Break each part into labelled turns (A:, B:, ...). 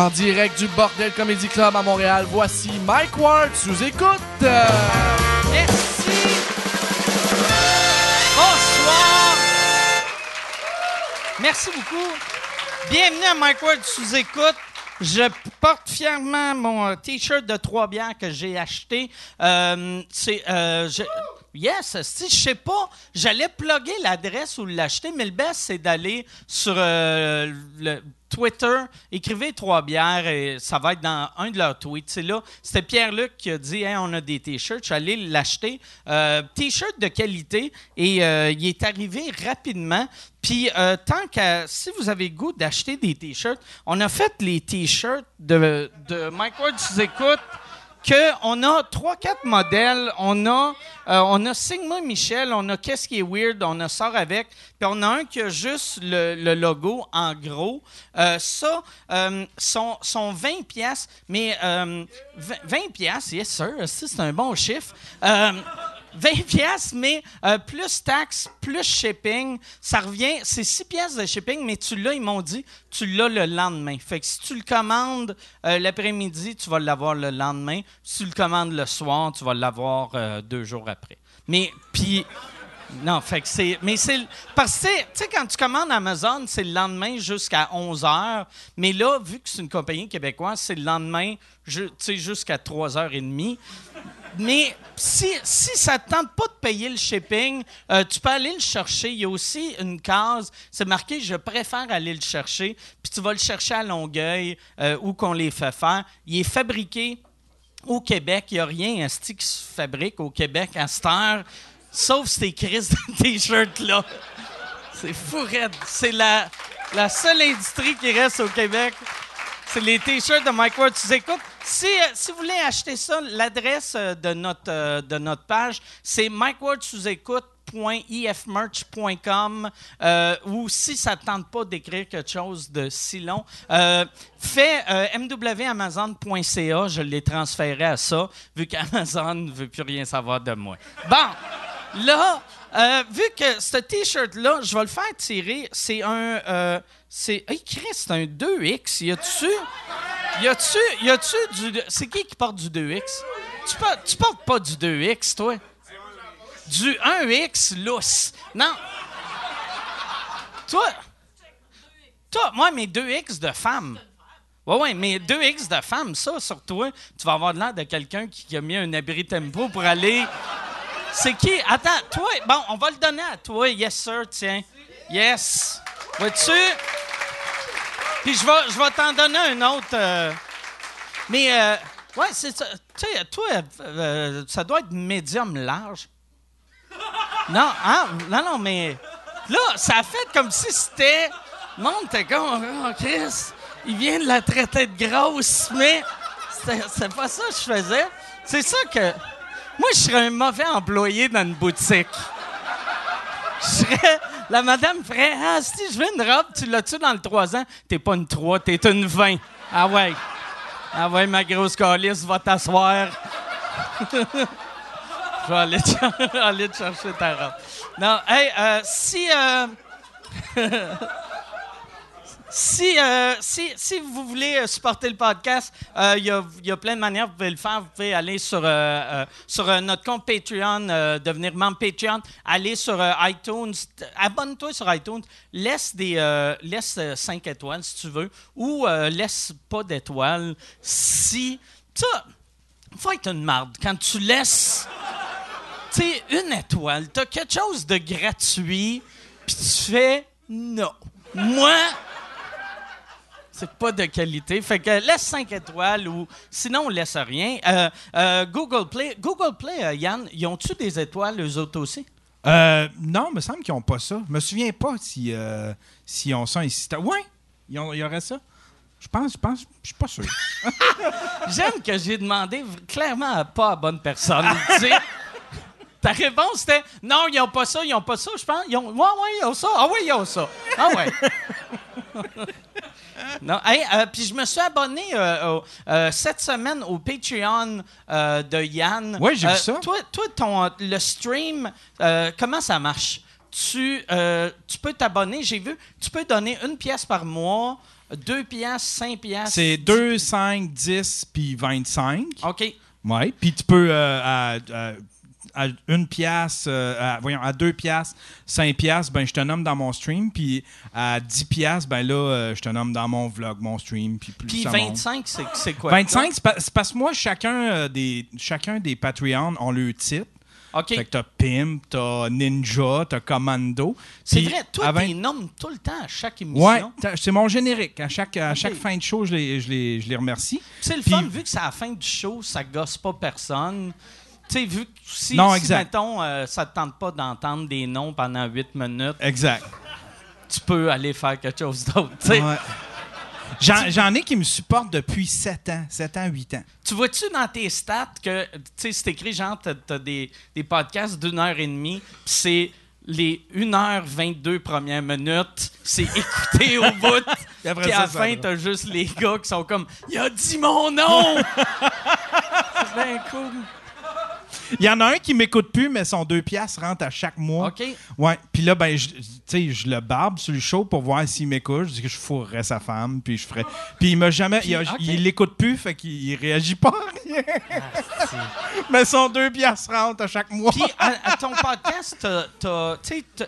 A: En direct du Bordel Comedy Club à Montréal, voici Mike Ward sous écoute.
B: Merci. Bonsoir. Merci beaucoup. Bienvenue à Mike Ward sous écoute. Je porte fièrement mon euh, t-shirt de trois bières que j'ai acheté. Euh, c'est euh, Yes, si je sais pas, j'allais plugger l'adresse ou l'acheter, mais le best c'est d'aller sur le Twitter, écrivez trois bières et ça va être dans un de leurs tweets. C'est là, c'était Pierre-Luc qui a dit on a des t-shirts, je suis allé l'acheter. Euh, t-shirt de qualité et euh, il est arrivé rapidement. Puis euh, tant que si vous avez goût d'acheter des t-shirts, on a fait les t-shirts de, de Mike Ward sous écoute que on a trois quatre modèles. On a euh, on Sigma Michel on a qu'est-ce qui est weird on a sort avec puis on a un qui a juste le, logo en gros. Euh, ça euh, sont, sont 20 pièces mais euh, 20 20 pièces yes sir ça, c'est un bon chiffre Euh, 20 pièces mais euh, plus taxes, plus shipping, ça revient, c'est 6 pièces de shipping, mais tu l'as, ils m'ont dit, tu l'as le lendemain. Fait que si tu le commandes euh, l'après-midi, tu vas l'avoir le lendemain. Si tu le commandes le soir, tu vas l'avoir euh, deux jours après. Mais, puis... Non, fait que c'est. Mais c'est. Parce que, tu sais, quand tu commandes Amazon, c'est le lendemain jusqu'à 11 h. Mais là, vu que c'est une compagnie québécoise, c'est le lendemain, tu sais, jusqu'à 3h30. Mais si, si ça ne tente pas de payer le shipping, euh, tu peux aller le chercher. Il y a aussi une case, c'est marqué Je préfère aller le chercher. Puis tu vas le chercher à Longueuil, euh, où qu'on les fait faire. Il est fabriqué au Québec. Il n'y a rien asti, qui se fabrique au Québec à cette heure, sauf ces crises de t-shirts-là. C'est fou. C'est la seule industrie qui reste au Québec. C'est les t-shirts de Mike Ward. Tu écoutes. Si, euh, si vous voulez acheter ça, l'adresse euh, de, notre, euh, de notre page, c'est mikeward-sous-écoute.ifmerch.com euh, ou si ça ne te tente pas d'écrire quelque chose de si long, fais mwamazon.ca, je l'ai transféré à ça, vu qu'Amazon ne veut plus rien savoir de moi. Bon, là, euh, vu que ce T-shirt-là, je vais le faire tirer, c'est un... euh, c'est... Hey, Chris, c'est un 2X. Y a-tu... Y a-tu... Y a-tu du... C'est qui qui porte du 2X? Tu, portes- tu portes pas du 2X, toi? Du 1X lousse. Non. Toi... Toi, moi, mes 2X de femmes. Ouais, ouais, mais 2X de femmes, ça, sur toi, tu vas avoir l'air de quelqu'un qui a mis un abri tempo pour aller... C'est qui? Attends, toi, bon, on va le donner à toi. Yes, sir, tiens. Yes. Vois-tu? Puis je vais, je vais t'en donner un autre. euh, Mais, euh, ouais, c'est ça. Tu sais, toi, euh, ça doit être médium large. Non, hein? Non, non, mais là, ça a fait comme si c'était. Le monde était comme, oh, Chris, il vient de la traiter de grosse, mais c'est pas ça que je faisais. C'est ça que. Moi, je serais un mauvais employé dans une boutique. Je serais. La madame ferait Ah, si je veux une robe, tu l'as-tu dans le 3 ans? T'es pas une 3, t'es une 20. Ah ouais. Ah ouais, ma grosse calice, va t'asseoir. Je vais aller te, aller te chercher ta robe. Non, hey, euh, si. euh, Si, euh, si, si vous voulez euh, supporter le podcast, euh, il y, a, plein de manières, vous pouvez le faire. Vous pouvez aller sur, sur notre compte Patreon, devenir membre Patreon, aller sur iTunes, abonne-toi sur iTunes, laisse des laisse 5 étoiles si tu veux, ou laisse pas d'étoiles si. Ça, faut être une marde. Quand tu laisses tu une étoile, t'as quelque chose de gratuit, puis tu fais non. Moi, c'est pas de qualité. Fait que laisse 5 étoiles ou sinon, on laisse rien. Euh, euh, Google Play, Google Play, euh, Yann, ils ont-tu des étoiles, eux autres aussi?
C: Non, il me semble qu'ils n'ont pas ça. Je me souviens pas si, si on ça ici. Ouais, il y, aurait ça. Je pense, je pense, je suis pas sûr.
B: J'aime que j'ai demandé clairement à pas à bonne personne. Ta réponse c'était non, ils ont pas ça, ils ont pas ça. Je pense, ils ont, ouais, ouais, ils ont ça. Ah oui, ils ont ça. Ah ouais. Non, hey, euh, puis je me suis abonné euh, euh, cette semaine au Patreon de Yann.
C: Ouais, j'ai vu ça.
B: Toi, toi ton, le stream, comment ça marche? Tu, tu peux t'abonner, j'ai vu, tu peux donner une pièce par mois 2 piastres, 5 piastres.
C: C'est 2, 5, 10 puis 25.
B: OK.
C: Ouais. Puis tu peux euh, à une pièce, à, voyons, à deux piastres, 5 piastres, ben je te nomme dans mon stream. Puis à 10 piastres, ben là, euh, je te nomme dans mon vlog, mon stream. Puis plus
B: Puis
C: ça monte.
B: 25, c'est c'est quoi?
C: 25, c'est pa- c'est parce que moi, chacun, euh, des, chacun des Patreons ont le titre.
B: OK.
C: Fait que t'as Pimp, t'as Ninja, t'as Commando.
B: C'est
C: Puis
B: vrai, toi,
C: à 20
B: tu nommes tout le temps à chaque émission.
C: Ouais, t'as- c'est mon générique. À chaque, à chaque fin de show, je les, je les, je les remercie.
B: C'est le
C: Puis-
B: fun, vu que c'est à la fin du show, ça gosse pas personne. Tu sais, vu que si,
C: Non,
B: si,
C: exact.
B: mettons, euh, ça te tente pas d'entendre des noms pendant 8 minutes,
C: Exact.
B: tu peux aller faire quelque chose d'autre. tu sais.
C: Ouais. J'en, ai qui me supportent depuis 7 ans, 7 ans, 8 ans.
B: Tu vois-tu dans tes stats que, tu sais, c'est écrit, genre, t'as, t'as des, des podcasts d'une heure et demie, c'est les 1h22 premières minutes, c'est écouté au bout.
C: Puis après
B: Puis à la fin, t'as juste les gars qui sont comme « Il a dit mon nom! » C'est bien cool.
C: Il y en a un qui m'écoute plus, mais son 2 piastres rentre à chaque mois.
B: OK.
C: Ouais. Puis là, ben, je, je le barbe sur le show pour voir s'il m'écoute. Je dis que je fourrerais sa femme, puis je ferais. Puis il m'a jamais. il, a-
B: ok.
C: il l'écoute plus, fait qu'il il réagit pas à rien. mais son 2 piastres rentre à chaque mois.
B: Puis à, à ton podcast,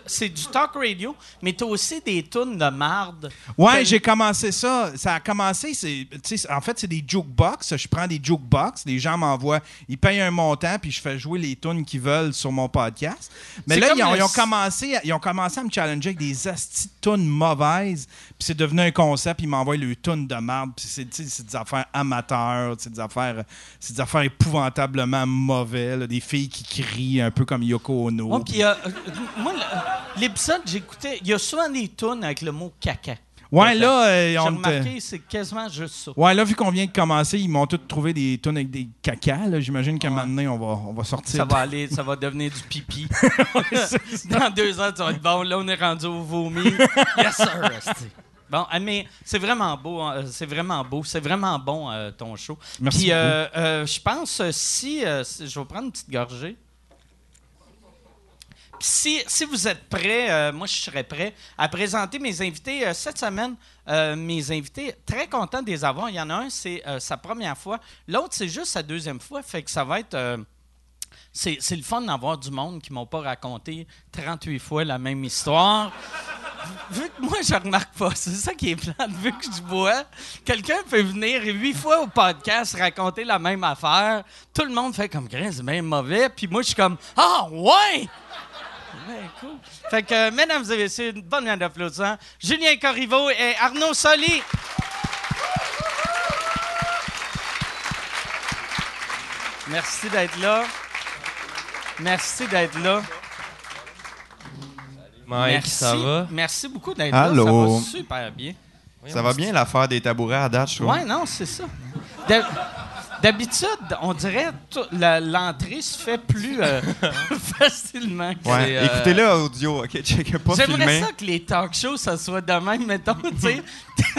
B: c'est du talk radio, mais t'as aussi des tunes de marde.
C: Ouais, j'ai commencé ça. Ça a commencé, c'est, en fait, c'est des jukebox. Je prends des jukebox, les gens m'envoient, ils payent un montant, puis je fais jouer les tunes qu'ils veulent sur mon podcast. Mais là, ils ont,
B: le-
C: ils ont commencé, à- ils ont commencé à me challenger avec des astis tunes mauvaises, puis c'est devenu un concept. Ils m'envoient le tunes de merde, puis c'est, des affaires amateurs, c'est des affaires, c'est des affaires épouvantablement mauvaises, là, des filles qui crient un peu comme Yoko Ono.
B: Ouais, puis euh, euh, moi, le- l'épisode j'écoutais, il y a souvent des tunes avec le mot caca.
C: Ouais, là, euh,
B: J'ai
C: on te-
B: remarqué, c'est quasiment juste ça.
C: Ouais, là, vu qu'on vient de commencer, ils m'ont tous trouvé des tonnes avec des caca. là. J'imagine qu'à un moment donné, on va, on va sortir.
B: Ça va aller, ça va devenir du pipi. Dans deux ans, tu vas être bon. Là, on est rendu au vomi. Yes, sir. esti. Bon, ah, mais c'est vraiment beau, hein, c'est vraiment beau, c'est vraiment bon euh, ton show.
C: Merci
B: Puis euh, euh, je pense euh, si, euh, si- je vais prendre une petite gorgée. Si, si vous êtes prêts, euh, moi je serais prêt à présenter mes invités Euh, cette semaine. euh, mes invités, très content de les avoir. Il y en a un, c'est sa première fois. L'autre, c'est juste sa deuxième fois. Fait que ça va être. c'est, le fun d'avoir du monde qui m'ont pas raconté 38 fois la même histoire. Vu que moi, je remarque pas, c'est ça qui est plate. Vu que je bois, quelqu'un peut venir huit fois au podcast raconter la même affaire. Tout le monde fait comme Grin, c'est bien mauvais. Puis moi, je suis comme Ah, ouais! Ouais, cool. Fait que, euh, mesdames et messieurs, une bonne main d'applaudissements. Julien Corriveau et Arnaud Soli. Merci d'être là. Merci d'être là.
D: Mike,
B: Merci.
D: ça va?
B: Merci beaucoup d'être
E: Allô?
B: là. Ça va super bien.
E: Ça va bien l'affaire des tabourets à date, je trouve.
B: Ouais, non, c'est ça. D'habitude, on dirait la- l'entrée se fait plus euh, facilement. que-
E: Ouais.
D: Euh,
E: Écoutez-le audio, ok? Checkez pas
B: J'aimerais ça que les talk shows, ça soit de même, mettons, tu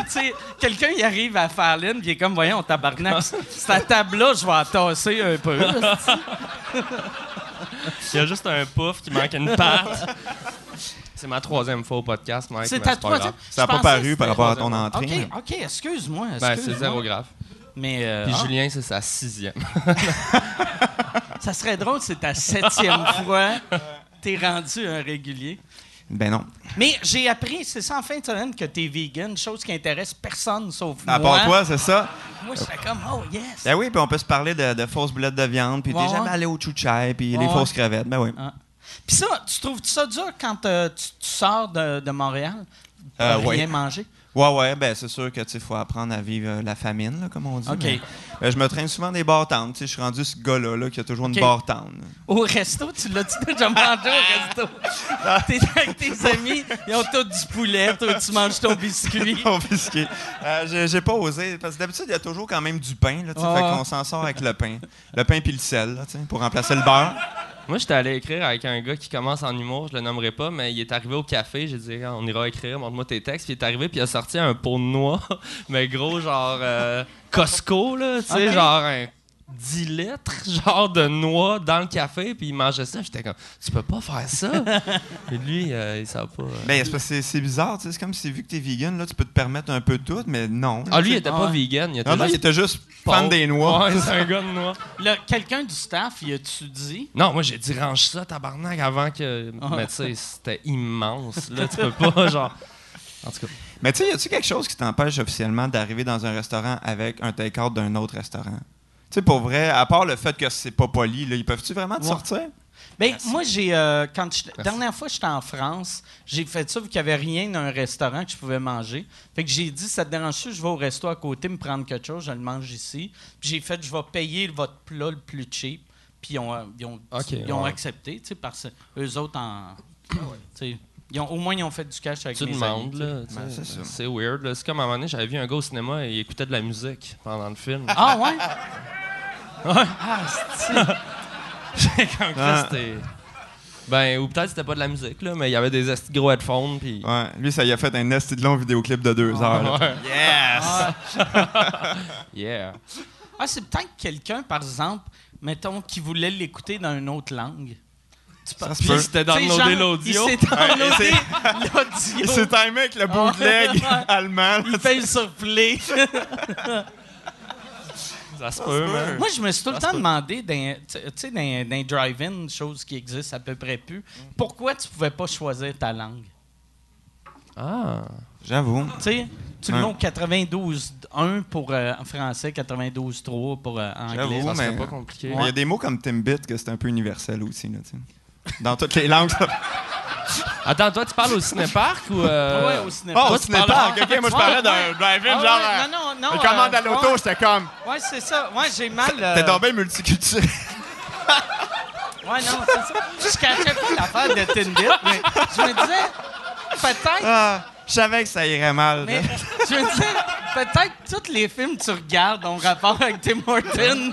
B: sais. Quelqu'un, il arrive à faire l'une, puis il est comme, voyons, tabarnak, cette table-là, je vais la tasser un peu.
D: Il y a juste un pouf qui manque une patte. C'est ma troisième fois au podcast, Mike.
B: C'est ta troisième?
E: Ça n'a pas paru
B: que
E: par rapport à ton entrée.
B: OK, OK, excuse-moi.
D: Ben, c'est zéro grave.
B: Mais euh,
D: Puis
B: ah,
D: Julien, c'est sa sixième.
B: ça serait drôle, c'est ta septième fois. T'es rendu un régulier.
E: Ben non.
B: Mais j'ai appris, c'est ça en fin de semaine, que t'es vegan, chose qui intéresse personne sauf
E: À
B: moi.
E: part toi, c'est ça?
B: Moi, j'étais comme, oh yes.
E: Ben oui, puis on peut se parler de, de fausses boulettes de viande, puis
B: Ouais,
E: t'es jamais
B: ouais.
E: allé au chouchai, puis
B: Ouais,
E: les fausses crevettes. Ben oui.
B: Ah. Puis ça, tu trouves ça dur quand euh, tu, tu sors de, de Montréal?
E: Euh,
B: Rien
E: ouais.
B: manger?
E: Ouais, ouais, ben c'est sûr que tu faut apprendre à vivre euh, la famine, là, comme on dit.
B: OK.
E: mais- ben, je me traîne souvent des bar towns. Tu sais, Je suis rendu ce gars-là là, qui a toujours
B: OK.
E: une bar town.
B: Au resto, tu l'as-tu déjà mangé au resto? T'es avec tes amis, ils ont tous du poulet, toi, tu manges ton biscuit.
E: Confisqué. Euh, j'ai- J'ai pas osé. Parce que d'habitude, il y a toujours quand même du pain. Là, tu sais. Fait qu'on s'en sort avec le pain. Le pain puis le sel, là, tu sais, pour remplacer le beurre.
D: Moi, j'étais allé écrire avec un gars qui commence en humour, je le nommerai pas, mais il est arrivé au café. J'ai dit, Ah, on ira écrire, montre-moi tes textes. Puis il est arrivé, puis il a sorti un pot de noix, mais gros, genre euh, Costco, là, tu sais, genre un 10 litres, genre de noix dans le café, puis il mangeait ça. J'étais comme, tu peux pas faire ça. Et lui, euh, il savait pas. euh.
E: Ben, c'est bizarre, tu sais. C'est comme si, vu que t'es vegan, là, tu peux te permettre un peu de tout, mais non.
D: Ah, lui, il était pas
B: ouais.
D: vegan. Il était
E: Non, non, il
D: juste
E: était juste fan des noix.
D: Ouais, c'est un gars de noix.
B: Quelqu'un du staff, il a-tu dit?
D: Non, moi, j'ai dit, range ça, tabarnak, avant que.
B: Ah.
D: Mais tu sais, c'était immense. Là, tu peux pas, genre. En tout cas.
E: Mais tu sais, y a-tu quelque chose qui t'empêche officiellement d'arriver dans un restaurant avec un take-out d'un autre restaurant? Tu sais, pour vrai, à part le fait que c'est pas poli, là, ils peuvent-tu vraiment te
B: Ouais.
E: sortir?
B: Ben, moi, j'ai. euh, quand je- dernière fois que j'étais en France, j'ai fait ça vu qu'il n'y avait rien dans un restaurant que je pouvais manger. Fait que j'ai dit, ça te dérange je vais au resto à côté me prendre quelque chose, je le mange ici. Puis j'ai fait, je vais payer votre plat le plus cheap. Puis ils ont, euh, ils ont,
D: Ok,
B: ils ont
D: ouais.
B: accepté, tu sais, parce que eux autres, en, tu sais, ils ont, au moins, ils ont fait du cash avec amis, tu sais.
D: là.
E: Ben, c'est
D: weird. là. C'est comme à un moment donné, j'avais vu un gars au cinéma et il écoutait de la musique pendant le film.
B: Ah ouais?
D: Ah, c'est J'ai comme
E: Ah.
D: c'était. Ben, ou peut-être c'était pas de la musique, là, mais il y avait des esti gros headphones, puis.
E: Ouais, lui, ça y a fait un esti de long vidéoclip de deux heures.
D: Ouais.
E: Yes!
D: Yeah.
B: Ah, c'est peut-être quelqu'un, par exemple, mettons, qui voulait l'écouter dans une autre langue.
D: Puis downloadé l'audio.
B: Il s'est downloadé l'audio.
E: Il s'est timé avec le bootleg allemand.
B: Il paye sur play.
D: Ça se peut, man.
B: Moi, je me suis tout le temps demandé, dans- tu sais, dans, les drive-in, chose qui existe à peu près plus, pourquoi tu pouvais pas choisir ta langue?
D: Ah.
E: J'avoue.
B: Tu sais, tu le
E: Ouais.
B: mets au 92.1 pour euh, en français, 92.3 pour euh, anglais.
E: J'avoue.
D: Ça serait
E: mais-
D: pas compliqué.
E: Il y a des mots comme Timbit que c'est un peu universel aussi. Là, tu sais. Dans toutes les langues.
D: Attends, toi, tu parles au cinéparc ou. euh,
B: Ouais, au cinéma.
E: Oh, au cinépark. OK, moi, je parlais d'un drive-in,
B: Ah ouais,
E: genre... euh,
B: non, non, non.
E: une commande
B: euh,
E: à l'auto,
B: ouais.
E: j'étais comme...
B: Ouais, c'est ça. Ouais, j'ai mal. euh,
E: T'es tombé multiculturel.
B: Ouais, non, c'est ça. Je cachais pas l'affaire de Tinder, mais je me disais, peut-être,
E: Ah, je savais que ça irait mal.
B: mais je me disais, peut-être tous les films que tu regardes ont rapport avec Tim Horton.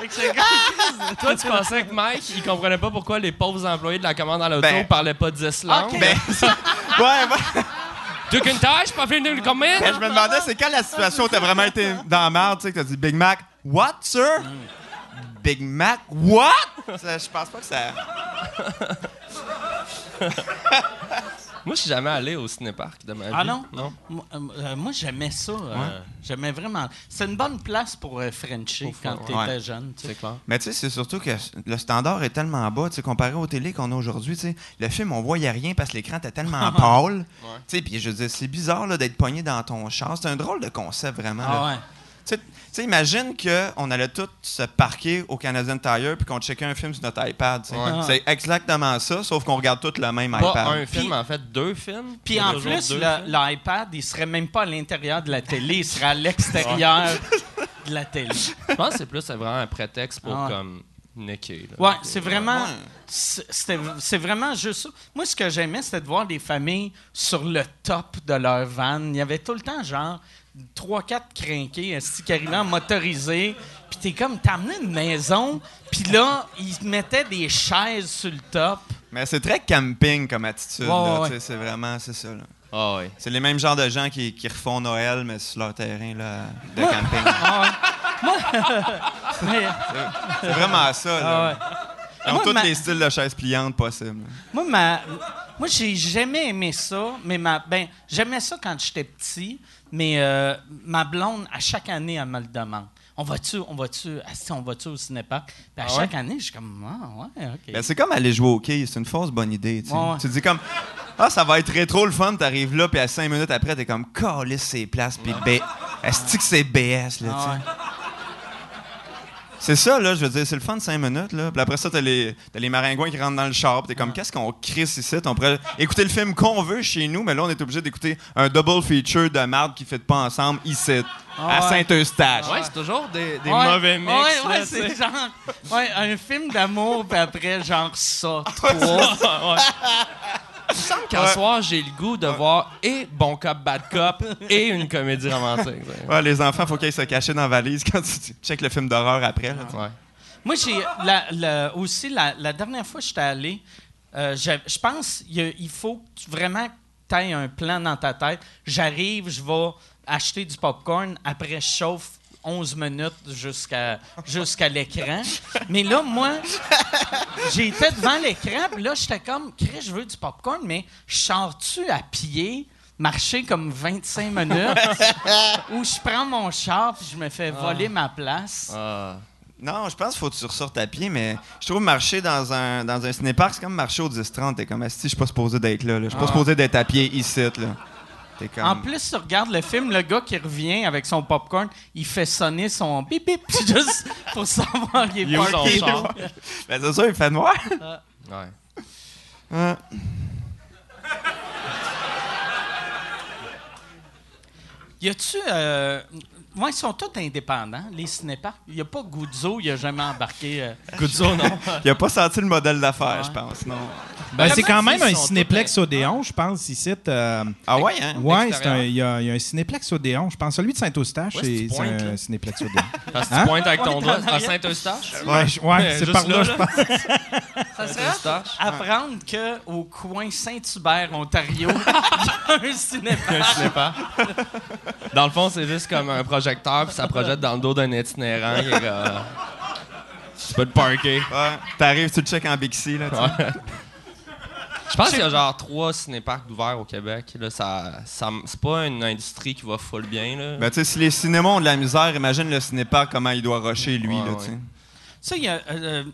B: Que
D: Toi, tu pensais que Mike, il comprenait pas pourquoi les pauvres employés de la commande à l'auto
E: Ben-
D: parlaient pas 10 langues.
B: Ok.
E: Ben, ça- ouais, ouais.
D: Tu qu'une tâche, pas fini de?
E: Ben, je me demandais, c'est quand la situation où t'as vraiment été dans la merde, tu sais, que t'as dit Big Mac, what, sir? Big Mac, what? Ça, je pense pas que ça.
D: Moi, je suis jamais allé au cinéparc de ma vie.
B: Ah non?
D: Non.
B: Moi, euh, moi, j'aimais ça. euh, J'aimais vraiment. C'est une bonne place pour euh, Frencher
D: Pour
B: quand
D: faire-
B: t'étais
E: ouais.
B: jeune. tu sais.
D: C'est clair.
E: Mais tu sais, c'est surtout que le standard est tellement bas, tu sais, comparé aux télé qu'on a aujourd'hui, tu sais. Le film, on voyait rien parce que l'écran était tellement pâle. Tu sais, puis je veux dire, c'est bizarre là, d'être pogné dans ton char. C'est un drôle de concept, vraiment. là.
B: Ah ouais.
E: Tu sais- tu sais, imagine qu'on allait tous se parquer au Canadian Tire puis qu'on checkait un film sur notre iPad. C'est exactement ça, sauf qu'on regarde tous le même
D: Pas
E: iPad.
D: un film,
B: Puis-
D: en fait, deux films?
B: Puis en plus, l'iPad, il serait même pas à l'intérieur de la télé, il serait à l'extérieur de la télé.
D: Je pense que c'est plus vraiment un prétexte pour
B: Ah ouais.
D: comme niquer. là.
B: Ouais, c'est vraiment.
E: Ouais.
B: c'est- c'était- C'est vraiment juste ça. Moi, ce que j'aimais, c'était de voir des familles sur le top de leur van. Il y avait tout le temps, genre, 3-4 crinqués qui arrivaient en motorisé. Puis t'es comme, t'as amené une maison. Puis là, ils mettaient des chaises sur le top.
E: Mais c'est très camping comme attitude.
B: Ouais,
E: là,
B: ouais,
E: tu sais, C'est vraiment, c'est ça. là.
D: Ah ouais.
E: C'est les mêmes genres de gens qui, qui refont Noël, mais sur leur terrain là, de camping.
B: Ah ouais. Mais-
E: c'est vraiment ça. Là.
B: ah ouais.
E: Ils ont
B: Moi,
E: tous
B: ma-
E: les styles de chaises pliantes possibles.
B: Moi, ma, moi j'ai jamais aimé ça, mais ma, ben, j'aimais ça quand j'étais petit, mais euh, ma blonde, à chaque année, elle me le demande. On va-tu, on va-tu, asti, on va-tu au cinépark? Puis à
D: Ah ouais?
B: chaque année, je suis comme, ah, ouais, OK.
E: Ben, c'est comme aller jouer au quai, c'est une fausse bonne idée. Tu sais.
B: Ouais, ouais.
E: Tu te dis comme, ah, ça va être rétro le fun, t'arrives là, puis à cinq minutes après, t'es comme, calisse ces places, puis B. Est-ce que c'est BS, là,
B: Ah
E: tu sais? C'est ça, là, je veux dire, c'est le fun de 5 minutes, là. Puis après ça, t'as les, t'as les maringouins qui rentrent dans le char, puis t'es comme, qu'est-ce qu'on crisse ici? On pourrait écouter le film qu'on veut chez nous, mais là, on est obligé d'écouter un double feature de marde qui fait pas ensemble ici,
B: Ah
E: à
B: ouais.
E: Saint-Eustache.
D: Ouais, c'est toujours des, des
B: Ouais,
D: mauvais mix.
B: Ouais,
D: là,
B: ouais, c'est genre, ouais, un film d'amour, puis après, genre ça, trois.
D: Il me semble qu'un soir, j'ai le goût de voir et Bon Cop, Bad Cop et une comédie romantique.
E: Ouais, les enfants, faut qu'ils se cacher dans la valise quand tu checkes le film d'horreur après. là, tu sais.
D: Ouais.
B: Moi, j'ai la- la- aussi, la, la dernière fois que j'étais allé, euh, je pense qu'il il faut que tu- vraiment que tu aies un plan dans ta tête. J'arrive, je vais acheter du popcorn, après je chauffe 11 minutes jusqu'à jusqu'à l'écran. Mais là, moi, j'étais devant l'écran, puis là, j'étais comme, Chris, je veux du popcorn, mais je sors-tu à pied, marcher comme 25 minutes, ou je prends mon char, puis je me fais voler ma place?
D: Ah.
E: Non, je pense qu'il faut que tu ressortes à pied, mais je trouve marcher dans un, dans un cinépark, c'est comme marcher au 10-30. T'es comme, si je suis pas supposé d'être là, là. Je suis pas supposé d'être à pied ici, là. T'es comme...
B: En plus, tu regardes le film, le gars qui revient avec son popcorn, il fait sonner son bip bip juste pour savoir qu'il est
D: Il est où son char?
E: Ben, c'est ça, il fait noir.
D: Ouais.
E: Ouais.
B: Y a-tu. Euh... Ouais, ils sont tous indépendants, les cinéparks. Il n'y a pas Guzzo, il a jamais embarqué. euh,
D: Guzzo, non.
E: Il a pas senti le modèle d'affaires,
B: Ouais.
E: je pense, non.
C: Ben, c'est
B: Comment
C: quand même un cinéplex Odéon, je pense, ici. euh,
E: Ah ouais, hein?
C: ouais, c'est il y, a il y a un cinéplex Odéon. Je pense celui de Saint-Eustache,
D: Ouais,
C: c'est
D: c'est
C: c'est un
D: là.
C: cinéplex Odéon.
D: Parce que
C: Hein?
D: tu pointes avec ton doigt à. Saint-Eustache?
C: ouais, c'est
D: juste
C: par là,
D: là,
C: je pense.
B: Ça serait
D: Saint-Eustache.
B: apprendre qu'au coin Saint-Hubert, Ontario, il y a un cinépark.
D: Je sais pas. Dans le fond, c'est juste comme un projecteur, puis ça projette dans le dos d'un itinérant. qui est comme- Tu peux te parker.
E: Ouais. T'arrives, tu le check en Bixi, là.
D: Ouais. Je pense qu'il y a genre trois cinéparks d'ouverts au Québec. Là, ça, ça, c'est pas une industrie qui va full bien. Là.
E: Ben, tu sais, si les cinémas ont de la misère, imagine le cinépark, comment il doit rusher, lui,
D: Ouais,
E: là,
D: ouais.
E: tu sais.
B: Ça, il y, a, euh,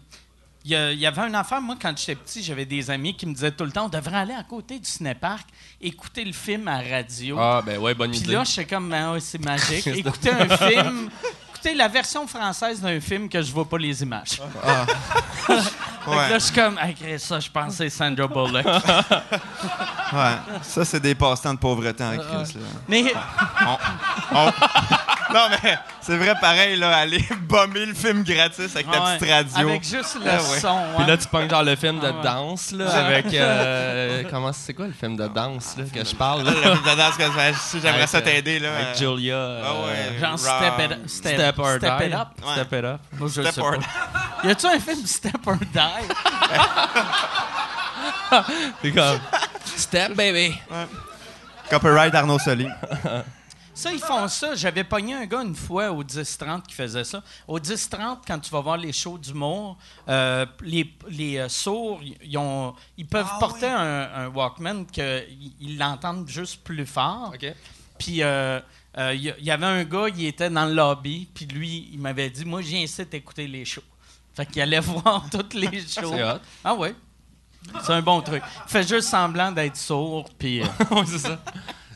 B: il y avait une affaire, moi, quand j'étais petit, j'avais des amis qui me disaient tout le temps on devrait aller à côté du cinépark, écouter le film à radio.
D: ah, ben ouais, bonne
B: Puis
D: idée.
B: là, je suis comme, Ah ouais, c'est magique. Écouter un film, écouter la version française d'un film que je vois pas les images. Fait que
E: Ouais.
B: là, je suis comme, ah, ça, je c'est Sandra Bullock.
E: Ouais. Ça, c'est des passe-temps de pauvreté en Christ, là.
B: Mais
E: On- Non, mais c'est vrai, pareil, là, aller bomber le film gratis avec ta
B: ouais,
E: petite radio.
B: avec juste le
E: Ah ouais.
B: son.
D: Puis
B: ouais.
D: là, tu pognes genre le film de
B: Ah
D: danse, là, avec. euh, comment c'est quoi le film de danse, là, que je parle, là?
E: Le film de danse que je fais, si j'aimerais ça
D: euh,
E: t'aider, là.
D: Avec
E: euh,
D: Julia. euh,
E: Ah ouais.
B: Genre Step It. Step,
D: Step or
B: Step
D: Die?
B: It Up.
E: Ouais.
D: Step It Up.
B: Moi, je
E: Step
B: sais
E: or
B: pas. Y a-tu un film Step or Die?
D: C'est comme. Step, baby.
E: Copyright Arnaud Soli.
B: Ça, ils font ça. J'avais pogné un gars une fois au 10-30 qui faisait ça. Au 10-30, quand tu vas voir les shows d'humour, euh, les, les euh, sourds, ils, ont, ils peuvent
E: Ah
B: porter un, un Walkman qu'ils l'entendent juste plus fort.
D: OK.
B: Puis euh, euh, il y, il y avait un gars, il était dans le lobby, puis lui, il m'avait dit Moi, j'incite à écouter les shows. Fait qu'il allait voir toutes les shows.
D: C'est hot.
B: Ah ouais. C'est un bon truc. Fais juste semblant d'être sourd, puis. euh,
D: Ouais, c'est ça.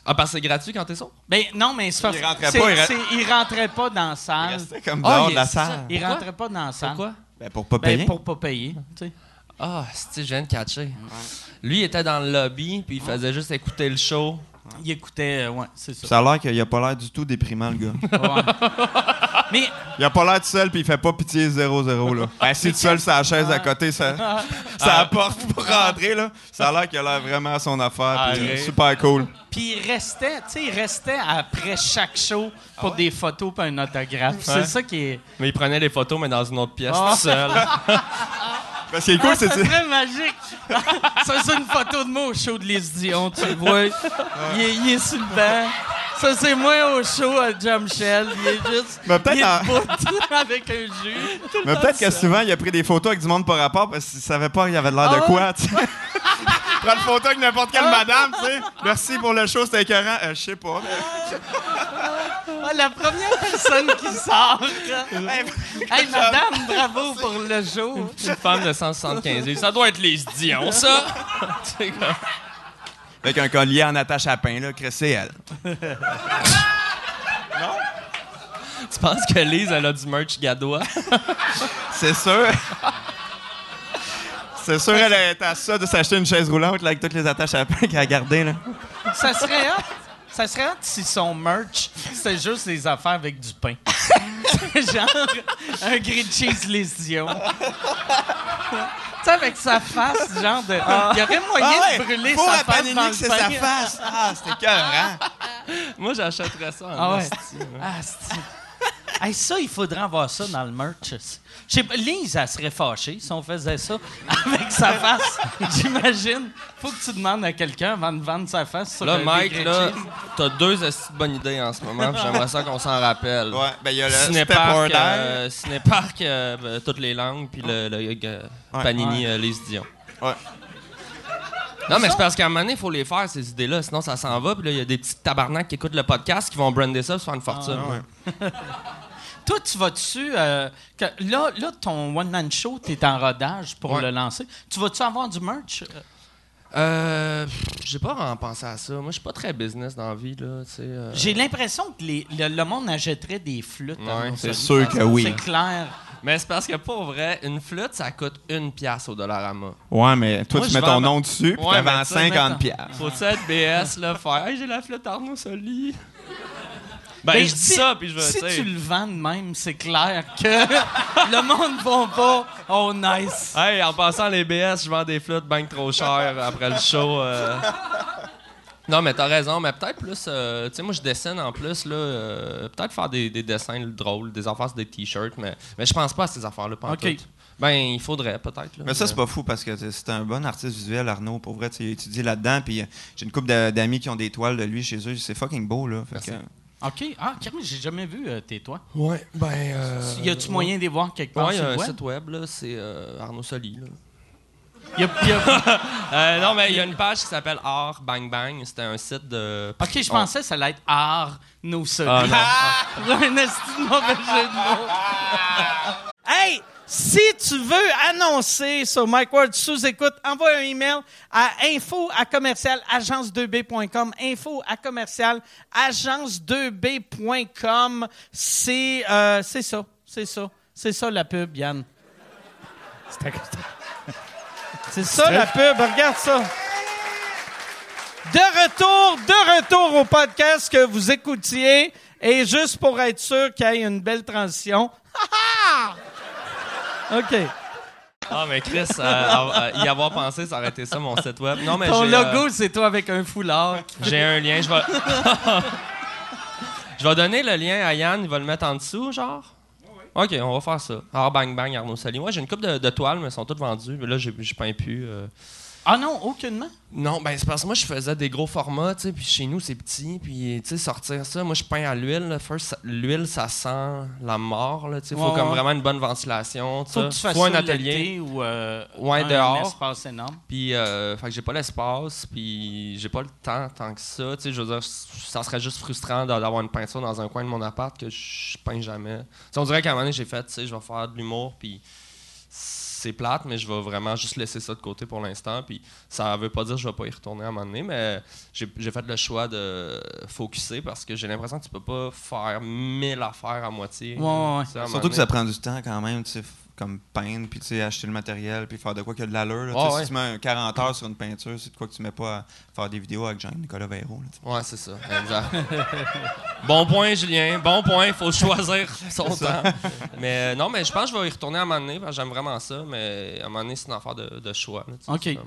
D: Ah, parce que c'est gratuit quand t'es sourd?
B: Ben non, mais c'est parce
E: Il rentrait pas, il
B: il rentrait pas dans la salle.
E: Restait comme
D: Ah,
E: dehors
D: il-
E: de la
D: ça.
E: salle.
B: Il
D: Pourquoi?
B: rentrait pas dans la salle.
D: Pourquoi?
E: Ben, pour pas
B: Ben,
E: payer.
B: pour pas payer. tu sais.
D: Ah, c'est je viens de catcher. Lui, il était dans le lobby, puis il faisait juste écouter le show.
B: Il écoutait, euh, ouais, c'est ça.
E: Ça a l'air qu'il a pas l'air du tout déprimant, le gars.
B: Ouais. mais
E: Il a pas l'air tout seul, puis il fait pas pitié 0-0, là. Assis tout seul sur la chaise à côté, ça, ça apporte pour rentrer, là. Ça a l'air qu'il a l'air vraiment à son affaire, puis
D: Arrête.
E: super cool.
B: puis il restait, tu sais, il restait après chaque show pour des photos et un autographe. C'est ça qui est.
D: Mais il prenait les photos, mais dans une autre pièce,
B: Ah.
D: tout seul.
E: Parce qu'il est cool,
B: Ah,
E: c'est...
B: ça serait magique. ça, c'est une photo de moi au show de Les Dion, tu le vois. Il est, il est sur le banc. Ça, c'est moi au show à Jump Shell. Il est juste.
E: Mais peut-être
B: il est
E: en-
B: avec un jus.
E: Mais peut-être que souvent, il a pris des photos avec du monde par rapport parce qu'il savait pas qu'il avait de l'air de
B: Ah
E: quoi, tu sais. Prends une photo avec n'importe quelle madame, tu sais. Merci pour le show, c'était écœurant. Euh, je sais pas.
B: Ah, la première personne qui sort. hey, madame, bravo pour le show.
D: Une femme de 175 livres. Ça doit être les Dion, ça! C'est comme-
E: Avec un collier en attache à pain, là, c'est elle.
D: tu penses que Lise, elle a du merch gadois?
E: C'est sûr. C'est sûr, elle est à ça de s'acheter une chaise roulante là, avec toutes les attaches à pain qu'elle a gardées. Là.
B: Ça serait hot. Ça serait hot si son merch, c'était juste des affaires avec du pain. Genre, un grilled cheese lésion. tu sais, avec sa face, genre de. Il y aurait moyen de brûler
E: pour
B: sa
E: la
B: face dans le
E: c'est
B: pain.
E: sa face. Ah, c'était écœurant.
D: Moi, j'achèterais ça en
B: Ah ouais. Ah, Hey, ça, il faudrait avoir ça dans le merch. Je sais pas, Lise, elle serait fâchée si on faisait ça avec sa face. J'imagine. Faut que tu demandes à quelqu'un avant de vendre sa face sur
D: Là,
B: le
D: Mike, là, t'as deux bonnes idées en ce moment, puis j'aimerais ça qu'on s'en rappelle.
E: Ouais, ben il y a le
D: Cinépark, euh, Cinépark, euh, ben, toutes les langues, puis le, le, euh, Panini, euh, Lise Dion.
E: Ouais.
D: Non, mais c'est parce qu'à un moment donné, il faut les faire, ces idées-là, sinon ça s'en va. Puis là, il y a des petits tabarnaks qui écoutent le podcast qui vont brander ça pour se faire une fortune.
E: ouais.
B: Toi, tu vas dessus. là, là, ton one-man show, tu es en rodage pour
D: Ouais.
B: le lancer. Tu vas-tu avoir du merch?
D: Euh, pff, j'ai pas vraiment pensé à ça. Moi, je suis pas très business dans la vie, là, euh.
B: J'ai l'impression que les- le, le monde achèterait des flûtes.
D: Ouais,
E: c'est sûr que oui.
B: C'est clair.
D: Mais c'est parce que pour vrai, une flûte, ça coûte une pièce au Dollarama.
E: Ouais, mais toi,
D: Moi,
E: tu mets ton
D: vends-
E: nom dessus, puis
D: Ouais, tu sais,
E: 50
B: mettons.
E: piastres.
D: Faut-tu être BS, là, faire Hey, j'ai la flûte Arnaud Soli. Ben,
B: Ben,
D: je dis
B: si-
D: ça, puis je veux,
B: Si
D: tu
B: le vends de même, c'est clair que le monde va pas. Oh, nice.
D: Hey, en passant les BS, je vends des flûtes bien trop chères après le show. euh. Non, mais t'as raison, mais peut-être plus. euh, tu sais, moi, je dessine en plus, là. euh, peut-être faire des, des dessins drôles, des affaires sur des t-shirts, mais, mais je pense pas à ces affaires-là, pas en
B: OK.
D: tout. Ben, il faudrait, peut-être. là.
E: Mais ça, c'est pas fou parce que c'est un bon artiste visuel, Arnaud. Pour vrai, tu sais, il a étudié là-dedans. Puis euh, j'ai une couple d'a- d'amis qui ont des toiles de lui chez eux. C'est fucking beau, là. Fait
D: Merci.
E: que-
B: OK. Ah, Camille, j'ai jamais vu euh, tes toits.
D: Ouais, ben. euh,
B: y a-tu moyen de les voir quelque part
D: Ouais, il y
B: sur
D: a
B: le
D: un
B: web?
D: site web, là, c'est euh, Arnaud Soli, là.
B: Y a- y a-
D: Euh, non, mais il y a une page qui s'appelle Art Bang Bang. C'était un site de.
B: OK, je pensais que ça allait être art, nos solis.
D: Ah, non.
B: Pour un esti mauvais jeu de mots. hey, si tu veux annoncer sur Mike Ward sous écoute, envoie un email à info à commercial agence2b.com. Info à commercial agence2b.com. C'est euh, c'est ça, c'est ça, c'est ça la pub, Yann. C'est ça la pub, regarde ça. De retour, de retour au podcast que vous écoutiez. Et juste pour être sûr qu'il y ait une belle transition. OK.
D: Ah, mais Chris, euh, à- à y avoir pensé, ça aurait été ça, mon site web. Non, mais
B: Ton logo,
D: euh,
B: c'est toi avec un foulard.
D: j'ai un lien. Je vais. je vais donner le lien à Yann. Il va le mettre en dessous, genre. OK, on va faire ça. Art Bang Bang, Arnaud Sali. Moi, j'ai une coupe de, de toiles, mais elles sont toutes vendues. Mais là, j'ai- peins plus. euh.
B: Ah non, aucunement?
D: Non, ben c'est parce que moi, je faisais des gros formats, tu sais, puis chez nous, c'est petit, puis, tu sais, sortir ça, moi, je peins à l'huile, là. First, l'huile, ça sent la mort, là, tu sais, faut
B: Ouais,
D: comme
B: ouais.
D: vraiment une bonne ventilation,
B: Faut que tu fasses
D: Faut un atelier,
B: ou euh,
D: Ouais,
B: un
D: dehors.
B: espace énorme.
D: puis, euh, fait que j'ai pas l'espace, puis j'ai pas le temps tant que ça, tu sais, je veux dire, ça serait juste frustrant d'a- d'avoir une peinture dans un coin de mon appart que je peins jamais. On dirait qu'à un moment donné, j'ai fait, tu sais, je vais faire de l'humour, puis c'est plate, mais je vais vraiment juste laisser ça de côté pour l'instant. Puis ça veut pas dire que je vais pas y retourner à un moment donné, mais j'ai j'ai fait le choix de focuser parce que j'ai l'impression que tu peux pas faire mille affaires à moitié.
B: Ouais, ouais,
E: Surtout que ça prend du temps quand même, tu sais, comme peindre, puis tu sais, acheter le matériel, puis faire de quoi qu'il y a de l'allure.
D: Ouais, ouais.
E: Si tu mets un 40 heures sur une peinture, c'est de quoi que tu mets pas à faire des vidéos avec Jean-Nicolas Véro. là.
D: Ouais, c'est ça, exact. bon point, Julien. Bon point, il faut choisir son temps. Mais euh, non, mais je pense que je vais y retourner à un moment donné, parce que j'aime vraiment ça, mais à un moment donné, c'est une affaire de, de choix. là,
B: OK.
D: ouais.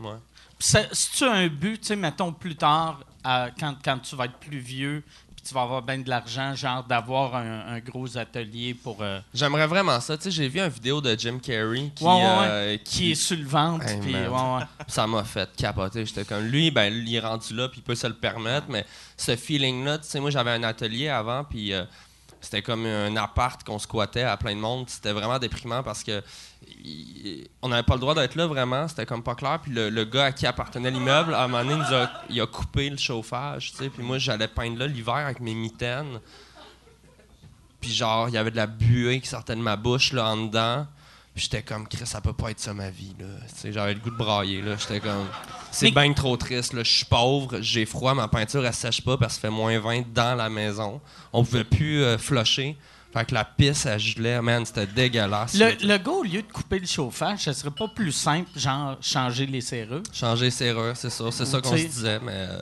B: Si tu as un but, tu sais, mettons plus tard, quand, quand tu vas être plus vieux, tu vas avoir bien de l'argent, genre d'avoir un, un gros atelier pour. euh,
D: J'aimerais vraiment ça. Tu sais, j'ai vu une vidéo de Jim Carrey qui,
B: Ouais, ouais, ouais.
D: euh,
B: qui est sur le ventre.
D: Hey,
B: ouais,
D: ça m'a fait capoter. J'étais comme lui, ben il est rendu là, puis il peut se le permettre, mais ce feeling-là, tu sais, moi j'avais un atelier avant, puis euh, c'était comme un appart qu'on squattait à plein de monde. C'était vraiment déprimant parce que il- on n'avait pas le droit d'être là vraiment. C'était comme pas clair. Puis le, le gars à qui appartenait l'immeuble, à un moment donné, il, nous a, il a coupé le chauffage, tu sais. Puis moi, j'allais peindre là l'hiver avec mes mitaines. Puis genre, il y avait de la buée qui sortait de ma bouche là en dedans. Puis j'étais comme, Chris, ça peut pas être ça ma vie, là. J'avais le goût de brailler, là. J'étais comme, c'est bien trop triste, là. Je suis pauvre, j'ai froid, ma peinture, elle sèche pas parce qu'il fait moins 20 dans la maison. On pouvait plus euh, flusher. Fait que la pisse, elle gelait, man, c'était dégueulasse.
B: Le, le gars, au lieu de couper le chauffage, ce serait pas plus simple, genre changer les serrures?
D: Changer les serrures, c'est ça. C'est ça qu'on se disait, mais. euh,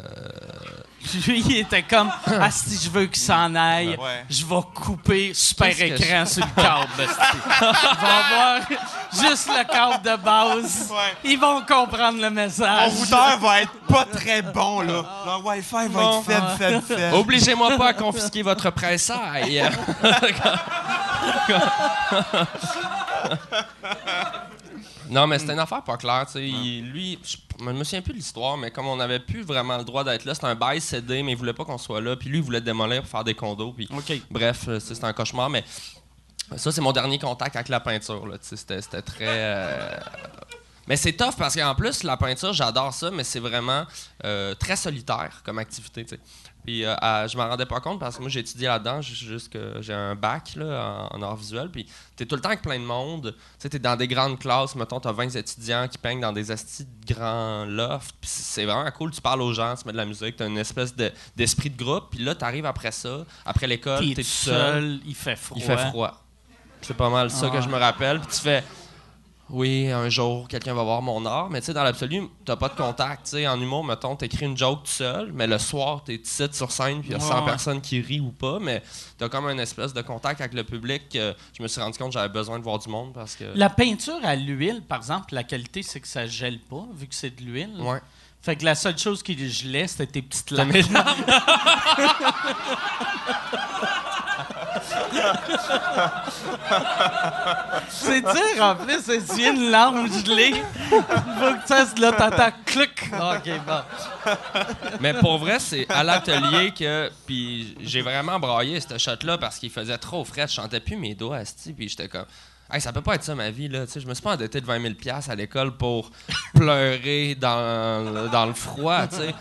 B: Lui, il était comme Ah, si je veux qu'il s'en aille,
E: Ouais.
B: je vais couper super écran sur le câble. Ils vont avoir juste le câble de base.
E: Ouais.
B: Ils vont comprendre le
E: Mon
B: message.
E: routeur va être pas très bon, là. Leur Wi-Fi va
D: Bon.
E: être faible, faible, faible.
D: Obligez-moi pas à confisquer votre pressaille. Non, mais c'était une affaire pas claire. sais. Il- lui, je me souviens plus de l'histoire, mais comme on n'avait plus vraiment le droit d'être là, c'était un bail cédé, mais il voulait pas qu'on soit là. Puis lui, il voulait démolir pour faire des condos. Puis
B: OK.
D: Bref, euh, c'est c'était un cauchemar, mais ça, c'est mon dernier contact avec la peinture. là, tu sais, C'était c'était très. euh, Mais c'est tough parce qu'en plus, la peinture, j'adore ça, mais c'est vraiment euh, très solitaire comme activité. tu sais. Puis euh, à- je m'en rendais pas compte parce que moi, j'ai étudié là-dedans, j'ai un bac là, en, en art visuel. Puis t'es tout le temps avec plein de monde. Tu t'es dans des grandes classes, mettons, t'as 20 étudiants qui peignent dans des astis de grands lofts. Puis c'est vraiment cool, tu parles aux gens, tu mets de la musique, t'as une espèce de- d'esprit de, groupe. Puis là, t'arrives après ça, après l'école,
B: T'es
D: t'es
B: tout
D: tout seul.
B: seul, il fait froid.
D: Il fait froid. C'est pas mal ça
B: Ah.
D: que je me rappelle. Puis tu fais, oui, un jour, quelqu'un va voir mon art. Mais tu sais, dans l'absolu, t'as pas de contact. Tu sais, en humour, mettons, t'écris une joke tout seul, mais le soir, t'es ici sur scène, puis il y a 100
B: Ouais, ouais.
D: personnes qui rient ou pas. Mais t'as comme un espèce de contact avec le public. je me suis rendu compte que j'avais besoin de voir du monde parce que.
B: La peinture à l'huile, par exemple, la qualité, c'est que ça gèle pas, vu que c'est de l'huile.
D: Ouais.
B: Fait que la seule chose qui gelait, c'était tes petites lames. C'est dur, en plus, c'est tu une larme gelée. Faut que ça, là, t'entends clic. OK, bon.
D: Mais pour vrai, c'est à l'atelier que. Puis j'ai vraiment braillé ce shot-là parce qu'il faisait trop frais. Je chantais plus mes doigts, asti, Puis j'étais comme. Hey, ça peut pas être ça ma vie, là. Tu je me suis pas endetté de 20 000 à l'école pour pleurer dans, dans le froid, tu sais.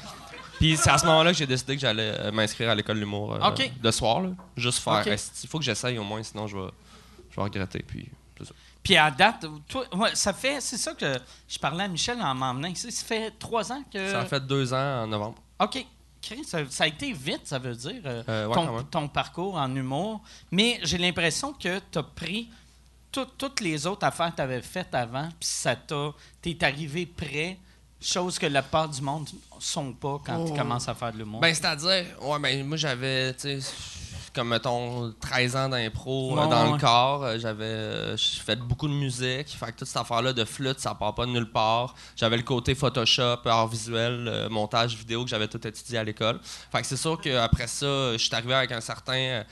D: Puis c'est à ce moment-là que j'ai décidé que j'allais euh, m'inscrire à l'école de l'humour euh, soir, là. Juste faire. Il faut que j'essaye au moins, sinon je vais, je vais regretter. Puis c'est ça.
B: Puis à date, toi, ouais, ça fait, c'est ça que je parlais à Michel en m'emmenant ici. Ça fait trois ans que.
D: Ça a fait deux ans en novembre.
B: OK. Chris, Ça, ça a été vite, ça veut dire, euh,
D: ouais,
B: ton, parcours en humour. Mais j'ai l'impression que tu as pris tout- toutes les autres affaires que tu avais faites avant, puis ça t'a. Tu es arrivé prêt, chose que la part du monde sont pas quand tu commences à faire de l'humour.
D: Ben, c'est-à-dire, ouais, ben, moi, j'avais, tu sais, comme, mettons, 13 ans d'impro euh, dans
B: ouais.
D: le corps. Euh, J'avais euh, j'ai fait beaucoup de musique. Fait que toute cette affaire-là de flûte, ça part pas de nulle part. J'avais le côté Photoshop, art visuel, euh, montage vidéo que j'avais tout étudié à l'école. Fait que c'est sûr qu'après ça, je suis arrivé avec un certain, euh,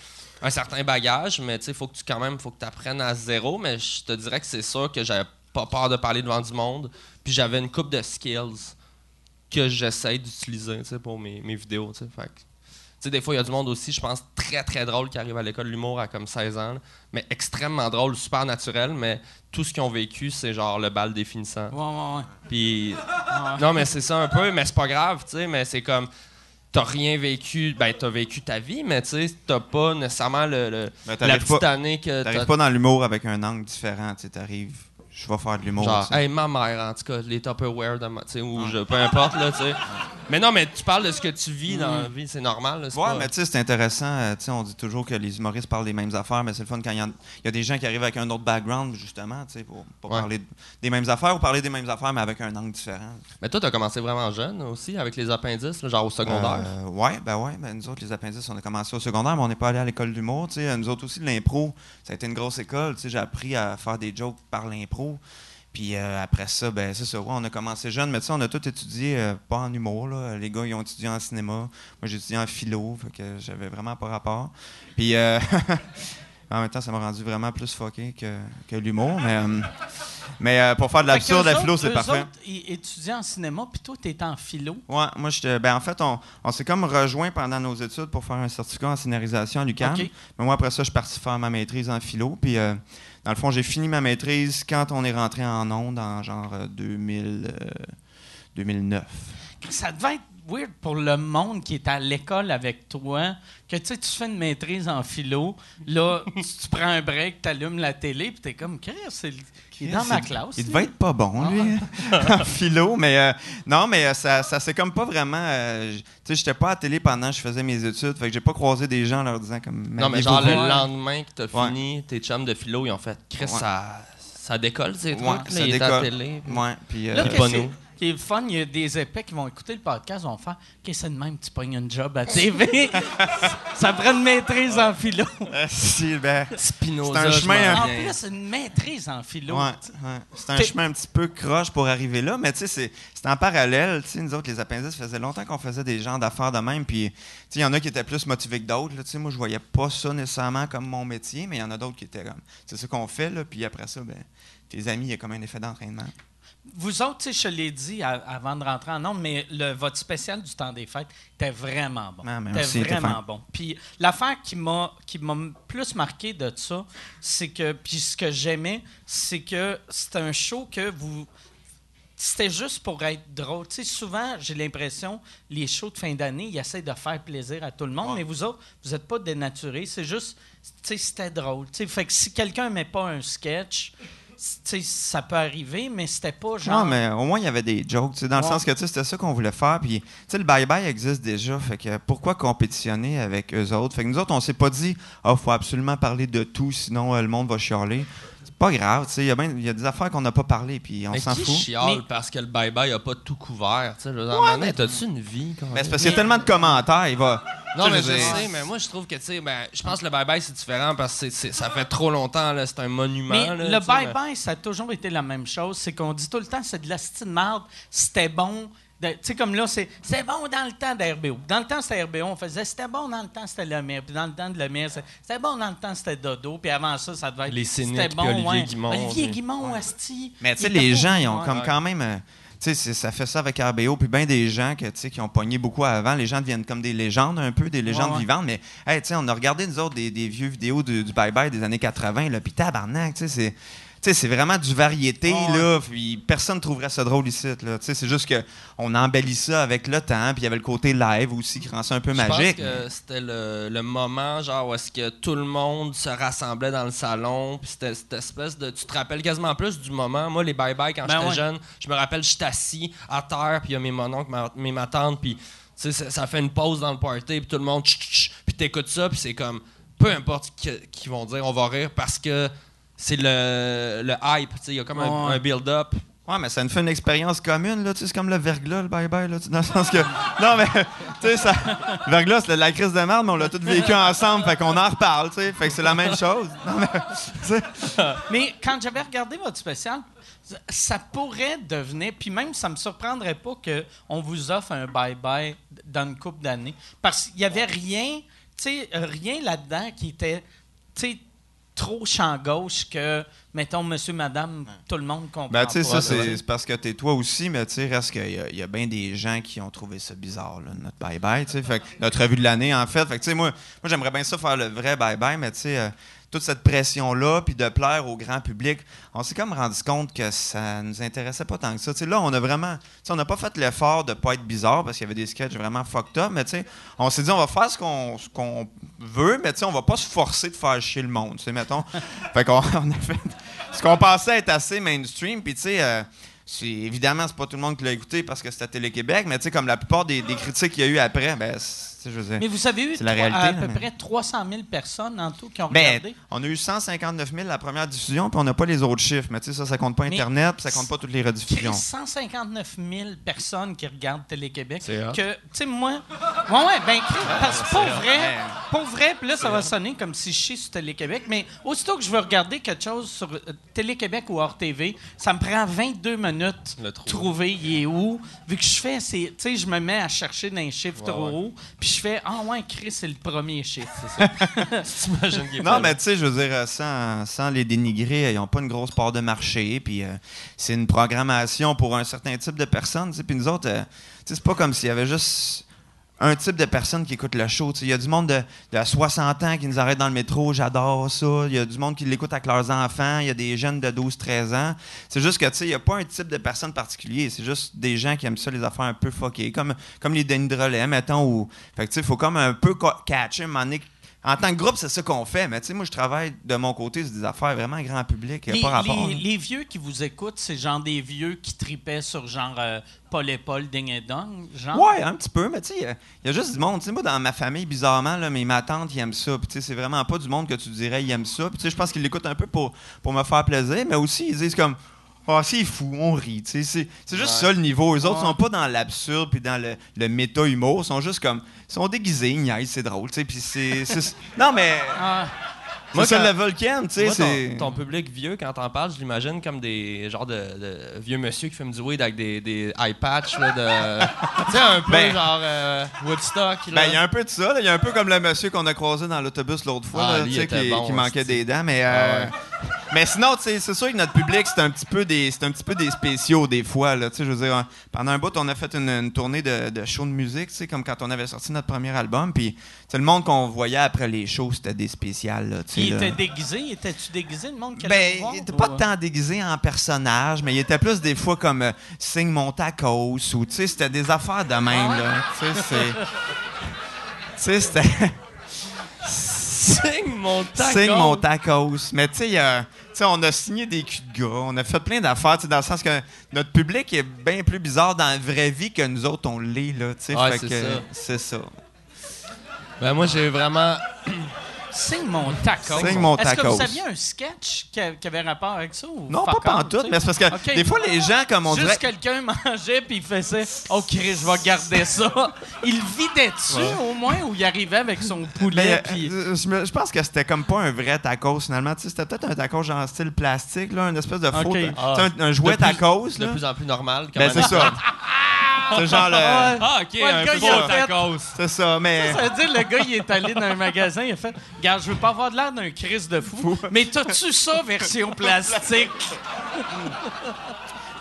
D: un certain bagage, mais tu sais, faut que tu, quand même, faut que tu apprennes à zéro. Mais je te dirais que c'est sûr que j'avais pas peur de parler devant du monde. Puis j'avais une coupe de skills que j'essaie d'utiliser tu sais, pour mes, mes vidéos. tu sais. Fait que, tu sais, des fois, il y a du monde aussi, je pense, très très drôle qui arrive à l'école de l'humour à comme 16 ans, là. mais extrêmement drôle, super naturel, mais tout ce qu'ils ont vécu, c'est genre le bal définissant.
B: Ouais, ouais, ouais.
D: Puis, non, mais c'est ça un peu, mais c'est pas grave, tu sais, mais c'est comme. T'as rien vécu, ben t'as vécu ta vie, mais tu sais, t'as pas nécessairement le, le-
E: Ben,
D: la petite
E: pas-
D: année que
E: T'arrives pas dans l'humour avec un angle différent. Tu sais, t'arrives, je vais faire de l'humour.
D: Genre,
E: tu
D: hey, ma mère, en tout cas, les Tupperware, de ma, tu ou je, peu importe, là, tu sais. Mais non, mais tu parles de ce que tu vis dans la vie, c'est normal, là, c'est
E: Ouais,
D: pas-
E: mais tu sais, c'est intéressant. euh, tu sais, on dit toujours que les humoristes parlent des mêmes affaires, mais c'est le fun quand il y, a des gens qui arrivent avec un autre background, justement, tu sais, pour, pour
D: Ouais.
E: parler de- des mêmes affaires ou parler des mêmes affaires, mais avec un angle différent.
D: Mais toi, t'as commencé vraiment jeune aussi, avec les appendices, là, genre au secondaire.
E: Euh, ouais, ben ouais. Ben nous autres, les appendices, on a commencé au secondaire, mais on n'est pas allé à l'école d'humour. Tu sais, nous autres aussi, l'impro, ça a été une grosse école. Tu sais, j'ai appris à faire des jokes par l'impro. Puis euh, après ça, ben c'est ça. ouais, on a commencé jeune, mais tu sais, on a tout étudié, euh, pas en humour. Là. Les gars, ils ont étudié en cinéma. Moi, j'ai étudié en philo, fait que j'avais vraiment pas rapport. Puis euh, en même temps, ça m'a rendu vraiment plus fucké que, que l'humour. Mais, mais pour faire de l'absurde, la philo, c'est parfait.
B: Autres, ils étudiaient en cinéma, puis toi, t'étais en philo.
E: Ouais, moi, j'étais. Ben, en fait, on, on s'est comme rejoint pendant nos études pour faire un certificat en scénarisation à l'UQAM. Mais moi, après ça, je suis parti faire ma maîtrise en philo. Puis, dans le fond, j'ai fini ma maîtrise quand on est rentré en ondes en genre euh, 2000, euh, 2009.
B: Ça devait être weird pour le monde qui est à l'école avec toi, que tu sais, tu fais une maîtrise en philo, là, tu, tu prends un break, tu allumes la télé, puis t'es comme, Chris, c'est le- il est dans ma
E: C'est-
B: classe.
E: Il
B: lui.
E: devait être pas bon, lui, en philo. Mais euh, non, mais euh, ça, ça c'est comme pas vraiment. euh, tu sais, j'étais pas à la télé pendant que je faisais mes études. Fait que j'ai pas croisé des gens en leur disant comme.
D: non, mais genre le lendemain que t'as
E: Ouais.
D: fini, tes chums de philo, ils ont fait Chris,
E: Ouais.
D: ça, ça décolle, ces
E: Ouais,
D: trucs, là,
E: ça
D: il est à la télé.
E: Ouais, puis. euh,
B: Là,
D: Puis
B: qui est le fun, il y a des épais qui vont écouter le podcast, vont faire OK, c'est de même, tu pognes un job à TV. ça prend une maîtrise en philo.
E: Euh, si, ben,
D: Spinoza.
E: C'est un chemin.
B: En plus, c'est une maîtrise en philo.
E: Ouais. C'est un
B: T'es-
E: chemin un petit peu croche pour arriver là, mais tu sais, c'est- c'est en parallèle. Tu sais, nous autres, les appendices, ça faisait longtemps qu'on faisait des genres d'affaires de même. Puis, tu sais, il y en a qui étaient plus motivés que d'autres. là. Tu sais, moi, je voyais pas ça nécessairement comme mon métier, mais il y en a d'autres qui étaient comme, c'est ça qu'on fait, là. Puis après ça, ben, tes amis, il y a comme un effet d'entraînement.
B: Vous autres, je l'ai dit avant de rentrer en nombre, mais le, votre spécial du temps des fêtes était vraiment bon.
E: Ah, merci,
B: vraiment bon. Puis l'affaire qui m'a qui m'a plus marqué de ça, c'est que puis ce que j'aimais, c'est que c'était un show que vous c'était juste pour être drôle. Tu sais, souvent, j'ai l'impression, les shows de fin d'année, ils essaient de faire plaisir à tout le monde, mais vous autres, vous n'êtes pas dénaturés. C'est juste, tu sais, c'était drôle. Tu sais, fait que si quelqu'un met pas un sketch, ça peut arriver, mais c'était pas genre.
E: Non, mais au moins, il y avait des jokes. Dans le sens que c'était ça qu'on voulait faire. Puis, le bye-bye existe déjà. Fait que pourquoi compétitionner avec eux autres? Fait que nous autres, on s'est pas dit, ah, faut absolument parler de tout, sinon euh, le monde va chialer. C'est pas grave. tu sais, Il y, a ben- il y a des affaires qu'on n'a pas parlé, puis on s'en fout.
D: chiale
B: Mais-
D: parce que le bye-bye a pas tout couvert? Tu donné, t'as-tu une vie? quand
E: Mais
D: même?
E: c'est parce qu'il y a tellement de commentaires. Il va.
D: Non, mais je sais, mais moi, je trouve que, tu sais, ben, je pense que le bye-bye, c'est différent parce que ça fait trop longtemps, là, c'est un monument.
B: Mais
D: là,
B: le
D: mais-
B: bye-bye, ça a toujours été la même chose. C'est qu'on dit tout le temps, c'est de la style marde, c'était bon. Tu sais, comme là, c'est bon dans le temps d'RBO. Dans le temps, c'était RBO. On faisait c'était bon dans le temps, c'était le maire. Puis dans le temps de le maire, c'est- c'était bon dans le temps, c'était Dodo. Puis avant ça, ça devait être.
D: Les Cyniques,
B: C'était bon,
D: Olivier
B: ouais.
D: Guimond,
B: Olivier Guimond, Asti.
E: Mais tu sais, les gens, ils ont
B: Ouais.
E: comme
D: Ouais.
E: quand même. euh, tu sais, ça fait ça avec RBO, puis bien des gens que, tu sais, qui ont pogné beaucoup avant. Les gens deviennent comme des légendes un peu, des légendes
B: Ouais, ouais.
E: vivantes. Mais, hey, tu sais, on a regardé, nous autres, des, des vieux vidéos du, du bye-bye des années 80, là, puis tabarnak, tu sais, c'est. Tu sais, c'est vraiment du variété,
B: Ouais,
E: là, puis personne trouverait ça drôle ici. Là. Tu sais, C'est juste qu'on embellit ça avec le temps, puis il y avait le côté live aussi qui rend ça un peu
D: Je
E: magique.
D: pense que c'était le, le moment genre où est-ce que tout le monde se rassemblait dans le salon puis c'était cette espèce de tu te rappelles quasiment plus du moment moi les bye bye quand
B: Ben
D: j'étais
B: ouais.
D: jeune je me rappelle j'étais assis à terre puis il y a mes mononcles ma, mes ma tante puis tu sais ça, ça fait une pause dans le party puis tout le monde tch, tch, tch, puis t'écoutes ça puis c'est comme peu importe qui, qui vont dire on va rire parce que c'est le, le hype tu sais il y a comme un,
B: Ouais.
D: un build-up
E: Ouais, mais ça nous fait une expérience commune, là. Tu sais, c'est comme le verglas, le bye-bye, là. Dans le sens que. Non, mais, tu sais, ça. Le verglas, de la crise de merde, mais on l'a tous vécu ensemble, fait qu'on en reparle, tu sais. Fait que c'est la même chose. Non, mais. tu sais,
B: Mais quand j'avais regardé votre spécial, ça- pourrait devenir, puis même ça me surprendrait pas qu'on vous offre un bye-bye dans une couple d'années. Parce qu'il n'y avait rien, tu sais, rien là-dedans qui était, tu sais, trop champ gauche que, mettons, monsieur, madame, tout le monde comprend.
E: Ben, tu sais, ça, c'est parce que t'es toi aussi, mais tu sais, reste qu'il y a, il y a bien des gens qui ont trouvé ça bizarre, là, notre bye-bye, tu sais. Notre revue de l'année, en fait. Fait que, tu sais, moi, moi j'aimerais bien ça faire le vrai bye-bye, mais tu sais, euh, toute cette pression-là, puis de plaire au grand public, on s'est comme rendu compte que ça nous intéressait pas tant que ça. Là, on a vraiment. On n'a pas fait l'effort de pas être bizarre parce qu'il y avait des sketchs vraiment fucked up, mais on s'est dit, on va faire ce qu'on veut, mais on va pas se forcer de faire chier le monde, mettons. fait qu'on on a fait ce qu'on pensait être assez mainstream, puis tu sais. euh, évidemment, c'est pas tout le monde qui l'a écouté parce que c'était Télé-Québec, mais tu sais, comme la plupart des, des critiques qu'il y a eu après, ben, je veux dire.
B: Mais vous avez eu
E: la réalité,
B: à peu
E: mais-
B: près 300 000 personnes en tout qui ont
E: Ben,
B: regardé.
E: on a eu 159 000 la première diffusion, puis on n'a pas les autres chiffres. Mais tu sais, ça, ça compte pas Internet, puis ça compte pas toutes les rediffusions.
B: Chris, 159 000 personnes qui regardent Télé-Québec. Que, tu sais, moi. Ouais, ouais, ben, Chris, parce que pour vrai, pour vrai, puis là, ça va sonner comme si je chie sur Télé-Québec, mais aussitôt que je veux regarder quelque chose sur euh, Télé-Québec ou hors TV, ça me prend 22 minutes
D: Le trouver.
B: il est où. Vu que je fais, c'est. Tu sais, je me mets à chercher dans les chiffres
D: Ouais,
B: trop
D: ouais.
B: hauts, puis je fais, ah ouais, Chris, c'est le premier chiffre, c'est ça.
E: Non, mais tu sais, je veux dire, sans, sans les dénigrer, ils n'ont pas une grosse part de marché, puis euh, c'est une programmation pour un certain type de personnes. Puis nous autres, euh, c'est pas comme s'il y avait juste un type de personnes qui écoute le show. Il y a du monde de, de 60 ans qui nous arrête dans le métro, j'adore ça. Il y a du monde qui l'écoute avec leurs enfants. Il y a des jeunes de 12-13 ans. C'est juste que, tu sais, il n'y a pas un type de personne particulier. C'est juste des gens qui aiment ça, les affaires un peu fuckées, comme, comme les Denis Drolet, mettons. Ou... Fait que, tu sais, il faut comme un peu catcher, un en tant que groupe, c'est ça qu'on fait. Mais tu sais, moi, je travaille de mon côté sur des affaires vraiment grand public.
B: Les,
E: pas rapport.
B: les- vieux qui vous écoutent, c'est genre des vieux qui tripaient sur genre euh, Paul et Paul, Ding et Dong, genre?
E: Ouais, un petit peu, mais tu sais, il y a- il y, a juste du monde. Tu sais, moi, dans ma famille, bizarrement, là, mais ma tante, il aime ça. Puis, tu sais, c'est vraiment pas du monde que tu dirais, il aime ça. Puis, tu sais, je pense qu'il l'écoute un peu pour, pour me faire plaisir, mais aussi, ils disent comme, Ah, c'est fou, on rit. C'est juste
D: Ouais.
E: ça le niveau. Eux autres
B: Ouais.
E: sont pas dans l'absurde puis dans le, le méta-humour. Ils sont juste comme. Ils sont déguisés, ils c'est drôle. Puis c'est. c'est- Non, mais.
B: Ah,
D: Moi,
E: C'est ça
D: quand-
E: le Volcan, tu sais.
D: Ton, ton public vieux, quand t'en parles, je l'imagine comme des genres de, de vieux monsieur qui fument du weed avec des, des eye patch, là, de... tu sais, un peu
E: Ben-
D: genre euh, Woodstock, là.
E: Ben, il y a un peu de ça. Il y a un peu comme le monsieur qu'on a croisé dans l'autobus l'autre fois,
D: Ah,
E: là,
D: lui,
E: qui,
D: bon,
E: qui manquait des dents. Mais, euh,
D: Ah ouais.
E: mais sinon, c'est sûr que notre public, c'est un petit peu des, c'est un petit peu des spéciaux des fois. Là, tu sais, je veux dire, pendant un bout, on a fait une, une tournée de, de shows de musique, tu sais, comme quand on avait sorti notre premier album. Puis, c'est le monde qu'on voyait après les shows, c'était des spéciales. Là,
B: il
E: là.
B: était déguisé. Étais-tu déguisé, le monde qui
E: Ben,
B: voir,
E: il était
B: ou-
E: pas tant déguisé en personnage, mais il était plus des fois comme euh, signe mon tacos ou tu sais, c'était des affaires de même
B: Ah
E: là. Tu sais, c'est. Tu sais, c'était.
D: Signe mon taco.
E: Signe mon tacos. Mais tu sais, sais, on a signé des culs de gars, on a fait plein d'affaires, tu sais, dans le sens que notre public est bien plus bizarre dans la vraie vie que nous autres, on l'est, là, tu sais.
D: Ouais, c'est ça.
E: C'est ça.
D: Ben, moi, j'ai vraiment...
B: Signe mon taco.
E: Signe mon
B: Est-ce que vous aviez un sketch qui, avait rapport avec ça? Ou
E: Non, pas pantoute, mais c'est parce que
B: Ok.
E: des fois, les gens, comme on
B: Juste
E: dirait.
B: quelqu'un mangeait puis il faisait Oh, Chris, je vais garder ça. Il vidait dessus au moins ou il arrivait avec son poulet
E: Mais,
B: puis.
E: euh, je, pense que c'était comme pas un vrai tacos finalement. Tu sais, C'était peut-être un tacos genre style plastique, là, une espèce de faux.
B: Ok.
E: sais,
D: Ah.
E: un, un jouet
D: De plus-
E: tacos.
D: De
E: Là.
D: plus en plus normal.
E: Ben, c'est ça. c'est genre le.
D: Ah, OK,
B: Ouais,
D: un faux tacos.
E: C'est ça, mais.
B: Ça veut dire le gars, il est allé dans un magasin, il a fait Regarde, je veux pas avoir de l'air d'un Chris de fou, mais t'as-tu ça version plastique?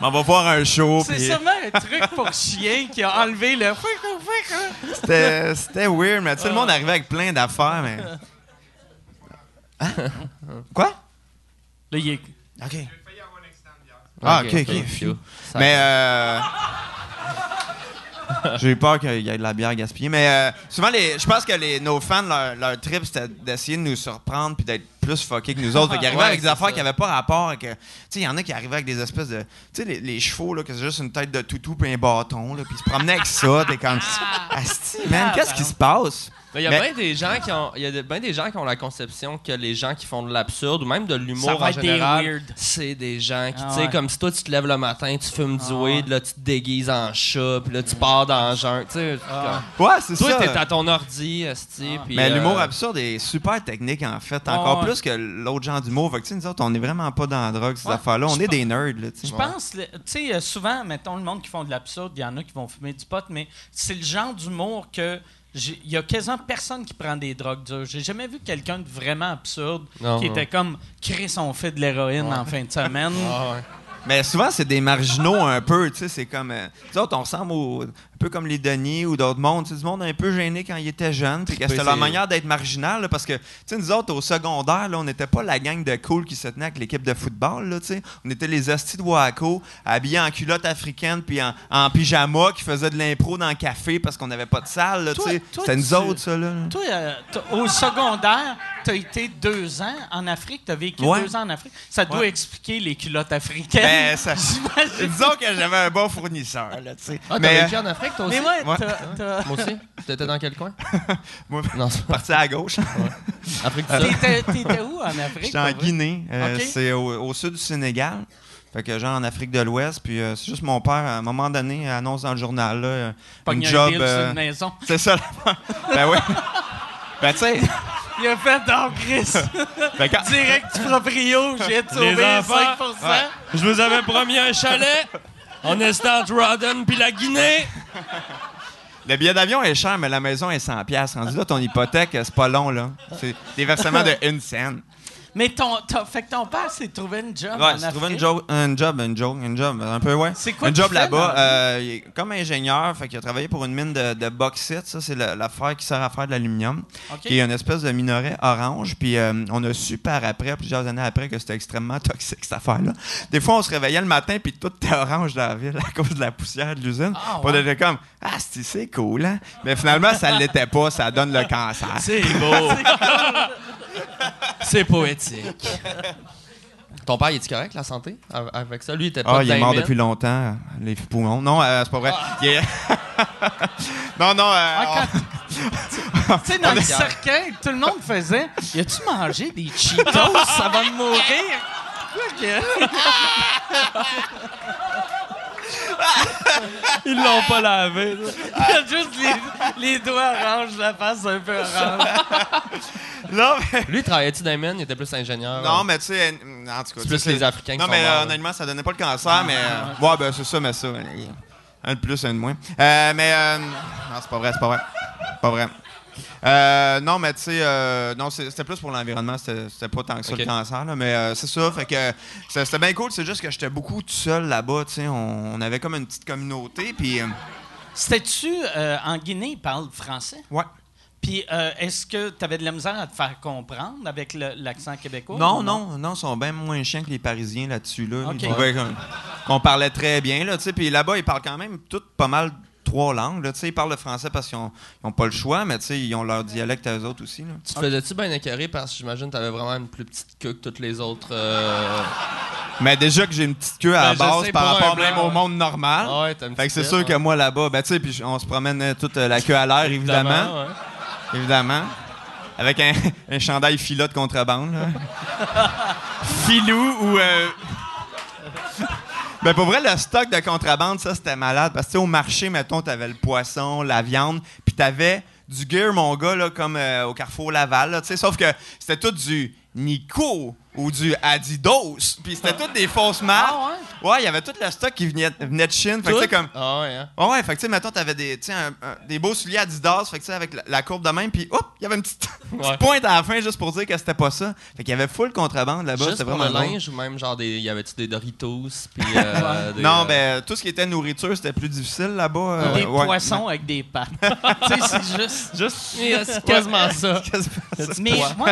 E: On va voir un show.
B: C'est
E: puis
B: sûrement un truc pour chien qui a enlevé le.
E: C'était c'était weird, mais sais, le monde arrivait avec plein d'affaires, mais. Hein? Quoi?
B: Là, il est.
E: OK. Ah, ok, ok. Mais euh, j'ai eu peur qu'il y ait de la bière gaspillée. Mais euh, souvent, les, je pense que les, nos fans, leur, leur trip, c'était d'essayer de nous surprendre puis d'être plus fuckés que nous autres. Fait qu'ils arrivaient
D: Ouais,
E: avec des affaires
D: ça.
E: qui n'avaient pas rapport euh, Tu sais, il y en a qui arrivaient avec des espèces de. Tu sais, les, les chevaux, là, que c'est juste une tête de toutou puis un bâton, là, puis ils se promenaient avec ça. T'es comme. Asti, man, qu'est-ce qui se passe?
D: Mais il y a
E: Mais-
D: bien des gens qui ont, il y a de- bien des gens qui ont la conception que les gens qui font de l'absurde ou même de
B: Ça
D: l'humour
B: va
D: en
B: être des
D: général,
B: weird.
D: c'est des gens qui,
B: Ah
D: tu sais,
B: ouais.
D: comme si toi tu te lèves le matin, tu fumes du
B: Ah
D: weed, là tu te déguises en chat, puis là tu pars dans le jungle, tu sais.
B: Ah.
E: Ouais, c'est
D: Toi
E: ça.
D: t'es à ton ordi, esti, puis.
E: Mais
D: euh,
E: l'humour absurde est super technique, en fait. Encore
B: ouais.
E: plus que l'autre genre d'humour. Fait que, tu sais, nous autres, on est vraiment pas dans la drogue, ces
B: Ouais.
E: affaires-là. On
B: Je
E: est des nerds, là, tu sais.
B: Je pense, le- tu sais, euh, souvent, mettons, le monde qui font de l'absurde, il y en a qui vont fumer du pot, mais c'est le genre d'humour que. Il y a quasiment personne qui prend des drogues dures. J'ai jamais vu quelqu'un de vraiment absurde
D: Non,
B: qui
D: non.
B: était comme Chris, on fait de l'héroïne en fin de semaine.
D: Ouais.
E: Mais souvent, c'est des marginaux un peu, tu sais, c'est comme... Euh, nous autres, on ressemble au- un peu comme les Denis ou d'autres mondes, tu sais, du monde un peu gêné quand ils étaient jeunes, puis que c'était
D: Oui,
E: leur manière d'être marginal, là, parce que, tu sais, nous autres, au secondaire, là, on n'était pas la gang de cool qui se tenait avec l'équipe de football, là, tu sais. On était les hosties de Waco, habillés en culotte africaine, puis en, en pyjama, qui faisaient de l'impro dans le café parce qu'on n'avait pas de salle, là, tu
B: Toi-
E: sais.
B: toi,
E: C'était nous
B: tu-
E: autres, ça, là.
B: Toi, euh, au secondaire, tu as été deux ans en Afrique, tu as vécu
E: Ouais.
B: deux ans en Afrique. Ça doit
E: Ouais.
B: expliquer les culottes africaines.
E: Ben, ça-
B: J'imagine.
E: Disons que j'avais un bon fournisseur, là, tu sais.
D: Ah, t'as
E: Mais,
D: vécu en Afrique? Toi aussi?
B: Mais ouais,
E: Ouais.
B: t'as- t'as-
D: Moi aussi. T'étais dans quel coin?
E: Moi-
D: Non, c'est pas.
E: parti à gauche.
D: Afrique du Sud.
B: t'étais t'étais où en Afrique?
E: J'étais en
B: pour vrai?
E: Guinée. euh,
B: Ok.
E: C'est au, au sud du Sénégal. Fait que genre en Afrique de l'Ouest. Puis euh, c'est juste mon père, à un moment donné, annonce dans le journal là, euh, une
B: un
E: job.
B: deal sur
E: euh,
B: une maison.
E: c'est ça. ben oui. ben tu sais.
B: Il a fait dans Chris.
E: ben, quand-
B: Direct du proprio, j'ai sauvé
D: Les enfants.
B: 5
E: Ouais.
D: Je vous avais promis un chalet. On est Start Rodden puis la Guinée.
E: le billet d'avion est cher, mais la maison est 100 pièces. Rendu là, ton hypothèque, c'est pas long là. C'est des versements de une scène.
B: Mais ton, ton- fait que ton père s'est trouvé une job
E: Ouais, j'ai trouvé une job, un job, une job, une job, un peu, ouais.
B: C'est quoi
E: Un job là-bas. euh, comme ingénieur, fait qu'il a travaillé pour une mine de, de bauxite. Ça, c'est l'affaire qui sert à faire de l'aluminium,
B: OK.
E: qui est une espèce de minerai orange. Puis euh, on a su par après, plusieurs années après, que c'était extrêmement toxique, cette affaire-là. Des fois, on se réveillait le matin, puis tout était orange dans la ville à cause de la poussière de l'usine.
B: Ah,
E: Puis On
B: ouais?
E: était comme, ah, c'est c'est cool, hein? Mais finalement, ça ne l'était pas, ça donne le cancer.
D: C'est beau. C'est poétique. Ton père, il est correct, la santé, av- avec ça? Lui, il était pas
E: Ah, il est mort depuis longtemps, les poumons. Non, euh, c'est pas vrai. Il est- non, non. euh,
B: Ah, quand- Tu sais, dans le cercueil, tout le monde faisait Y a-tu mangé des Cheetos? Avant de mourir.
D: Ils l'ont pas lavé. là.
B: Il a juste les, les doigts orange, la face un peu orange.
E: Non, mais.
D: Lui, travaillait-tu dans les mines? Il était plus ingénieur.
E: Non, mais tu sais, en tout cas.
D: C'est plus les Africains qui
E: Non,
D: sont
E: mais
D: morts,
E: euh, honnêtement, ça donnait pas le cancer, mais. euh, ouais, ben, c'est ça, mais ça. Un de plus, un de moins. Euh, mais. euh, non, c'est pas vrai, c'est pas vrai. Pas vrai. Euh, non, mais tu sais, euh, non, c'est- c'était plus pour l'environnement, c'était pas tant que ça le cancer, là, mais euh, c'est ça, fait que c'était bien cool, c'est juste que j'étais beaucoup tout seul là-bas, tu sais, on, on avait comme une petite communauté, puis
B: C'était-tu euh, en Guinée, ils parlent français?
E: ouais.
B: Puis euh, est-ce que tu avais de la misère à te faire comprendre avec l'accent québécois?
E: Non, non, non, ils sont bien moins chiants que les Parisiens là-dessus. Là. Ils trouvaient qu'on- parlait très bien. Là, tu sais. puis là-bas, ils parlent quand même toutes pas mal trois langues. Là, tu sais. ils parlent le français parce qu'ils n'ont pas le choix, mais tu sais, ils ont leur dialecte à eux autres aussi. Là.
D: Tu te faisais-tu bien écœurer parce que j'imagine que t'avais vraiment une plus petite queue que toutes les autres. euh,
E: Mais déjà que j'ai une petite queue à la
D: Ben, je
E: base
D: sais,
E: par rapport même au monde normal.
D: Ah ouais,
E: Fait que c'est sûr que
D: ouais.
E: moi là-bas, ben, tu sais, puis on se promène euh, toute euh, la queue à l'air, évidemment.
D: ouais.
E: Évidemment. Avec un, un chandail filat de contrebande. Filou ou. euh, Ben pour vrai, le stock de contrebande, ça, c'était malade. Parce que au marché, mettons, t'avais le poisson, la viande, puis t'avais du gear, mon gars, là, comme euh, au Carrefour Laval. là, sauf que c'était tout du Nico ou du Adidas. Puis c'était toutes des fausses marques.
B: Ah
E: ouais? il y avait tout le stock qui venait, venait de Chine. Fait que tu sais, comme.
D: Ah ouais, hein?
E: Ouais, ouais, fait que tu sais, mettons, t'avais des, tu sais, un- un- des beaux souliers Adidas, fait que tu sais, avec la, la courbe de même, puis hop, il y avait une petite, petite
D: Ouais.
E: pointe à la fin juste pour dire que c'était pas ça. Fait qu'il y avait full contrebande là-bas,
D: Juste
E: c'était
D: pour
E: vraiment
D: le
E: drôle.
D: linge ou même genre des. Y avait-tu des Doritos? Puis. euh, des,
E: Non,
D: euh,
E: ben, tout ce qui était nourriture, c'était plus difficile là-bas. euh,
B: Des
E: ouais.
B: poissons avec des pattes. tu sais, c'est juste.
D: Juste. C'est quasiment ça.
B: Mais moi,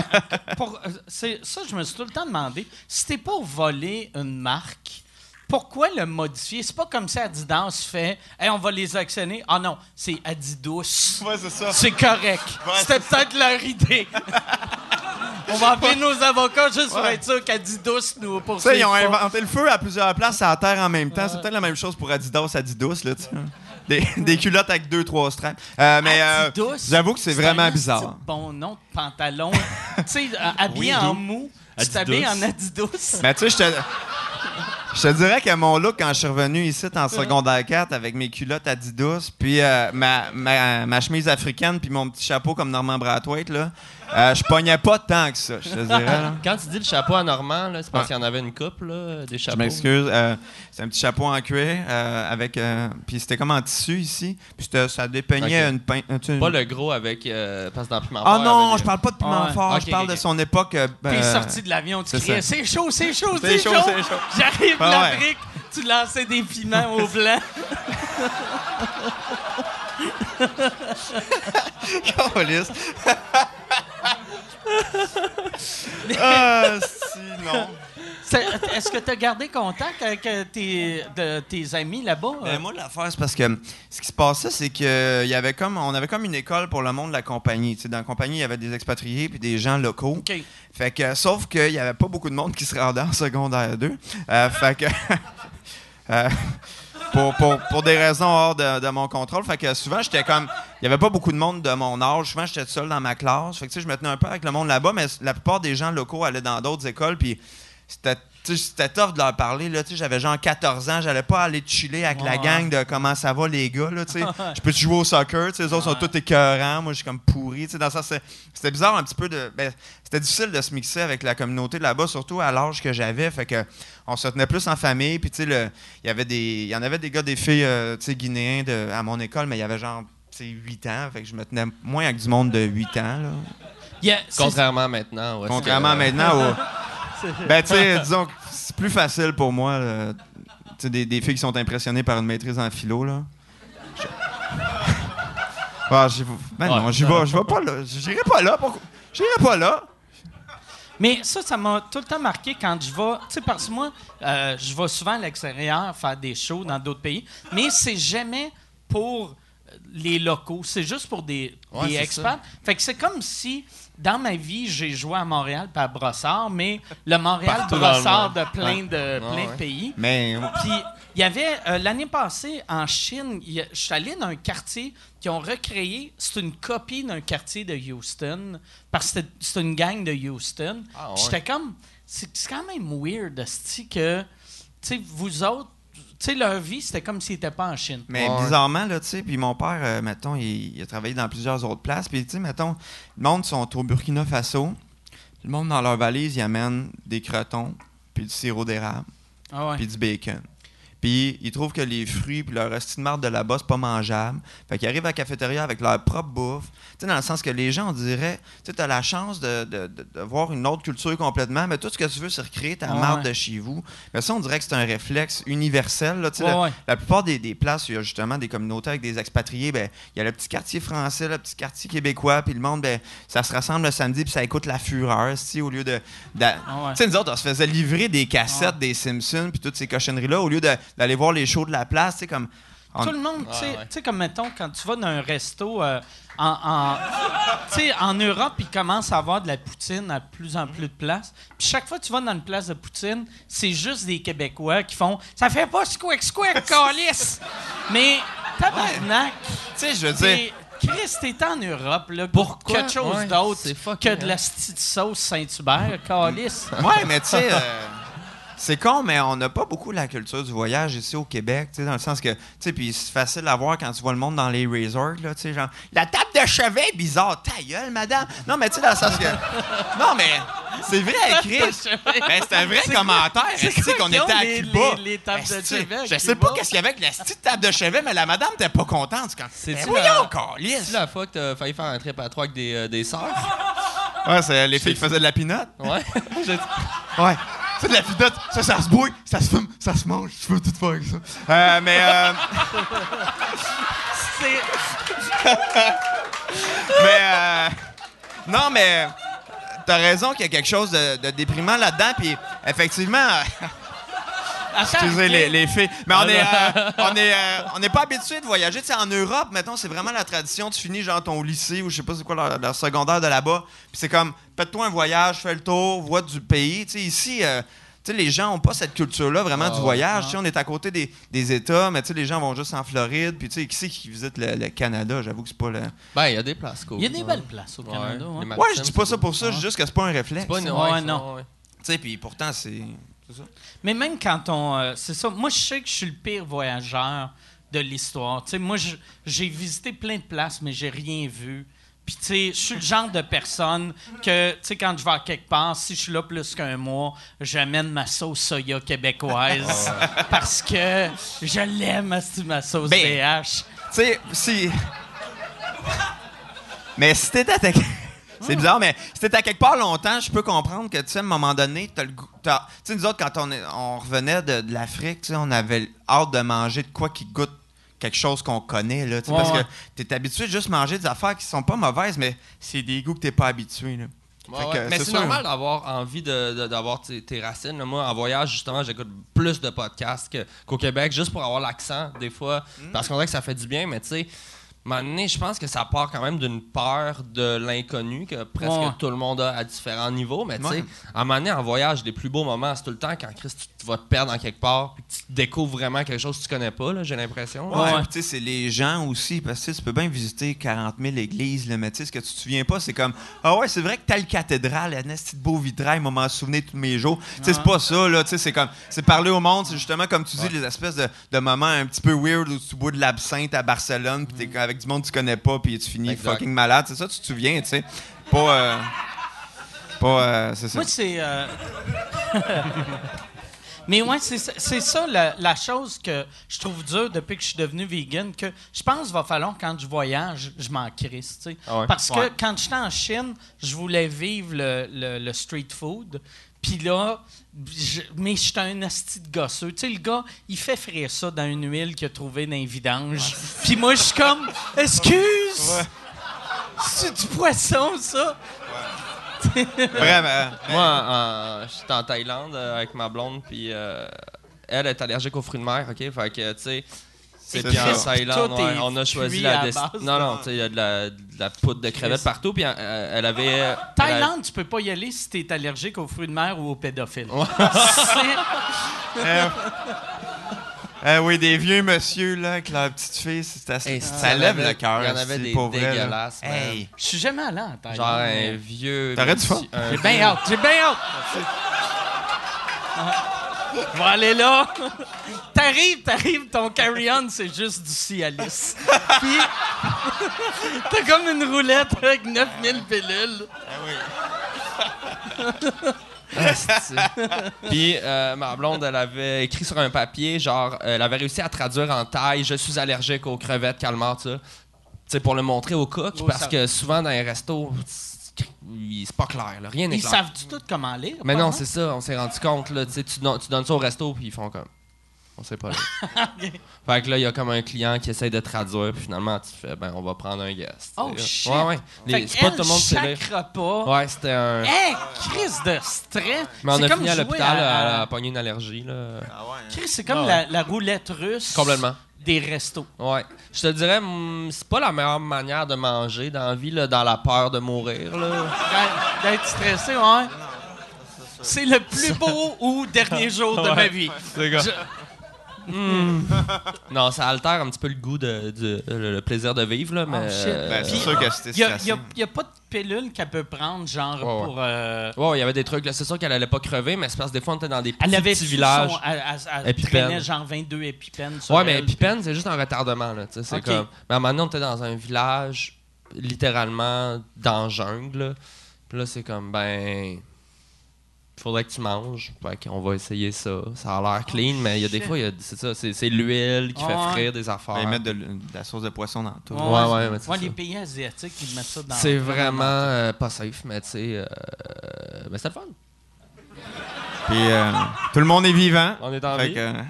B: pour, euh, c'est- ça, je me suis tout le temps demandé, si t'es pour voler une marque, pourquoi le modifier? C'est pas comme si Adidas fait hey, on va les actionner. Ah non, c'est Adidas.
E: Ouais, c'est ça.
B: C'est correct.
E: Ouais,
B: C'était peut-être leur idée. on va appeler nos avocats juste pour
E: Ouais.
B: être sûr qu'Adidas nous
E: sais, ils ont
B: pas.
E: inventé le feu à plusieurs places à la terre en même temps. C'est peut-être la même chose pour Adidas, Adidas, là. Des, des culottes avec deux, trois straps. Euh, mais euh, j'avoue que c'est vraiment
B: un
E: bizarre.
B: Bon nom de pantalon. tu sais, euh, habillé
E: Oui,
B: en mou. Tu t'habilles en Adidas.
E: Mais tu sais, je te. Je te dirais que mon look, quand je suis revenu ici en secondaire 4 avec mes culottes Adidas, puis euh, ma, ma, ma chemise africaine, puis mon petit chapeau comme Normand Brathwaite, là, euh, je pognais pas tant que ça, je te dirais. là.
D: Quand tu dis le chapeau à Normand, là, c'est parce qu'il y en avait une coupe, là, des
E: Je
D: chapeaux.
E: m'excuse. euh, c'est un petit chapeau en cuir, euh, avec. euh, puis c'était comme en tissu ici, puis c'était- ça dépeignait
D: Ok.
E: une. pein- tu sais,
D: Pas le gros avec. euh, parce que dans Piment
E: Ah
D: Fort,
E: non, je parle pas de piment
B: Ouais.
E: fort,
D: Ok,
E: je parle
D: ok,
E: de
D: ok.
E: son époque. euh,
B: T'es
E: euh,
B: sorti de l'avion, tu
E: c'est
B: criais
E: ça.
B: c'est chaud, c'est chaud,
E: C'est
B: c'est
E: chaud,
B: chaud.
E: c'est chaud.
B: J'arrive de
E: Ah ouais.
B: l'Afrique, tu lançais des piments au blanc.
E: Câlisse. Ah, si, non.
B: C'est- Est-ce que tu as gardé contact avec euh, tes, de- tes amis là-bas?
E: Ben, moi, l'affaire, c'est parce que ce qui se passait, c'est que il y avait comme, on avait comme une école pour le monde de la compagnie. Tu sais, dans la compagnie, il y avait des expatriés puis des gens locaux.
B: OK.
E: Fait que, sauf qu'il n'y avait pas beaucoup de monde qui se rendait en secondaire 2. Euh, fait que. euh, pour, pour, pour des raisons hors de, de mon contrôle. Fait que souvent, j'étais comme. Il n'y avait pas beaucoup de monde de mon âge. Souvent, j'étais seul dans ma classe. Fait que, tu sais, je me tenais un peu avec le monde là-bas, mais la plupart des gens locaux allaient dans d'autres écoles. Puis c'était. C'était tough de leur parler. Là, J'avais genre 14 ans, j'allais pas aller chiller avec la gang de comment ça va les gars. Là, je peux jouer au soccer, les autres sont tous écœurants, moi je suis comme pourri. Dans ça, c'était bizarre un petit peu de. ben, c'était difficile de se mixer avec la communauté de là-bas, surtout à l'âge que j'avais. Fait que on se tenait plus en famille. Puis il y avait des. Il y en avait des gars, des filles euh, guinéens de- à mon école, mais il y avait genre tu sais, 8 ans. Fait que je me tenais moins avec du monde de 8 ans. Là.
B: Yeah,
D: Contrairement à maintenant. ouais,
E: Contrairement maintenant au. Ben, tu sais, disons que c'est plus facile pour moi. là. Tu sais, des, des filles qui sont impressionnées par une maîtrise en philo, là. Je- Ah, j'y vais- ben non, j'y vais, je vais pas là. J'irai pas là. Pourquoi? J'irai pas là.
B: Mais ça, ça m'a tout le temps marqué quand je vais. Tu sais, parce que moi, euh, je vais souvent à l'extérieur faire des shows dans d'autres pays, mais c'est jamais pour les locaux, c'est juste pour des,
D: Ouais,
B: des expats. Fait que c'est comme si, dans ma vie, j'ai joué à Montréal pas à Brossard, mais le Montréal
D: Partout dans le
B: Brossard
D: monde.
B: de plein de, plein de pays.
E: Mais
B: Puis il y avait euh, l'année passée en Chine, je suis allé dans un quartier qui ont recréé, c'est une copie d'un quartier de Houston parce que c'est une gang de Houston.
D: Ah, ouais.
B: J'étais comme c'est quand même weird, que, tu sais, vous autres, sais, leur vie, c'était comme s'ils n'étaient pas en Chine.
E: Mais
D: Ouais.
E: bizarrement, là, tu sais, puis mon père, euh, mettons, il, il a travaillé dans plusieurs autres places. Puis, tu sais, mettons, le monde sont au Burkina Faso. Le monde, dans leur valise, ils amènent des crotons, puis du sirop d'érable,
B: Ah ouais.
E: puis du bacon. Puis, ils trouvent que les fruits, puis leur resti de marde de là-bas, c'est pas mangeable. Fait qu'ils arrivent à la cafétéria avec leur propre bouffe. Tu sais, dans le sens que les gens, on dirait, tu sais, t'as la chance de, de- de- de voir une autre culture complètement, mais tout ce que tu veux, c'est recréer ta
B: Ouais,
E: marde
B: ouais.
E: de chez vous. Mais ça, on dirait que c'est un réflexe universel, là,
B: Ouais,
E: la plupart des, des places où il y a justement des communautés avec des expatriés, ben, il y a le petit quartier français, le petit quartier québécois, puis le monde, ben, ça se rassemble le samedi, puis ça écoute la fureur, si, au lieu de.
B: Ah.
E: Tu sais, nous autres, on se faisait livrer des cassettes des Simpsons, puis toutes ces cochonneries-là, au lieu de- d'aller voir les shows de la place, tu sais, comme. on-
B: Tout le monde, tu sais,
D: ouais.
B: comme mettons, quand tu vas dans un resto euh, en, en, tu sais, en Europe, ils commencent à avoir de la poutine à plus en plus de places. Puis chaque fois que tu vas dans une place de poutine, c'est juste des Québécois qui font « Ça fait pas squick squick, calice! » Mais, tabarnak,
E: Tu sais, je veux dire.
B: Chris, t'es en Europe, là, pour
D: Pourquoi?
B: quelque chose
D: Ouais,
B: d'autre
D: c'est
B: que de la petite sauce Saint-Hubert, calice.
E: Ouais, mais tu sais. euh, C'est con, mais on n'a pas beaucoup la culture du voyage ici au Québec, tu sais, dans le sens que, tu sais, puis c'est facile à voir quand tu vois le monde dans les resorts, là, tu sais, genre, la table de chevet est bizarre, ta gueule, madame. Non, mais tu sais, dans le sens que, non, mais c'est vrai, Chris. Ben, c'est un vrai
B: C'est
E: commentaire,
B: c'est
E: tu sais, qu'on était à
B: les-
E: Cuba?
B: les- les tables de chevet
E: Je sais pas qu'est-ce qu'il y avait avec la petite table de chevet, mais la madame t'es pas contente. C'est quand,
D: C'est-tu
E: ben, voyons,
D: la-
E: câlisse.
D: C'est la fois que t'as failli faire un trip à trois avec des, euh, des sœurs?
E: Ouais, c'est les filles qui faisaient de la pinotte.
D: Ouais. J'ai-
E: C'est de la pinotte, ça, ça se bouille, ça se fume, ça se mange, je peux tout faire avec ça. Euh, mais, euh,
B: C'est-
E: mais, euh, non, mais, t'as raison qu'il y a quelque chose de, de déprimant là-dedans, puis effectivement, excusez
B: ok.
E: les, les filles, mais on est, euh, on est, euh, on n'est pas habitué de voyager. Tu sais, en Europe, mettons, c'est vraiment la tradition. Tu finis genre ton lycée ou je sais pas c'est quoi leur, leur secondaire de là-bas, puis c'est comme, fais-toi un voyage, fais le tour, vois du pays. Tu sais, ici. euh, tu sais, les gens n'ont pas cette culture-là vraiment
D: Ah
E: du
D: ouais.
E: voyage. On est à côté des, des États, mais tu sais, les gens vont juste en Floride. Puis, tu sais, qui c'est qui visite le, le Canada? J'avoue que c'est pas le.
D: Ben, il y a des places, cool.
B: Il y a des
D: Ouais.
B: belles places au. Canada. hein.
E: Ouais,
D: Maritimes,
E: je dis pas ça pour ça, je dis juste que c'est pas un réflexe.
D: C'est pas une...
B: Ouais,
D: ouais,
B: non.
D: ouais.
E: Tu sais, puis pourtant, c'est. C'est ça?
B: Mais même quand on. euh, c'est ça. Moi, je sais que je suis le pire voyageur de l'histoire. Tu sais, moi, j'ai visité plein de places, mais j'ai rien vu. Puis, tu sais, je suis le genre de personne que, tu sais, quand je vais à quelque part, si je suis là plus qu'un mois, j'amène ma sauce soya québécoise. parce que je l'aime, ma sauce
E: Ben,
B: BH.
E: Tu sais, si. mais si t'étais C'est bizarre, mais si t'étais à quelque part longtemps, je peux comprendre que, tu sais, à un moment donné, t'as le goût. Tu sais, nous autres, quand on, est- on revenait de, de l'Afrique, tu sais, on avait hâte de manger de quoi qui goûte quelque chose qu'on connaît, là, tu sais,
B: Ouais,
E: parce
B: ouais.
E: que t'es habitué de juste manger des affaires qui sont pas mauvaises, mais c'est des goûts que t'es pas habitué, là.
D: Ouais,
E: Fait
D: ouais.
E: que
D: Mais
E: c'est
D: c'est
E: sûr.
D: normal d'avoir envie de- de- d'avoir tes, tes racines. là. Moi, en voyage, justement, j'écoute plus de podcasts que- qu'au Québec, juste pour avoir l'accent, des fois.
E: Mm.
D: Parce qu'on dirait que ça fait du bien, mais tu sais, donné, je pense que ça part quand même d'une peur de l'inconnu que presque
B: Ouais.
D: tout le monde a à différents niveaux. Mais tu sais,
E: Ouais.
D: à un moment donné, en voyage, les plus beaux moments, c'est tout le temps quand Chris, tu, vas te perdre en quelque part puis tu découvres vraiment quelque chose que tu connais pas, là, j'ai l'impression.
E: Ouais,
B: Ouais.
E: puis tu sais, c'est les gens aussi, parce que tu peux bien visiter 40 000 églises, là, mais tu sais, ce que tu te souviens pas, c'est comme Ah ouais, c'est vrai que telle cathédrale, un petit beau vitrail, m'a m'en souvenir tous mes jours. Tu sais, c'est pas ça, là, tu sais, c'est comme, c'est parler au monde, c'est justement, comme tu dis, les espèces de, de moments un petit peu weird où tu bois de l'absinthe à Barcelone, puis t'es avec du monde que tu connais pas, puis tu finis
D: Exact.
E: fucking malade, c'est ça, tu te souviens, tu sais. Pas. euh, pas. euh, c'est ça.
B: Moi, c'est. euh, Mais ouais, c'est ça- ça la, la chose que je trouve dure depuis que je suis devenu vegan, que je pense qu'il va falloir quand je voyage, je m'en crisse. tu sais.
D: Ah ouais?
B: Parce que
E: Ouais.
B: quand j'étais en Chine, je voulais vivre le, le- le street food. Puis là, je- mais j'étais un asti de gosseux. Tu sais, le gars, il fait frire ça dans une huile qu'il a trouvée dans les vidanges. Puis moi, je suis comme, excuse! C'est du poisson, ça?
E: Vraiment.
D: Moi, en- j'étais en Thaïlande euh, avec ma blonde, puis euh, elle est allergique aux fruits de mer, OK? Fait que, tu sais, c'est puis en. Thaïlande, ouais, on a choisi la...
B: à
D: desti-
B: base
D: Non, non, tu sais, il y a de la, de la poudre de crevettes partout, puis euh, elle avait... elle a-
B: Thaïlande, tu peux pas y aller si t'es allergique aux fruits de mer ou aux pédophiles. C'est-
E: Eh oui, des vieux monsieur là, avec leur petite fille, c'est assez-
D: Hey,
E: ça lève
D: avait-
E: le cœur.
D: il y en avait des dégueulasses.
E: Hey.
B: Je suis jamais allé en Thaïlande.
D: Genre un vieux...
E: T'aurais du fun?
B: J'ai bien hâte, j'ai bien hâte. Je vais aller là. T'arrives, t'arrives, ton carry-on, c'est juste du Cialis. Puis, t'as comme une roulette avec 9000 pilules.
D: Asti. Puis euh, ma blonde, elle avait écrit sur un papier, genre, euh, elle avait réussi à traduire en taille Je suis allergique aux crevettes calmar, tu sais. Tu sais, pour le montrer au cook,
B: Oh,
D: parce
B: ça-
D: que souvent dans les restos, c'est pas clair, là. rien n'est
B: Ils
D: clair.
B: savent du tout comment lire?
D: Mais non, c'est ça, on s'est rendu compte, là, tu tu, don- tu donnes ça au resto, puis ils font comme. On sait pas. Là. Fait que là, il y a comme un client qui essaye de traduire, puis finalement, tu fais, ben, on va prendre un guest.
B: Oh, shit.
D: Ouais, ouais. Les- C'est pas tout le monde qui sait
B: repas.
D: Ouais, c'était un.
B: Hey, crise de stress.
D: Mais on
B: C'est
D: a
B: comme
D: fini à l'hôpital,
B: à-
D: elle a pogné une allergie, là.
E: Ah ouais.
B: Chris, c'est comme
D: Ah
B: la, la roulette russe.
D: Complètement.
B: Des restos.
D: Ouais. Je te dirais, hum, c'est pas la meilleure manière de manger dans la vie, là, dans la peur de mourir,
B: D'être stressé, ouais. C'est le plus beau ou dernier jour de ma vie.
D: C'est
B: Je-
D: Non, ça altère un petit peu le goût de, du- le, le plaisir de vivre, là, mais.
B: Oh, shit.
E: Ben, c'est sûr que c'était
B: Il n'y a,
E: stressant.
B: y a pas de pilule qu'elle peut prendre, genre,
D: Ouais, ouais.
B: pour. euh,
D: Ouais, il y avait des trucs, là. C'est sûr qu'elle allait pas crever, mais c'est parce que des fois, on était dans des petits,
B: Elle avait
D: petits villages.
B: Son, elle, elle- elle
D: Épipène.
B: traînait genre 22 épipènes sur
D: Ouais, mais épipène, c'est juste un retardement, là. C'est comme. Mais à un moment donné, on était dans un village, littéralement, dans la jungle, là. Puis là, c'est comme, ben. Faudrait que tu manges. Fait qu'on va essayer ça. Ça a l'air clean, mais il y a des fois, il c'est ça, c'est l'huile qui fait frire des affaires.
E: Ils mettent de, la sauce de poisson dans tout.
B: Ouais,
D: Ouais, ouais, mais c'est
B: Ouais, les pays asiatiques, ils mettent ça dans.
D: C'est vraiment euh, pas safe, mais tu sais. euh, mais c'était le fun.
E: Puis euh, tout le monde est vivant.
D: On est en
E: Fait
D: vie.
E: que, euh,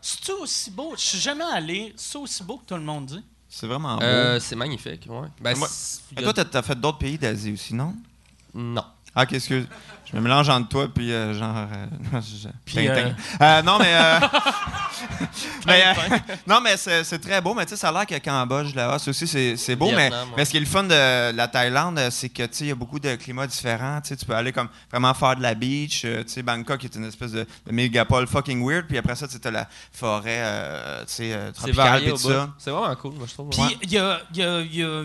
B: C'est-tu aussi beau? Je suis jamais allé. C'est aussi beau que tout le monde dit.
E: c'est vraiment beau.
D: Euh, c'est magnifique, ouais. Ben,
E: Moi-
D: a-
E: toi, t'as as fait d'autres pays d'Asie aussi, non?
D: Non.
E: Ah, qu'est-ce que. Je me mélange entre toi puis euh, genre. euh, je-
B: Puis,
E: Tintin. Euh, non, mais. euh, mais, euh, non, mais c'est c'est très beau. Mais tu sais, ça a l'air que Cambodge, Laos aussi, c'est c'est beau. mais,
D: ouais.
E: mais ce qui est le fun de la Thaïlande, c'est que tu sais, il y a beaucoup de climats différents. Tu sais, tu peux aller comme vraiment faire de la beach. tu sais, Bangkok est une espèce de, de mégapole fucking weird. Puis après ça, tu as la forêt euh, tu sais,
D: C'est
E: tropicale.
D: au
E: tout ça.
D: C'est vraiment cool, moi, je trouve.
B: Puis, il y a, il y a- il y a-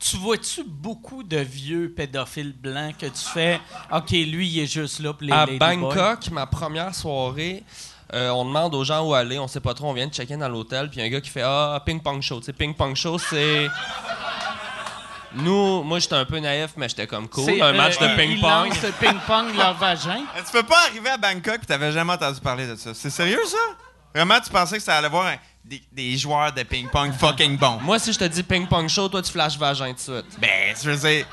B: Tu vois-tu beaucoup de vieux pédophiles blancs que tu fais? OK, lui, il est juste là pour les
D: à. Bangkok, ma première soirée, euh, on demande aux gens où aller, on sait pas trop, on vient de check-in dans l'hôtel, puis il y a un gars qui fait Ah, ping-pong show. Tu sais, ping-pong show, c'est. Nous, moi, j'étais un peu naïf, mais j'étais comme cool.
B: C'est,
D: Un match
B: euh,
D: de
B: ils
D: ping-pong.
B: lancent le ping-pong leur vagin.
E: Tu peux pas arriver à Bangkok et t'avais jamais entendu parler de ça. C'est sérieux, ça? Vraiment, tu pensais que ça allait voir un- des, des joueurs de ping-pong fucking bons?
D: Moi, si je te dis ping-pong show, toi, tu flashes vagin tout de suite.
E: Ben, je veux dire,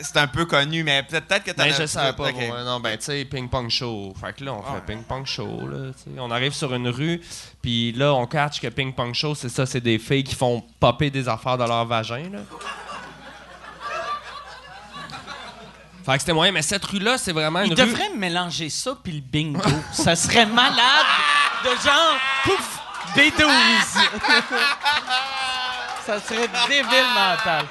E: c'est un peu connu, mais peut-être que t'en
D: Mais je savais pas.
E: Ok.
D: moi. Non, ben, tu sais, ping-pong show. Fait que là, on fait ping-pong show, là. tu sais. On arrive sur une rue, puis là, on catch que ping-pong show, c'est ça, c'est des filles qui font popper des affaires dans leur vagin, là. Fait que c'était moyen, mais cette rue-là, c'est vraiment une
B: Ils
D: rue.
B: devraient mélanger ça puis le bingo. ça serait malade de genre, pouf, B12. ça serait débile mental.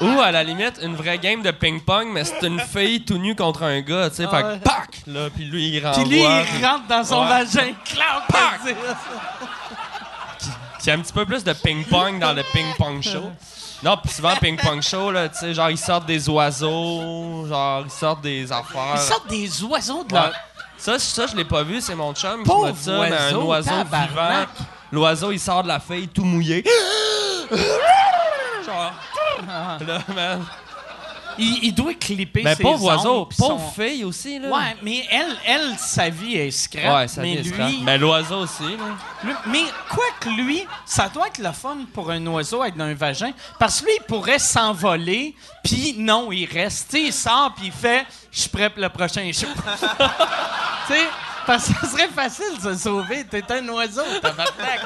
D: Ou, à la limite, une vraie game de ping-pong, mais c'est une fille tout nue contre un gars, tu sais.
B: Ah
D: fait que, pac! Là, puis lui, il renvoie.
B: Puis lui, il rentre dans son
D: Ouais.
B: vagin. Clac,
D: Pac! a un petit peu plus de ping-pong dans le ping-pong show. Non, puis souvent, ping-pong show, là, tu sais, genre, ils sortent des oiseaux, genre, ils sortent des affaires.
B: Ils sortent des oiseaux de
D: Ouais.
B: leur...
D: Ça, ça, je l'ai pas vu, c'est mon chum qui m'a dit ça, mais un
B: oiseau,
D: oiseau
B: tabarnak.
D: vivant. L'oiseau, il sort de la feuille tout mouillé. genre, là, man.
B: Il, il doit clipper
D: Ben,
B: ses
D: pauvre oiseau, pauvre
B: son-
D: fille aussi, là.
B: Ouais, mais elle, elle, sa vie est scrap.
D: Ouais, ça
B: mais
D: vient
B: lui,
D: Mais l'oiseau aussi, là.
B: lui- mais quoi que lui, ça doit être le fun pour un oiseau être dans un vagin, parce que lui, il pourrait s'envoler, puis non, il reste. Tu sais, il sort, puis il fait « Je suis prêt pour le prochain show. » Tu sais, parce que ça serait facile de se sauver. T'es un oiseau, tabarnak.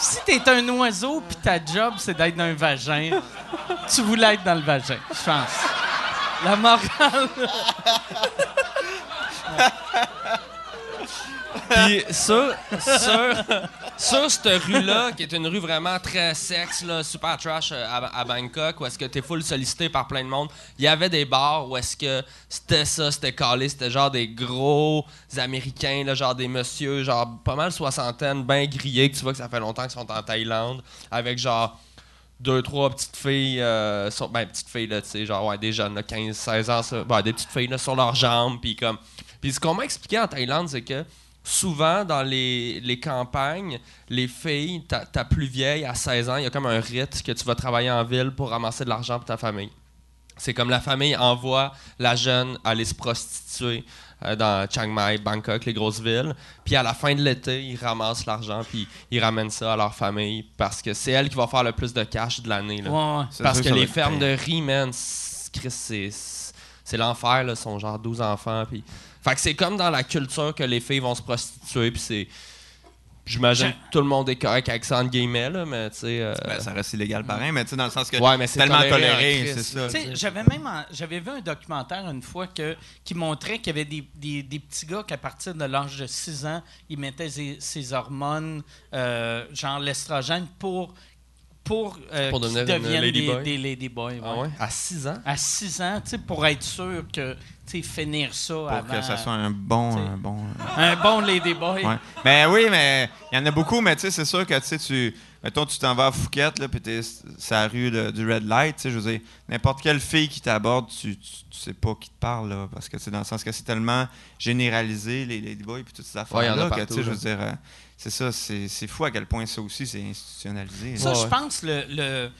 B: Si t'es un oiseau, puis ta job, c'est d'être dans un vagin, tu voulais être dans le vagin, je pense. La morale...
D: Puis sur, cette rue-là, qui est une rue vraiment très sexe, là, super trash euh, à, Bangkok, où est-ce que t'es full sollicité par plein de monde, il y avait des bars où est-ce que c'était ça, c'était calé, c'était genre des gros Américains, là, genre des messieurs, genre pas mal soixantaine, bien grillés, que tu vois que ça fait longtemps qu'ils sont en Thaïlande, avec genre deux, trois petites filles, euh, ben petites filles, là, tu sais, genre, ouais, des jeunes, là, 15, 16 ans, ben, des petites filles, là, sur leurs jambes, puis comme, Puis ce qu'on m'a expliqué en Thaïlande, c'est que souvent dans les, les campagnes, les filles, ta, ta plus vieille à 16 ans, il y a comme un rite que tu vas travailler en ville pour ramasser de l'argent pour ta famille. C'est comme la famille envoie la jeune aller se prostituer euh, dans Chiang Mai, Bangkok, les grosses villes. Puis à la fin de l'été, ils ramassent l'argent puis ils ramènent ça à leur famille parce que c'est elle qui va faire le plus de cash de l'année.
B: Ouais, ouais.
D: Parce que les fermes de riz, man, c'est- Chris, c'est c'est l'enfer, là. Ils sont genre 12 enfants. Puis... Fait que c'est comme dans la culture que les filles vont se prostituer. Puis c'est. J'imagine que tout le monde est correct avec ça, entre guillemets, là, mais tu sais. euh,
E: Ben, ça reste illégal pareil, mais tu sais, dans le sens que
D: Ouais, mais c'est
E: tellement
D: toléré Christ,
E: c'est ça.
B: Tu sais, j'avais même en- j'avais vu un documentaire une fois que, qui montrait qu'il y avait des, des- des petits gars qu'à partir de l'âge de 6 ans, ils mettaient ces, ces hormones, euh, genre l'estrogène, pour, pour, euh,
D: Pour
B: qu'ils deviennent des, des ladyboys.
D: Ah
B: ouais?
D: ouais? À 6 ans?
B: À 6 ans, tu sais, pour être sûr que, finir ça
E: Pour
B: avant.
E: que ça soit un bon. Un bon
B: Un bon ladyboy.
E: ouais. Mais oui, mais il y en a beaucoup, mais tu sais, c'est sûr que tu. Mettons, tu t'en vas à Phuket, là, puis t'es sur la rue de- du Red Light, tu sais, je veux dire, n'importe quelle fille qui t'aborde, tu, tu, tu sais pas qui te parle, là, parce que c'est dans le sens que c'est tellement généralisé, les ladyboys, puis toutes ces
D: Ouais,
E: affaires-là, que,
D: partout,
E: tu sais, je
D: là.
E: veux dire, euh, c'est ça, c'est c'est fou à quel point ça aussi, c'est institutionnalisé.
B: Ça,
D: Ouais,
B: je
D: ouais.
B: pense, le, le-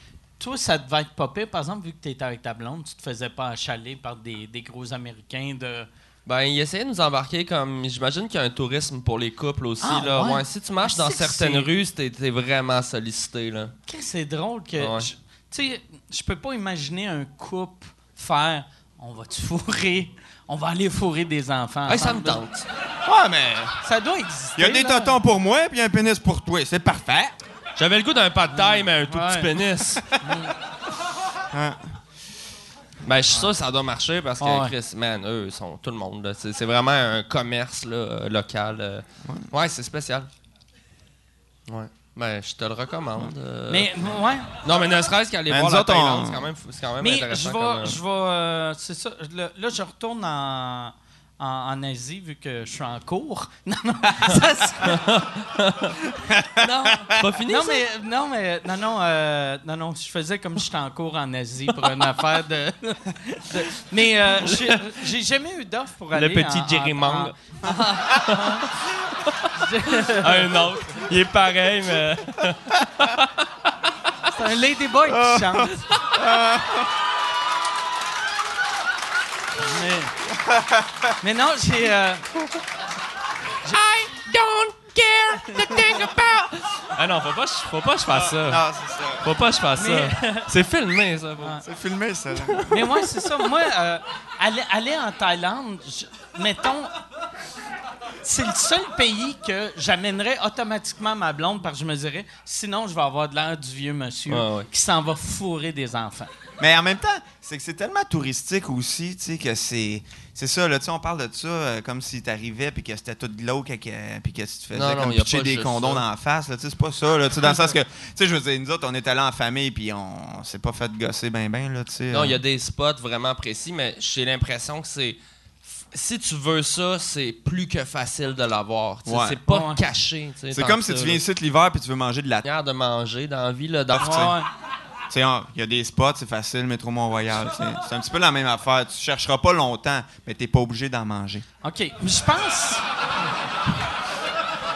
B: toi, ça devait être pas pire. Par exemple, vu que tu étais avec ta blonde, tu te faisais pas achaler par des, des gros Américains de.
D: Ben, il essayait de nous embarquer comme. J'imagine qu'il y a un tourisme pour les couples aussi.
B: Ah,
D: là.
B: ouais?
D: si tu marches
B: Ah,
D: dans certaines rues, t'es t'es vraiment sollicité. Là.
B: Qu'est-ce que c'est drôle que.
D: Ouais.
B: je- Tu sais, je peux pas imaginer un couple faire on va te fourrer, on va aller fourrer des enfants.
D: Hey, ça me tente.
E: Ouais, mais
B: Ça doit exister.
E: il y a des
B: là.
E: totons pour moi, puis un pénis pour toi, c'est parfait.
D: J'avais le goût d'un pas de taille, mais un tout
B: Ouais.
D: petit pénis.
E: Hein.
D: Ben, je suis sûr que ça doit marcher parce que,
B: Ouais.
D: Chris, man, eux, ils sont tout le monde. là. C'est c'est vraiment un commerce là, euh, local. euh. Ouais, c'est spécial. Ouais. Ben, je te le recommande. euh.
B: Mais, ouais.
D: Non, mais ne serait-ce qu'aller
E: Mais
D: voir
E: nous
D: la
E: autres,
D: Thaïlande,
E: on-
D: c'est quand même, fou- c'est quand même
B: Mais je
D: intéressant.
B: vais.
D: comme, euh,
B: Je vais euh, c'est ça. Là, là, je retourne en, en, en Asie vu que je suis en cours. Non, non. ça, non.
D: Pas fini,
B: non,
D: ça?
B: mais, non, mais, non, non, euh, non, non, je faisais comme si j'étais en cours en Asie pour une affaire de. de- mais euh, j'ai- jamais eu d'offre pour aller.
D: Le petit Jerry Mang. Un autre. Il est pareil, mais.
B: C'est un ladyboy qui chante. mais, mais non, j'ai. euh,
D: I don't care to think about. Ah non, faut pas, que je- faut pas que je fasse ça.
E: Ah, c'est ça.
D: Faut pas que je fasse
B: Mais-
D: ça. C'est filmé, ça. faut-
E: C'est filmé, ça. là.
B: Mais moi, c'est ça. Moi, euh, aller, aller en Thaïlande, je- mettons, c'est le seul pays que j'amènerais automatiquement ma blonde parce que je me dirais, sinon, je vais avoir de l'air du vieux monsieur
D: Ouais, ouais.
B: qui s'en va fourrer des enfants.
E: Mais en même temps, c'est que c'est tellement touristique aussi, tu sais, que c'est. C'est ça, là, tu sais, on parle de ça euh, comme si t'arrivais puis que c'était tout glauque et que, puis que tu te faisais
D: Non, non,
E: comme pitcher des
D: ça.
E: dans la face, là, tu sais, c'est pas ça, là, tu sais, dans le sens que, tu sais, je veux dire, nous autres, on est allés en famille puis on s'est pas fait gosser ben ben, là, tu sais.
D: Non, il y a
E: euh.
D: des spots vraiment précis, mais j'ai l'impression que c'est. Si tu veux ça, c'est plus que facile de l'avoir.
E: Ouais.
D: C'est pas
B: Ouais.
D: caché. tu sais,
E: C'est comme si
D: ça,
E: tu viens
D: là.
E: ici l'hiver puis tu veux manger de la.
D: Manière de manger dans la vie, là, dans-
B: Ouais.
E: Il y a des spots, c'est facile, métro Mont-Royal, c'est un petit peu la même affaire. Tu chercheras pas longtemps, mais t'es pas obligé d'en manger.
B: OK. Mais je pense.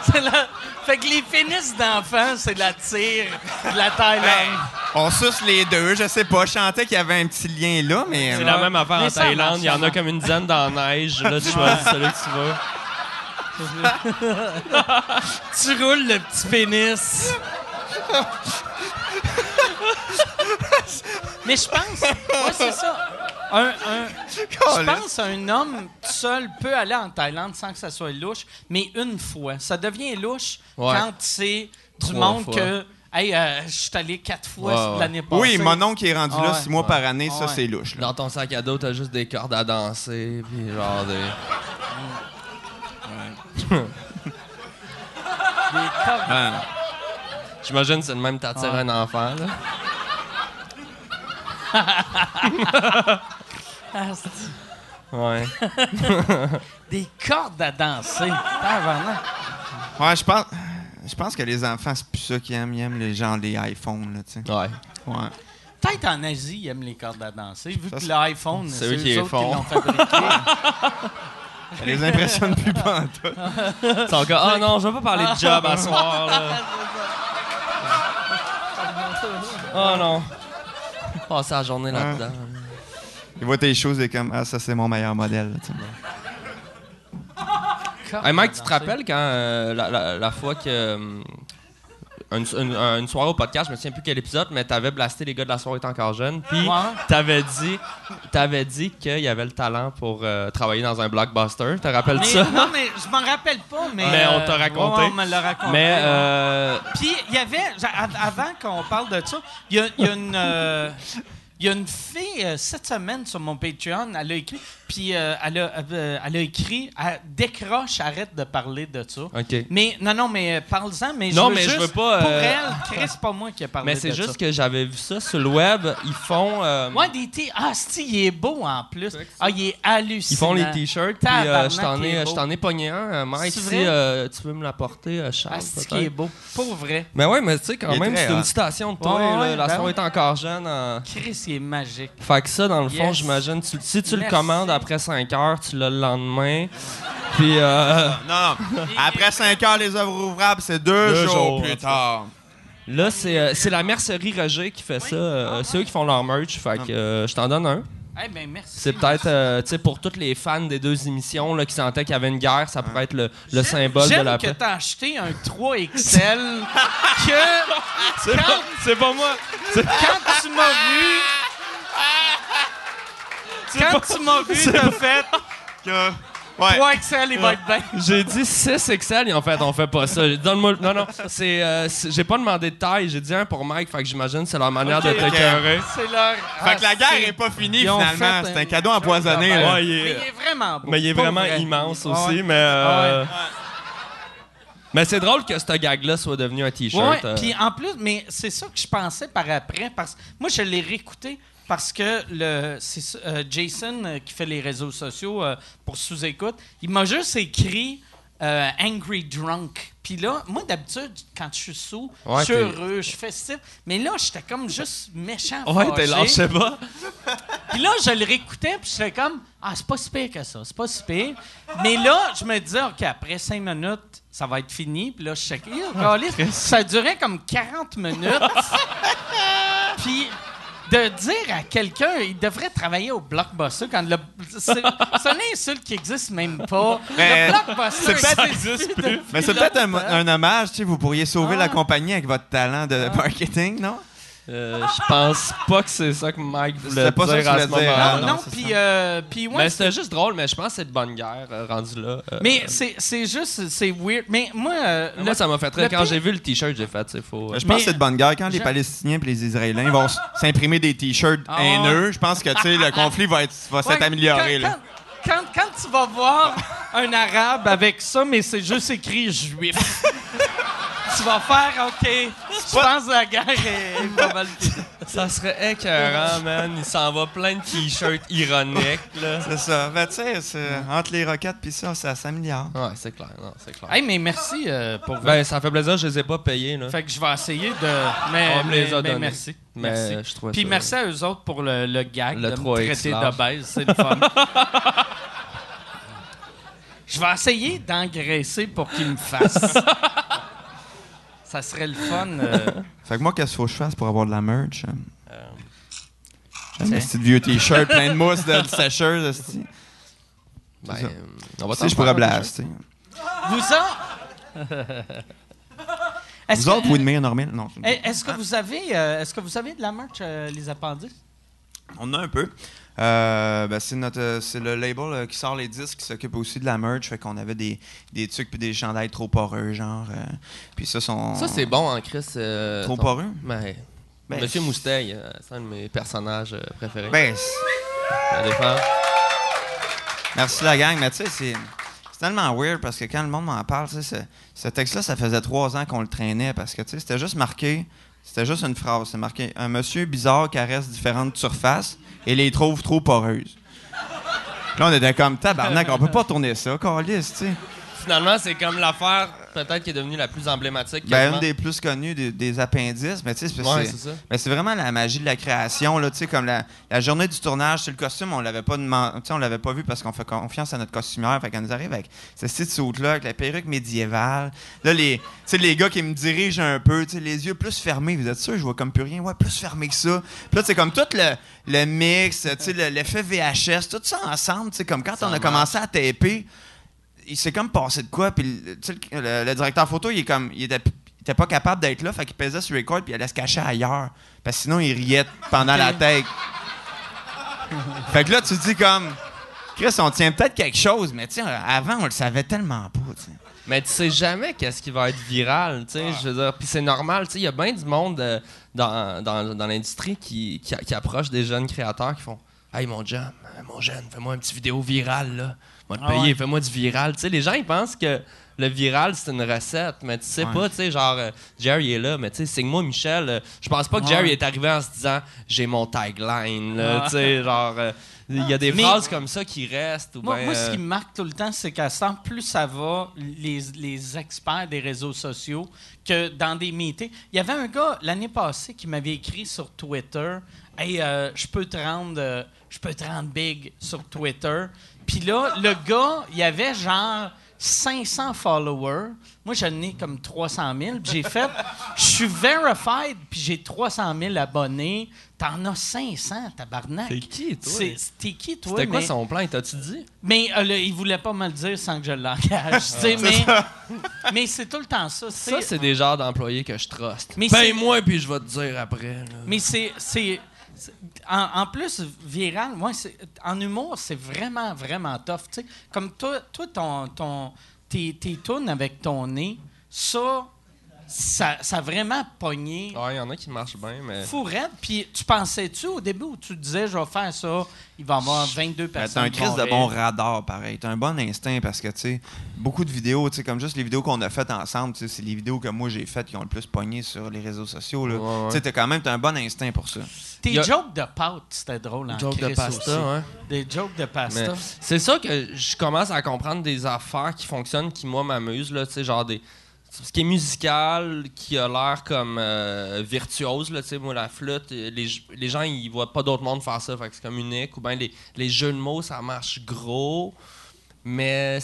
B: C'est la... Fait que les pénis d'enfants, c'est la tire de la Thaïlande.
E: On suce les deux, je sais pas. Je sentais qu'il y avait un petit lien là, mais.
D: C'est
E: euh,
D: la même affaire
B: Mais
D: en Thaïlande. Il y en a comme une dizaine dans la neige. Là, tu choisis celui que tu veux.
B: Tu roules le petit pénis. Mais je pense, ouais, c'est ça. Un, un- je pense un homme seul peut aller en Thaïlande sans que ça soit louche, mais une fois. Ça devient louche
D: Ouais.
B: quand c'est du
D: Trois
B: monde
D: fois.
B: que. Hey, euh, je suis allé quatre fois
D: Ouais, ouais.
B: l'année passée.
E: Oui, mon oncle qui est rendu là
B: ouais.
E: six mois par année, ça, c'est louche. là.
D: Dans ton sac à dos, t'as juste des cordes à danser. Puis genre des.
B: Des.
E: Ouais.
D: J'imagine que c'est le même t'attires
B: Ouais.
D: un enfant. Là. Ouais.
B: Des cordes à danser.
E: Ouais, je pense. Je pense que les enfants, c'est plus ça qu'ils aiment. Ils aiment les gens, les iPhones, là, tu sais.
D: Ouais.
E: Ouais.
B: Peut-être en Asie, ils aiment les cordes à danser, vu
E: Ça,
B: que
E: c'est-
B: l'iPhone,
D: c'est eux
B: eux
D: qui les font.
B: l'ont fabriqué.
E: Ça les impressionne plus pas en tout.
D: Ils sont comme, ah non, je vais pas parler de job à soir. Là. Oh non. Passer la journée là-dedans.
E: Ils voient tes choses et comme, ah, ça, c'est mon meilleur modèle.
D: Hey Mike, tu te rappelles quand euh, la, la- la fois que. euh, une, une- une soirée au podcast, je me souviens plus quel épisode, mais t'avais blasté les gars de la soirée étant encore jeune. Puis t'avais dit, t'avais dit qu'il y avait le talent pour euh, travailler dans un blockbuster. Te rappelles
B: Mais-
D: ça?
B: non, mais je m'en rappelle pas, mais.
D: Mais on
B: euh,
D: t'a raconté.
B: ouais, on me l'a raconté.
D: Mais euh,
B: Puis, il y avait, avant qu'on parle de ça, il y a, il y a une. Il y a une fille, euh, cette semaine, sur mon Patreon, elle a écrit, puis euh, elle, a, euh, elle a écrit, elle décroche, arrête de parler de ça.
D: OK.
B: Mais, non, non, mais euh, parle-en, mais je
D: Non,
B: veux
D: mais je
B: juste,
D: veux pas,
B: Pour
D: euh,
B: elle, Chris, c'est pas moi qui ai parlé
D: Mais
B: de
D: c'est
B: ça.
D: juste que j'avais vu ça sur le web. Ils font. euh,
B: Ouais, des t Ah, si, il est beau en plus. Ah, il est hallucinant.
D: Ils font les t-shirts, puis euh,
B: Tabarnak,
D: je t'en
B: il est
D: ai,
B: beau.
D: je t'en ai pogné un. euh, Mike,
B: C'est
D: si
B: vrai?
D: euh, tu veux me l'apporter, euh, Charles,
B: Ah, c'est
D: peut-être.
B: qui est beau. Pour vrai.
D: Mais ouais, mais tu sais, quand
E: est
D: même,
E: très
D: c'est une citation de toi.
B: Ouais,
D: là,
B: ouais,
D: la
B: ben
D: soirée est encore jeune. en-
B: Chris, il est magique.
D: Fait que ça, dans le fond,
B: Yes.
D: j'imagine, tu- si tu le commandes après 5 heures, tu l'as le lendemain. Puis, euh,
E: Non, non. Après 5 heures, les œuvres ouvrables, c'est deux,
D: Deux
E: jours,
D: jours,
E: plus tard.
D: là, c'est euh, c'est la mercerie Roger qui fait ça. euh, c'est eux qui font leur merch. Fait que euh, je t'en donne un.
B: Eh ben, merci.
D: C'est peut-être, euh, tu sais, pour tous les fans des deux émissions là, qui sentaient qu'il y avait une guerre, ça pourrait être le, le symbole de
B: J'aime
D: la
B: que
D: paix.
B: t'as acheté un 3XL que
D: C'est pas, c'est pas moi.
B: Quand tu m'as vu, quand tu m'as vu, t'as fait
E: Que- Ouais.
B: 3XL, il va être bien.
D: J'ai dit 6 XL, ils ont fait, on fait pas ça. Donne-moi. le- Non, non, c'est, euh, c'est- j'ai pas demandé de taille, j'ai dit un pour Mike, fait que j'imagine que c'est leur manière de
B: Ok, ok.
D: t'écœurer.
B: C'est leur.
E: Fait que la
B: Ah,
E: guerre est pas finie,
B: Ils ont
E: finalement.
B: fait
E: C'est
B: un-
E: un cadeau empoisonné. là.
D: Ouais, il
B: Mais
D: est-
B: il est vraiment beau.
D: Mais il est vraiment
B: vrai.
D: immense
B: Ah
D: aussi,
B: ouais.
D: mais. euh,
B: Ah
D: Mais c'est drôle que ce gag-là soit devenu un t-shirt.
B: Ouais,
D: euh.
B: puis en plus, mais c'est ça que je pensais par après. Parce moi, je l'ai réécouté parce que le, euh, Jason, euh, qui fait les réseaux sociaux euh, pour sous-écoute, il m'a juste écrit euh, Angry Drunk. Puis là, moi, d'habitude, quand je suis sous,
D: Ouais,
B: je suis heureux, je suis festif. Mais là, j'étais comme juste méchant.
D: Ouais, t'es lâché pas.
B: Puis là, je le réécoutais, puis j'étais comme, ah, c'est pas si pire que ça, c'est pas si pire. Mais là, je me disais, OK, après cinq minutes, ça va être fini. Puis là, je sais que ça durait comme 40 minutes. puis de dire à quelqu'un, il devrait travailler au Blockbuster quand le. C'est c'est une insulte qui existe même pas.
E: Mais
B: le Blockbuster
E: c'est peut-être-
B: existe plus.
E: Mais c'est peut-être un, un hommage, tu sais, vous pourriez sauver
B: Ah.
E: la compagnie avec votre talent de marketing, non?
D: Euh, je pense pas que c'est ça que Mike voulait
E: C'est pas ça
D: dire
E: que
D: à
E: je
D: ce
E: voulais dire,
D: moment-là.
E: Ah,
B: Non,
E: non,
B: puis euh, puis ouais,
D: Mais c'était juste drôle, mais je pense que c'est de bonne guerre, euh, rendu là. Euh,
B: mais c'est c'est juste, c'est weird. Mais moi, euh,
D: moi, ça m'a fait très.
B: le
D: Quand
B: pire-
D: j'ai vu le t-shirt, j'ai fait, c'est faux.
E: Je pense que c'est de bonne guerre. Quand les Palestiniens et les Israéliens vont s'imprimer des T-shirts
B: Ah
E: haineux, je pense que tu sais, le conflit va, être- va
B: Ouais,
E: s'être amélioré.
B: Quand,
E: là.
B: quand- quand- quand tu vas voir un arabe avec ça, mais c'est juste écrit juif, tu vas faire OK. Je pense que la guerre est, pas mal.
D: Ça serait écœurant, man. Il s'en va plein de t-shirts ironiques, là.
E: C'est ça. Ben, tu sais, entre les roquettes puis ça, ça s'améliore.
D: Ouais, c'est clair, non, c'est clair.
B: Hey, mais merci euh, pour
D: Ben, ça fait plaisir, je les ai pas payés, là.
B: Fait que je vais essayer de. Mais,
D: On me
B: mais-
D: les a
B: mais merci.
D: Mais
B: merci.
D: je trouvais
B: Puis
D: ça-
B: merci à eux autres pour le, le gag
D: Le
B: de me
D: 3X
B: traiter
D: large.
B: d'obèse. C'est le fun. je vais essayer d'engraisser pour qu'ils me fassent. ça serait le fun. euh,
E: Fait que moi, qu'est-ce qu'il faut que je fasse pour avoir de la merch?
B: Euh,
E: Un petit vieux T-shirt plein de mousse de sécheuse, esti.
D: Ben,
E: ça.
D: euh, on va
E: Tu
D: t'en
E: sais, je pourrais
D: faire
E: blaster.
B: Vous autres. Est-ce
E: Vous
B: que-
E: autres, Winmere, normal? Non.
B: Eh, Est-ce que vous avez, euh, est-ce que vous avez de la merch, euh, les appendices?
E: On en a un peu. Euh, ben, c'est notre euh, c'est le label euh, qui sort les disques qui s'occupe aussi de la merch fait qu'on avait des des trucs puis des chandails trop poreux genre euh, puis ça sont
D: Ça, c'est bon en Chris.
E: trop
D: ton-
E: poreux?
D: Ben,
E: Ben,
D: Monsieur Mousteil, euh, c'est un de mes personnages préférés.
E: ben merci la gang mais tu sais c'est c'est tellement weird parce que quand le monde m'en parle ce, ce texte là ça faisait trois ans qu'on le traînait parce que tu sais c'était juste marqué c'était juste une phrase. C'est marqué un monsieur bizarre caresse différentes surfaces et les trouve trop poreuses. Là on était comme tabarnak on peut pas tourner ça câlisse, tu sais
D: finalement, c'est comme l'affaire peut-être qui est devenue la plus emblématique.
E: Ben, une des plus connues des, des appendices, mais tu sais, c'est
D: Ouais,
E: vraiment la magie de la création, là, tu sais, comme la, la journée du tournage, c'est le costume, on l'avait pas on l'avait pas vu parce qu'on fait confiance à notre costumière, fait qu'elle nous arrive avec ce style saute là avec la perruque médiévale. Là, les, les gars qui me dirigent un peu, les yeux plus fermés, vous êtes sûr, je vois comme plus rien, ouais, plus fermé que ça. Puis là, c'est comme tout le, le mix, l'effet VHS, tout ça ensemble, comme quand on a commencé à taper, il s'est comme passé de quoi, puis le, directeur photo, il est comme, il était, il était pas capable d'être là, fait qu'il pesait sur record puis il allait se cacher ailleurs, parce que sinon il riait pendant la take. fait que là, tu te dis comme, Chris, on tient peut-être quelque chose, mais tu avant, on le savait tellement pas.
D: Mais tu sais jamais qu'est-ce qui va être viral, tu sais, je veux dire. Puis c'est normal, tu sais, il y a bien du monde euh, dans, dans, dans l'industrie qui, qui, qui approche des jeunes créateurs qui font Hey mon jeune, mon jeune, fais-moi une petite vidéo virale, là. Moi te
B: Ah
D: payer, fais-moi du viral. Tu sais, les gens, ils pensent que le viral, c'est une recette, mais tu sais
E: Ouais.
D: pas, tu sais, genre, euh, Jerry est là, mais tu sais, signe-moi Michel. euh, je pense pas que Jerry est arrivé en se disant J'ai mon tagline, là,
B: Ouais.
D: tu sais, genre. euh, il y a des phrases comme ça qui restent. Ou
B: Moi,
D: ben,
B: moi, ce
D: euh,
B: qui me marque tout le temps, c'est qu'à ce temps, plus ça va, les, les experts des réseaux sociaux, que dans des meetings. Il y avait un gars l'année passée qui m'avait écrit sur Twitter Hey, je peux te rendre, je peux te rendre big sur Twitter. Puis là, le gars, il avait genre 500 followers. Moi, j'en ai comme 300 000. Puis j'ai fait, je suis verified, puis j'ai 300 000 abonnés. T'en as 500, tabarnak.
D: T'es qui, toi?
B: C'est- T'es qui, toi?
D: C'était quoi
B: mais-
D: son plan, il t'a-tu dit?
B: mais euh, le- il voulait pas me le dire sans que je l'engage. sais, mais mais c'est tout le temps ça.
D: Ça,
B: c'est-
D: c'est des genres d'employés que je truste.
B: C'est-
D: Paye-moi, puis je vais te dire après. là.
B: mais c'est. En, plus, viral, moi, en humour, c'est vraiment, vraiment tough. Comme toi, toi ton, ton, tes, avec ton nez, ça, ça, ça a vraiment pogné.
D: Ouais, il y en a qui marchent bien, mais.
B: Fou raide. Puis tu pensais-tu au début où tu disais, je vais faire ça, il va y avoir 22
E: Ben,
B: personnes.
E: t'as un crise de bon radar, pareil. T'as un bon instinct parce que, tu sais, beaucoup de vidéos, tu sais, comme juste les vidéos qu'on a faites ensemble, tu sais, c'est les vidéos que moi j'ai faites qui ont le plus pogné sur les réseaux sociaux, là.
D: Ouais, ouais.
E: Tu sais, t'as quand même t'as un bon instinct pour ça.
B: Tes
D: a-
B: jokes de pâte, c'était drôle en
D: Joke de pasta, ouais.
B: Des jokes de pasta.
D: C'est ça que je commence à comprendre des affaires qui fonctionnent, qui, moi, m'amusent, là, tu sais, genre des. Ce qui est musical, qui a l'air comme euh, virtuose, là, moi, la flûte, les, les gens, ils voient pas d'autre monde faire ça, fait que c'est comme unique. Ou bien les, les jeux de mots, ça marche gros. Mais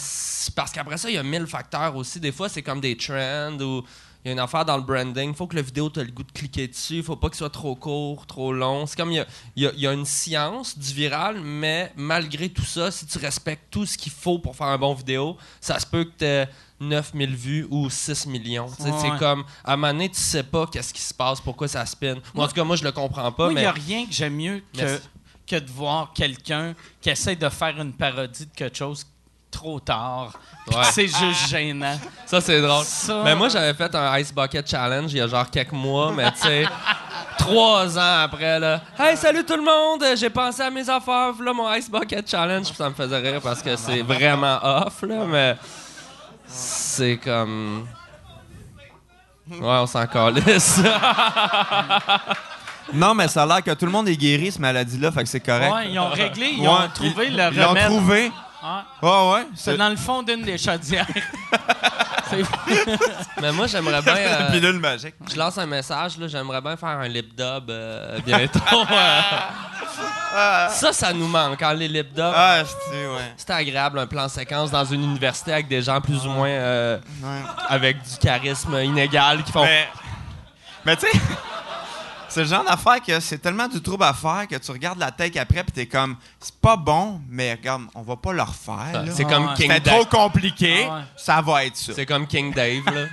D: parce qu'après ça, il y a mille facteurs aussi. Des fois, c'est comme des trends ou il y a une affaire dans le branding. faut que la vidéo, tu le goût de cliquer dessus. faut pas qu'il soit trop court, trop long. C'est comme il y a, y a- une science du viral, mais malgré tout ça, si tu respectes tout ce qu'il faut pour faire un bon vidéo, ça se peut que tu 9000 vues ou 6 millions.
B: Ouais.
D: C'est comme, à un moment donné, tu sais pas qu'est-ce qui se passe, pourquoi ça spin. Moi, en tout cas, moi, je le comprends pas,
B: Moi, il
D: mais...
B: n'y a rien que j'aime mieux que,
D: Merci.
B: que de voir quelqu'un qui essaie de faire une parodie de quelque chose trop tard.
D: Ouais.
B: C'est juste gênant.
D: Ça, c'est drôle.
B: Ça-
D: Mais moi, j'avais fait un Ice Bucket Challenge il y a genre quelques mois, mais tu sais, trois ans après, là. Hey, salut tout le monde! J'ai pensé à mes affaires, là, mon Ice Bucket Challenge. Ça me faisait rire parce que c'est vraiment off, là, mais c'est comme. Ouais, on s'en calisse.
E: Non, mais ça a l'air que tout le monde est guéri, cette maladie-là, fait que c'est correct.
B: Ouais, ils ont réglé, ils
E: Ouais,
B: ont trouvé
E: ils-
B: le
E: Ils l'ont
B: remède.
E: trouvé.
B: Ouais.
E: Ouais, ouais.
B: C'est dans le fond d'une des chaudières.
D: Mais moi, j'aimerais bien. euh,
E: pilule magique.
D: je lance un message, là, j'aimerais bien faire un lip dub euh, bientôt. euh. ça, ça nous manque, hein, les lip dubs.
E: Ah, c'est ouais.
D: C'était agréable, un plan séquence dans une université avec des gens plus ou moins euh,
E: ouais.
D: avec du charisme inégal qui font.
E: Mais, mais tu sais, c'est le genre d'affaire que c'est tellement du trouble à faire que tu regardes la take après puis t'es comme, c'est pas bon, mais regarde, on va pas le refaire. là.
D: C'est comme
B: ouais.
D: King
E: C'est
D: Dave.
E: trop compliqué,
B: Ah ouais.
E: ça va être ça.
D: C'est comme King Dave, là.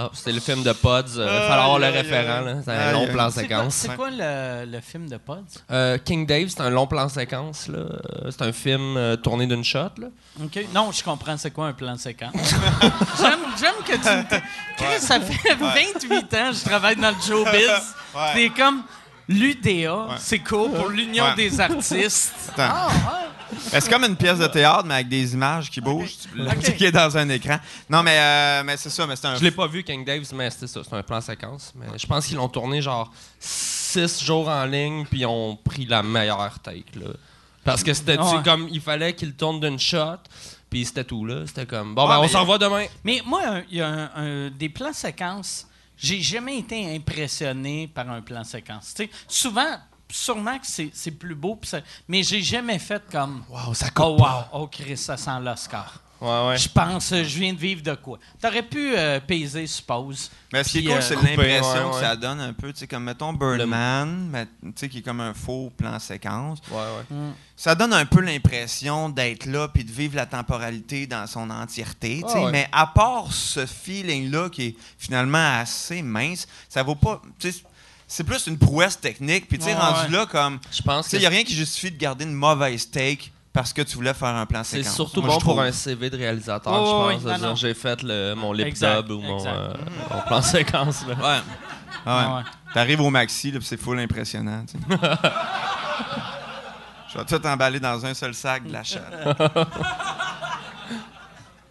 D: Ah, c'était le film de Pods. Il fallait avoir le
E: Aïe, aïe,
D: référent, là. C'est un long plan
B: C'est quoi,
D: séquence.
B: c'est quoi le, le film de Pods?
D: Euh, King Dave, c'est un long plan séquence, là. Euh, C'est un film euh, tourné d'une shot, là.
B: OK. Non, je comprends c'est quoi un plan séquence. j'aime, j'aime que tu me... t- Chris, ça fait 28 ans que je travaille dans le showbiz.
E: Ouais.
B: T'es comme l'UDA, c'est cool pour l'Union
E: Ouais.
B: des artistes.
E: Attends.
B: Ah, ouais.
E: C'est comme une pièce de théâtre, mais avec des images qui bougent. Tu peux
B: Ok.
E: qui est dans un écran. Non, mais, euh, mais c'est ça, mais c'est un.
D: Je l'ai pas vu, King Dave, mais c'était ça. C'est un plan séquence. Mais je pense qu'ils l'ont tourné genre six jours en ligne, puis ils ont pris la meilleure take, là. Parce que c'était tu
B: Ouais.
D: comme il fallait qu'ils tournent d'une shot, Puis c'était tout, là. C'était comme, bon,
E: Ouais,
D: ben, on s'en va demain.
B: Mais moi, il y a un- un- des plans séquences, j'ai jamais été impressionné par un plan séquence. Tu sais, souvent, sûrement que c'est c'est plus beau, pis ça- mais j'ai jamais fait comme.
D: Wow, ça
B: Oh, wow, oh, Chris, ça sent l'Oscar.
D: Ouais, ouais.
B: Je pense, euh, je viens de vivre de quoi. T'aurais pu euh, peser, suppose.
E: Mais ce qui est cool,
B: euh,
E: c'est l'impression
D: ouais,
E: que ça donne un peu. Tu sais, comme mettons Birdman, mais, tu sais, qui est comme un faux plan séquence.
D: Ouais, ouais.
E: Ça donne un peu l'impression d'être là puis de vivre la temporalité dans son entièreté. tu sais.
D: Ouais.
E: Mais à part ce feeling-là qui est finalement assez mince, ça vaut pas. tu sais, C'est plus une prouesse technique. Puis, tu sais,
B: Ouais,
E: rendu
B: ouais.
E: là, comme.
D: Je pense
E: Tu
D: que
E: sais, il n'y a rien qui justifie de garder une mauvaise take parce que tu voulais faire un plan
D: c'est
E: séquence.
D: surtout
E: Moi,
D: bon pour un CV de réalisateur, je pense. J'ai fait le, mon lip dub ou mon, euh, plan séquence. Là.
E: Ouais. Ouais.
B: Ouais.
E: T'arrives au maxi, là, c'est full impressionnant. Je vais tout emballer dans un seul sac de la chatte.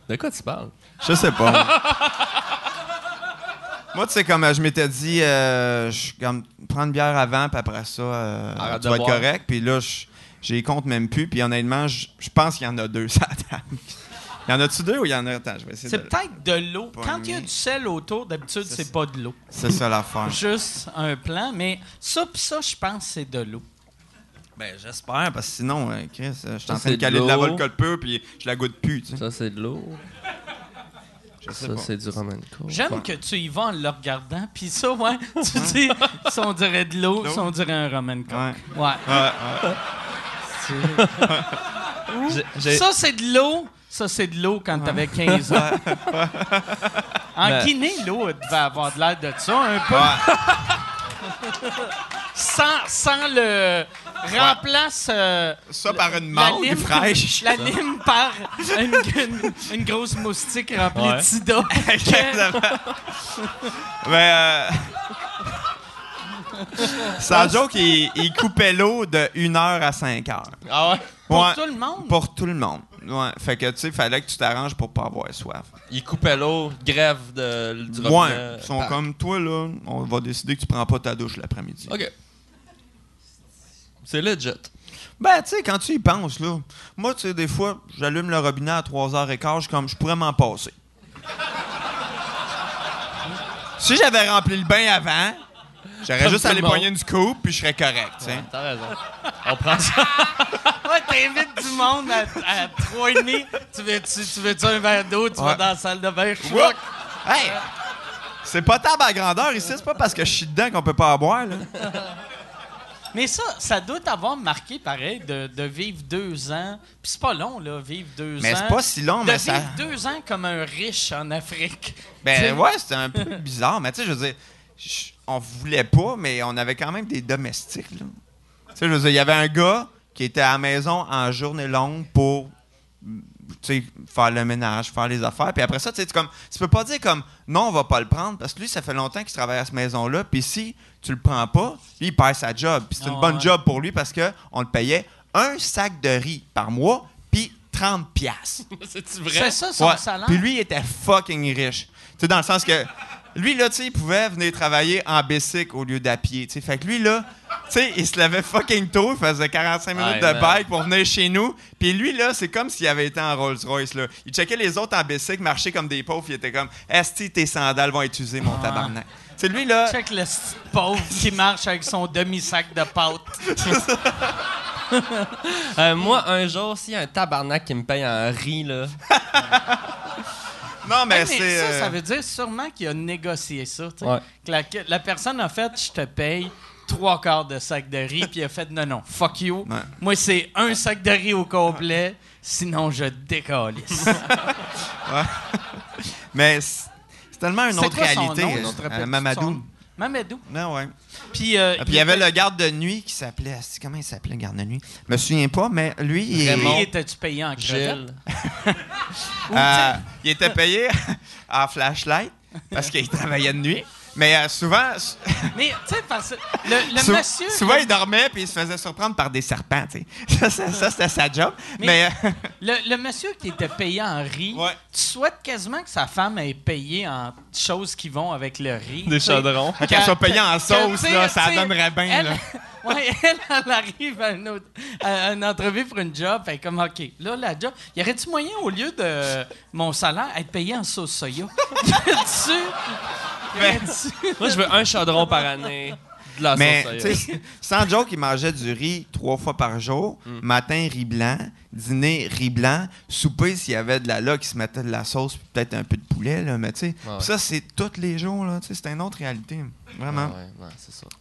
D: De quoi tu parles?
E: Je sais pas. Moi, tu sais, comme euh, je m'étais dit, euh, je- comme, prendre une bière avant, puis après ça, euh,
D: Arrête
E: tu
D: de
E: vas être
D: boire.
E: correct. Puis là, je j'ai compte même plus. Puis honnêtement, je je pense qu'il y en a deux, ça table. Il y en a-tu deux ou il y en a... Attends, je vais essayer
B: C'est
E: de...
B: peut-être de l'eau. Quand il y a du sel autour, d'habitude,
E: C'est
B: c'est
E: ça.
B: pas de l'eau.
E: C'est ça l'affaire.
B: Juste un plan, mais ça pis ça, je pense que c'est de l'eau.
E: Ben, j'espère, parce que sinon, euh, Chris, euh, je suis en train de
D: c'est de
E: caler de la
D: l'eau.
E: volcole pure, puis je la goûte plus, tu sais.
D: Ça, c'est de l'eau.
E: Je sais
D: Ça,
E: pas.
D: c'est du Roman.
B: J'aime que tu y vas en le regardant, puis ça, ouais, tu dis, si on dirait de l'eau,
E: L'eau.
B: si on dirait un Roman.
E: Ouais.
B: Ouais.
E: Ouais, ouais.
D: J'ai- j'ai-
B: Ça, c'est de l'eau. Ça, c'est de l'eau quand t'avais 15 ans. En
D: Ben-
B: Guinée, l'eau elle devait avoir de l'air de ça, un peu. sans, sans le... Remplace... euh,
E: Ça par une
B: la
E: mangue
B: lime-
E: fraîche.
B: La lime par une, une- une grosse moustique remplie
D: Ouais.
B: de sida.
E: Exactement. Mais euh... Sa joke, il, il coupait l'eau de 1 heure à 5 heures.
D: Ah ouais?
B: Pour
E: Ouais.
B: tout le monde?
E: Pour tout le monde. Ouais. Fait que, tu sais, fallait que tu t'arranges pour pas avoir soif.
D: Il coupait l'eau, grève de, du
E: Ouais.
D: robinet.
E: Ils sont comme toi, là, on va décider que tu prends pas ta douche l'après-midi.
D: OK. C'est legit.
E: Ben, tu sais, quand tu y penses, là, moi, tu sais, des fois, j'allume le robinet à 3h15, je suis comme, je pourrais m'en passer. si j'avais rempli le bain avant, j'aurais juste à aller
D: le monde.
E: poigner une scoop, puis je serais correct, tu sais.
D: T'as raison. On prend ça.
B: Ouais, t'invites du monde à, à 3,5. Tu veux-tu tu veux un verre d'eau? Tu vas dans la salle de bain. chouac.
E: Wouah! Hey! C'est pas table à grandeur ici, c'est pas parce que je suis dedans qu'on peut pas en boire, là.
B: Mais ça, ça doit t'avoir marqué, pareil, de, de vivre deux ans. Puis c'est pas long, là, vivre deux
E: Mais
B: ans.
E: c'est pas si long,
B: de
E: mais ça.
B: vivre deux ans comme un riche en Afrique.
E: Ben
B: T'sais.
E: ouais, c'était un peu bizarre, mais tu sais, je veux dire, je- on voulait pas, mais on avait quand même des domestiques, là. Tu sais, je veux dire, il y avait un gars qui était à la maison en journée longue pour, faire le ménage, faire les affaires. Puis après ça, tu comme, tu peux pas dire comme, non, on va pas le prendre, parce que lui, ça fait longtemps qu'il travaille à cette maison-là, puis si tu le prends pas, lui, il perd sa job. Puis c'est une
B: Ah,
E: bonne
B: ouais.
E: job pour lui, parce que on le payait un sac de riz par mois, puis 30 piastres.
D: C'est-tu
B: C'est
D: vrai?
B: ça, son
E: Ouais.
B: salaire?
E: Puis lui, il était fucking riche. Tu sais, dans le sens que lui, là, tu sais, il pouvait venir travailler en bicycle au lieu d'à pied. tu sais. Fait que lui, là, tu sais, il se levait fucking tôt. Il faisait 45 minutes
D: Ouais,
E: de
D: man.
E: bike pour venir chez nous. Puis lui, là, c'est comme s'il avait été en Rolls-Royce, là. Il checkait les autres en bicycle, marchait comme des pauvres. Il était comme, Esti, tes sandales vont être usées, mon
B: Ouais.
E: tabarnak. C'est lui, là.
B: Check le petit pauvre qui marche avec son demi-sac de pâtes.
D: Euh, moi, un jour, s'il y a un tabarnak qui me paye en riz, là.
E: Non, mais
B: Hey, mais
E: c'est.
B: ça,
E: euh,
B: ça veut dire sûrement qu'il a négocié ça. tu sais.
D: Ouais.
B: Que la, que la personne a fait, je te paye trois quarts de sac de riz, puis il a fait, non, non, fuck you.
E: Ouais.
B: Moi, c'est un sac de riz au complet, sinon je décalisse.
E: Mais c'est tellement une autre
B: quoi son
E: réalité.
B: nom?
E: euh, euh, Mamadou.
B: son? Mamadou.
E: Non, ouais.
B: Puis, euh,
E: Ah, Puis il y avait le garde de nuit qui s'appelait. Comment il s'appelait, le garde de nuit? Je me souviens pas, mais lui, il,
B: étais-tu payé en. Ou,
E: euh, il était payé en flashlight parce qu'il travaillait de nuit. Mais euh, souvent,
B: Mais, tu sais, parce que le, le
E: sou-
B: monsieur.
E: souvent, il dormait puis il se faisait surprendre par des serpents, tu sais. Ça, ça, ça, c'était sa job.
B: Mais-
E: Mais, euh,
B: Le, le monsieur qui était payé en riz,
E: Ouais.
B: tu souhaites quasiment que sa femme ait payé en choses qui vont avec le riz.
D: Des chaudrons.
E: qu'elle soit payée en sauce, là, ça donnerait bien,
B: elle,
E: là.
B: Ouais, elle, elle arrive à une, autre- à une entrevue pour une job, elle est comme, OK, là, la job, y aurait-tu moyen, au lieu de mon salaire, être payé en sauce soya? Y
D: Moi, je veux un chaudron par année. De la
E: Mais, sans joke, il mangeait du riz trois fois par jour.
D: Mm.
E: Matin, riz blanc. Dîner, riz blanc. Souper, s'il y avait de la là, qui se mettait de la sauce, puis peut-être un peu de poulet, là. Mais, tu sais,
D: ouais.
E: ça, c'est tous les jours, là. Tu sais, c'est une autre réalité. Vraiment.
D: Ah ouais, ouais.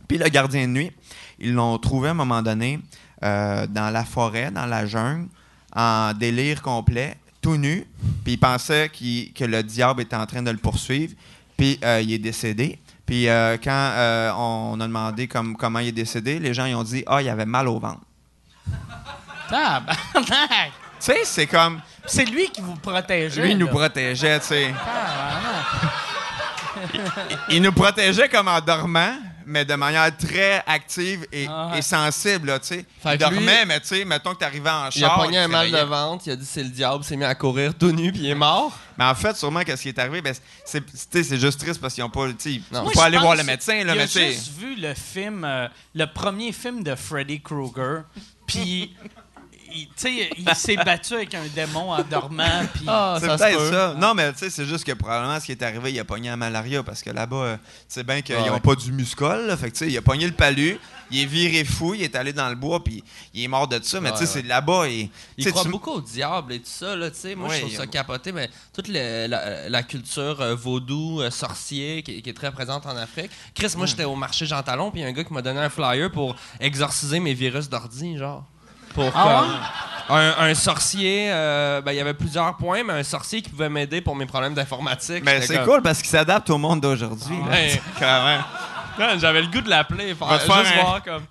E: Puis le gardien de nuit, ils l'ont trouvé à un moment donné euh, dans la forêt, dans la jungle, en délire complet, tout nu. Puis il pensait qu'il- que le diable était en train de le poursuivre. Puis euh, il est décédé. Puis euh, quand euh, on a demandé comme, comment il est décédé, les gens ils ont dit Ah, il avait mal au ventre.
B: Tabarnak!
E: Tu sais, c'est comme.
B: C'est lui qui vous protégeait.
E: Lui, il nous
B: là.
E: protégeait, tu sais.
B: Tabarnak.
E: Il nous protégeait comme en dormant, mais de manière très active et,
B: Ah ouais.
E: et sensible, là, tu sais.
D: Fait
E: Il
D: que lui-
E: dormait, mais tu sais, mettons que t'arrivais en
D: Il a
E: char.
D: pogné un mal de ventre, il a dit c'est le diable, s'est mis à courir tout nu, puis il est mort.
E: Mais en fait, sûrement, qu'est-ce qui est arrivé, ben, c'est, tu sais, c'est juste triste parce qu'ils n'ont pas, tu sais, ils
D: Non.
B: Moi,
E: pas aller voir le médecin, là,
B: il
E: mais
B: a juste vu le film, euh, le premier film de Freddy Krueger, puis il, tu sais, il s'est battu avec un démon en dormant, puis
D: Ah,
E: C'est peut-être
D: peut.
E: ça. Non, mais tu sais, c'est juste que probablement ce qui est arrivé, il a pogné la malaria parce que là-bas, euh, tu sais bien qu'ils
D: Ah
E: n'ont
D: ouais.
E: pas du muscol. Là, fait que tu sais, il a pogné le palu, il est viré fou, il est allé dans le bois, puis il est mort de ça. Mais
D: Ouais,
E: tu sais,
D: ouais.
E: c'est là-bas. Et, tu
D: Il croit
E: tu-
D: beaucoup au diable et tout ça, là, tu sais. Moi,
E: Ouais,
D: je trouve ça capoté, mais toute le- la, la culture euh, vaudou, euh, sorcier, qui, qui est très présente en Afrique. Chris, moi, j'étais au marché Jean Talon, puis il y a un gars qui m'a donné un flyer pour exorciser mes virus d'ordi, genre. Pour
B: Ah
D: comme- un, un sorcier, euh, ben, il y avait plusieurs points, mais un sorcier qui pouvait m'aider pour mes problèmes d'informatique.
E: Mais
D: J'étais
E: c'est
D: comme-
E: cool parce qu'il s'adapte au monde d'aujourd'hui.
D: Ouais.
E: Carrément.
D: Man, J'avais le goût de l'appeler, faire,
E: faire
D: juste
E: un-
D: voir comme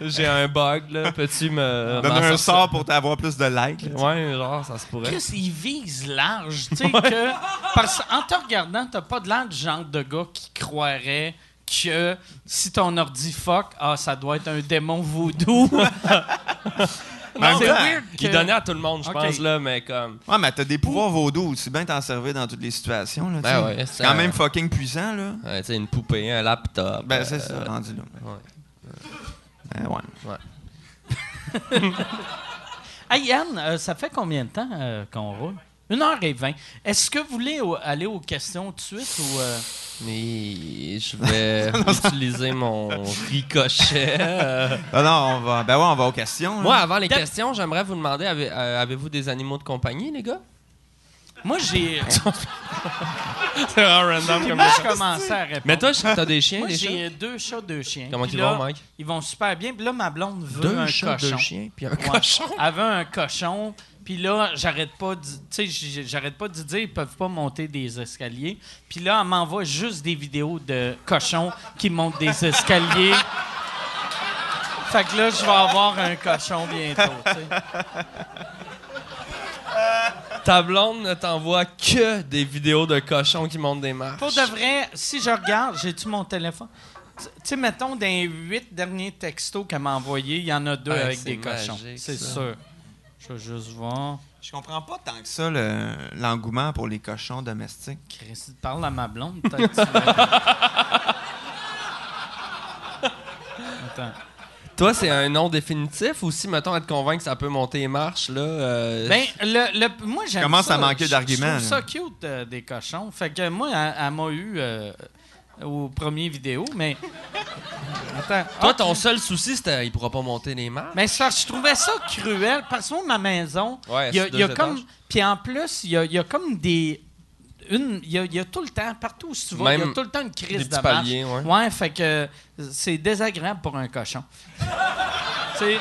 D: j'ai un bug, là, peux-tu me.
E: Donne
D: m'en
E: un sort pour t'avoir plus de likes. là.
D: Ouais, genre, ça se pourrait.
B: Chris, il vise large, tu sais que parce qu'en te regardant, t'as pas de l'air du genre de gars qui croirait que si ton ordi fuck, ah ça doit être un démon voodoo.
E: même
B: c'est
E: temps,
B: weird que
D: Il donnait à tout le monde, je pense, là, mais comme.
E: Ouais, mais t'as des pouvoirs vaudous aussi bien t'en servir dans toutes les situations. Là,
D: Ben ouais,
E: c'est quand même fucking puissant. là.
D: Ouais, tu sais, une poupée, un laptop.
E: Ben,
D: euh,
E: c'est ça, rendu là. Ben, ouais.
B: Hey Yann, euh, ça fait combien de temps euh, qu'on roule? Une heure et vingt. Est-ce que vous voulez au- aller aux questions tout de suite ou euh,
D: Mais je vais utiliser mon ricochet. euh.
E: Ah non, on va, ben ouais, on va aux questions.
D: Moi, avant les questions, j'aimerais vous demander avez- euh, avez-vous des animaux de compagnie, les gars?
B: Moi j'ai
D: C'est vraiment random
B: Puis moi je commençais à répondre.
D: Mais toi, t'as des chiens,
B: moi
D: des chats?
B: j'ai deux chats, deux chiens.
D: Comment
B: Puis
D: ils
B: là,
D: vont, Mike?
B: Ils vont super bien. Puis là ma blonde veut un
D: chats,
B: cochon.
D: deux chiens, puis un
B: Ouais.
D: cochon?
B: Elle veut un cochon. Puis là, j'arrête pas, de- tu sais, j- j'arrête pas de dire ils peuvent pas monter des escaliers. Puis là, elle m'envoie juste des vidéos de cochons qui montent des escaliers. fait que là, je vais avoir un cochon bientôt.
D: Ta blonde ne t'envoie que des vidéos de cochons qui montent des marches.
B: Pour de vrai, si je regarde, j'ai-tu mon téléphone? Tu sais, mettons, dans les huit derniers textos qu'elle m'a envoyés, il y en a deux avec des cochons. C'est sûr. Je vais juste voir.
E: Je comprends pas tant que ça le- l'engouement pour les cochons domestiques.
B: Chris, parle à ma blonde, peut-être. Attends.
D: Toi, c'est un nom définitif ou si, mettons, être convaincu que ça peut monter les marches, là. euh,
B: Ben, le, le- moi, j'aime
E: Commence
B: ça.
E: à manquer d'arguments,
B: Je trouve ça cute, euh, des cochons. Fait que moi, elle, elle m'a eu euh, aux premières vidéos, mais... Attends.
D: Toi, ton seul souci, c'était il pourra pas monter les marches.
B: Mais ça, je trouvais ça cruel. Parce que moi, ma maison,
D: Ouais,
B: il y a, y comme... Puis en plus, il y a, il y a comme des... Une, il, y a, il y a tout le temps, partout où tu vas, il y a tout le temps une crise de marche.
D: paliers, ouais.
B: Ouais, fait que c'est désagréable pour un cochon. tu sais, ouais,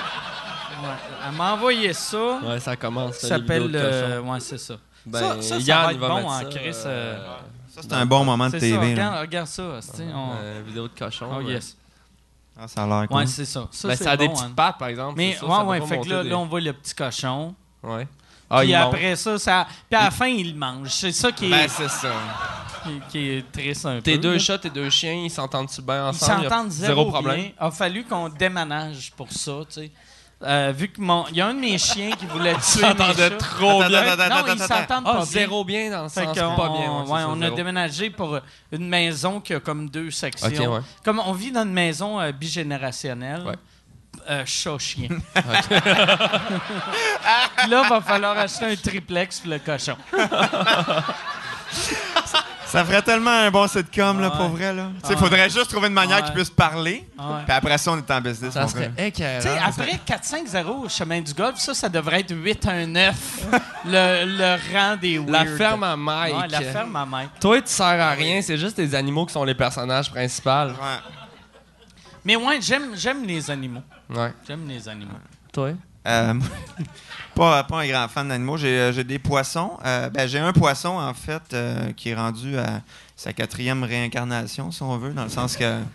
B: elle m'a envoyé ça.
D: Ouais, ça commence.
B: Ça s'appelle. euh, ouais, c'est ça.
D: Ben,
B: ça, ça, ça
D: Yann,
B: va
D: il
B: être
D: va
B: bon en Chris. euh,
D: euh,
E: Ça, c'est un bon moment de
B: ça,
E: TV. là.
B: regarde, regarde ça. c'est- on-
D: euh, vidéo de cochon.
B: Oh yes.
E: Ah, ça a l'air cool.
B: Ouais, c'est ça. Ça,
D: Ben,
B: c'est
D: ça a des
B: bon,
D: petites
B: hein.
D: pattes, par exemple.
B: Mais
D: ça,
B: ouais,
D: ça
B: ouais, fait que là,
D: des-
B: là, on voit le petit cochon.
D: Ouais. Ah,
B: puis
D: monte.
B: après ça, ça. Puis à la fin, il mange. C'est ça qui est.
E: Ben, c'est ça.
B: qui, qui est triste un
D: Tes
B: peu.
D: deux
B: là.
D: chats, tes deux chiens, ils s'entendent-tu bien
B: Ils
D: ensemble? A
B: s'entendent
D: zéro
B: zéro
D: problème?
B: bien. Il a fallu qu'on déménage pour ça, tu sais. Euh, vu que mon, il y a un de mes chiens qui voulait tuer mes chats.
D: trop bien.
B: Non, ils s'entendent
D: Ah,
B: pas bien.
D: zéro bien dans le
B: Fait
D: sens
B: qu'on-
D: pas bien. ouais, c'est
B: ouais,
D: ça,
B: on a
D: zéro.
B: déménagé pour une maison qui a comme deux sections.
D: Ok, ouais.
B: Comme on vit dans une maison euh, bigénérationnelle.
D: Ouais.
B: Euh, chat-chien. là, va falloir acheter un triplex pour le cochon.
E: Ça ferait tellement un bon sitcom, là,
B: Ouais.
E: pour vrai, là. Tu sais,
B: Ouais.
E: faudrait juste trouver une manière qu'ils puissent parler. Puis après ça, on est en business.
D: Ça serait
E: frère.
B: Tu sais,
D: écœurant.
B: après 4-5-0 au chemin du golf, ça, ça devrait être 8-1-9, le, le rang des weird.
D: La ferme à Mike.
B: Ouais, la ferme à Mike.
D: Toi, tu sers à rien, c'est juste les animaux qui sont les personnages principaux.
E: Ouais.
B: Mais ouais, j'aime, j'aime les animaux.
D: Ouais.
B: J'aime les animaux.
D: Toi?
E: Euh, pas, pas un grand fan d'animaux. J'ai, euh, des poissons. Euh, ben, j'ai un poisson, en fait, euh, qui est rendu à sa quatrième réincarnation, si on veut, dans le sens que. Tu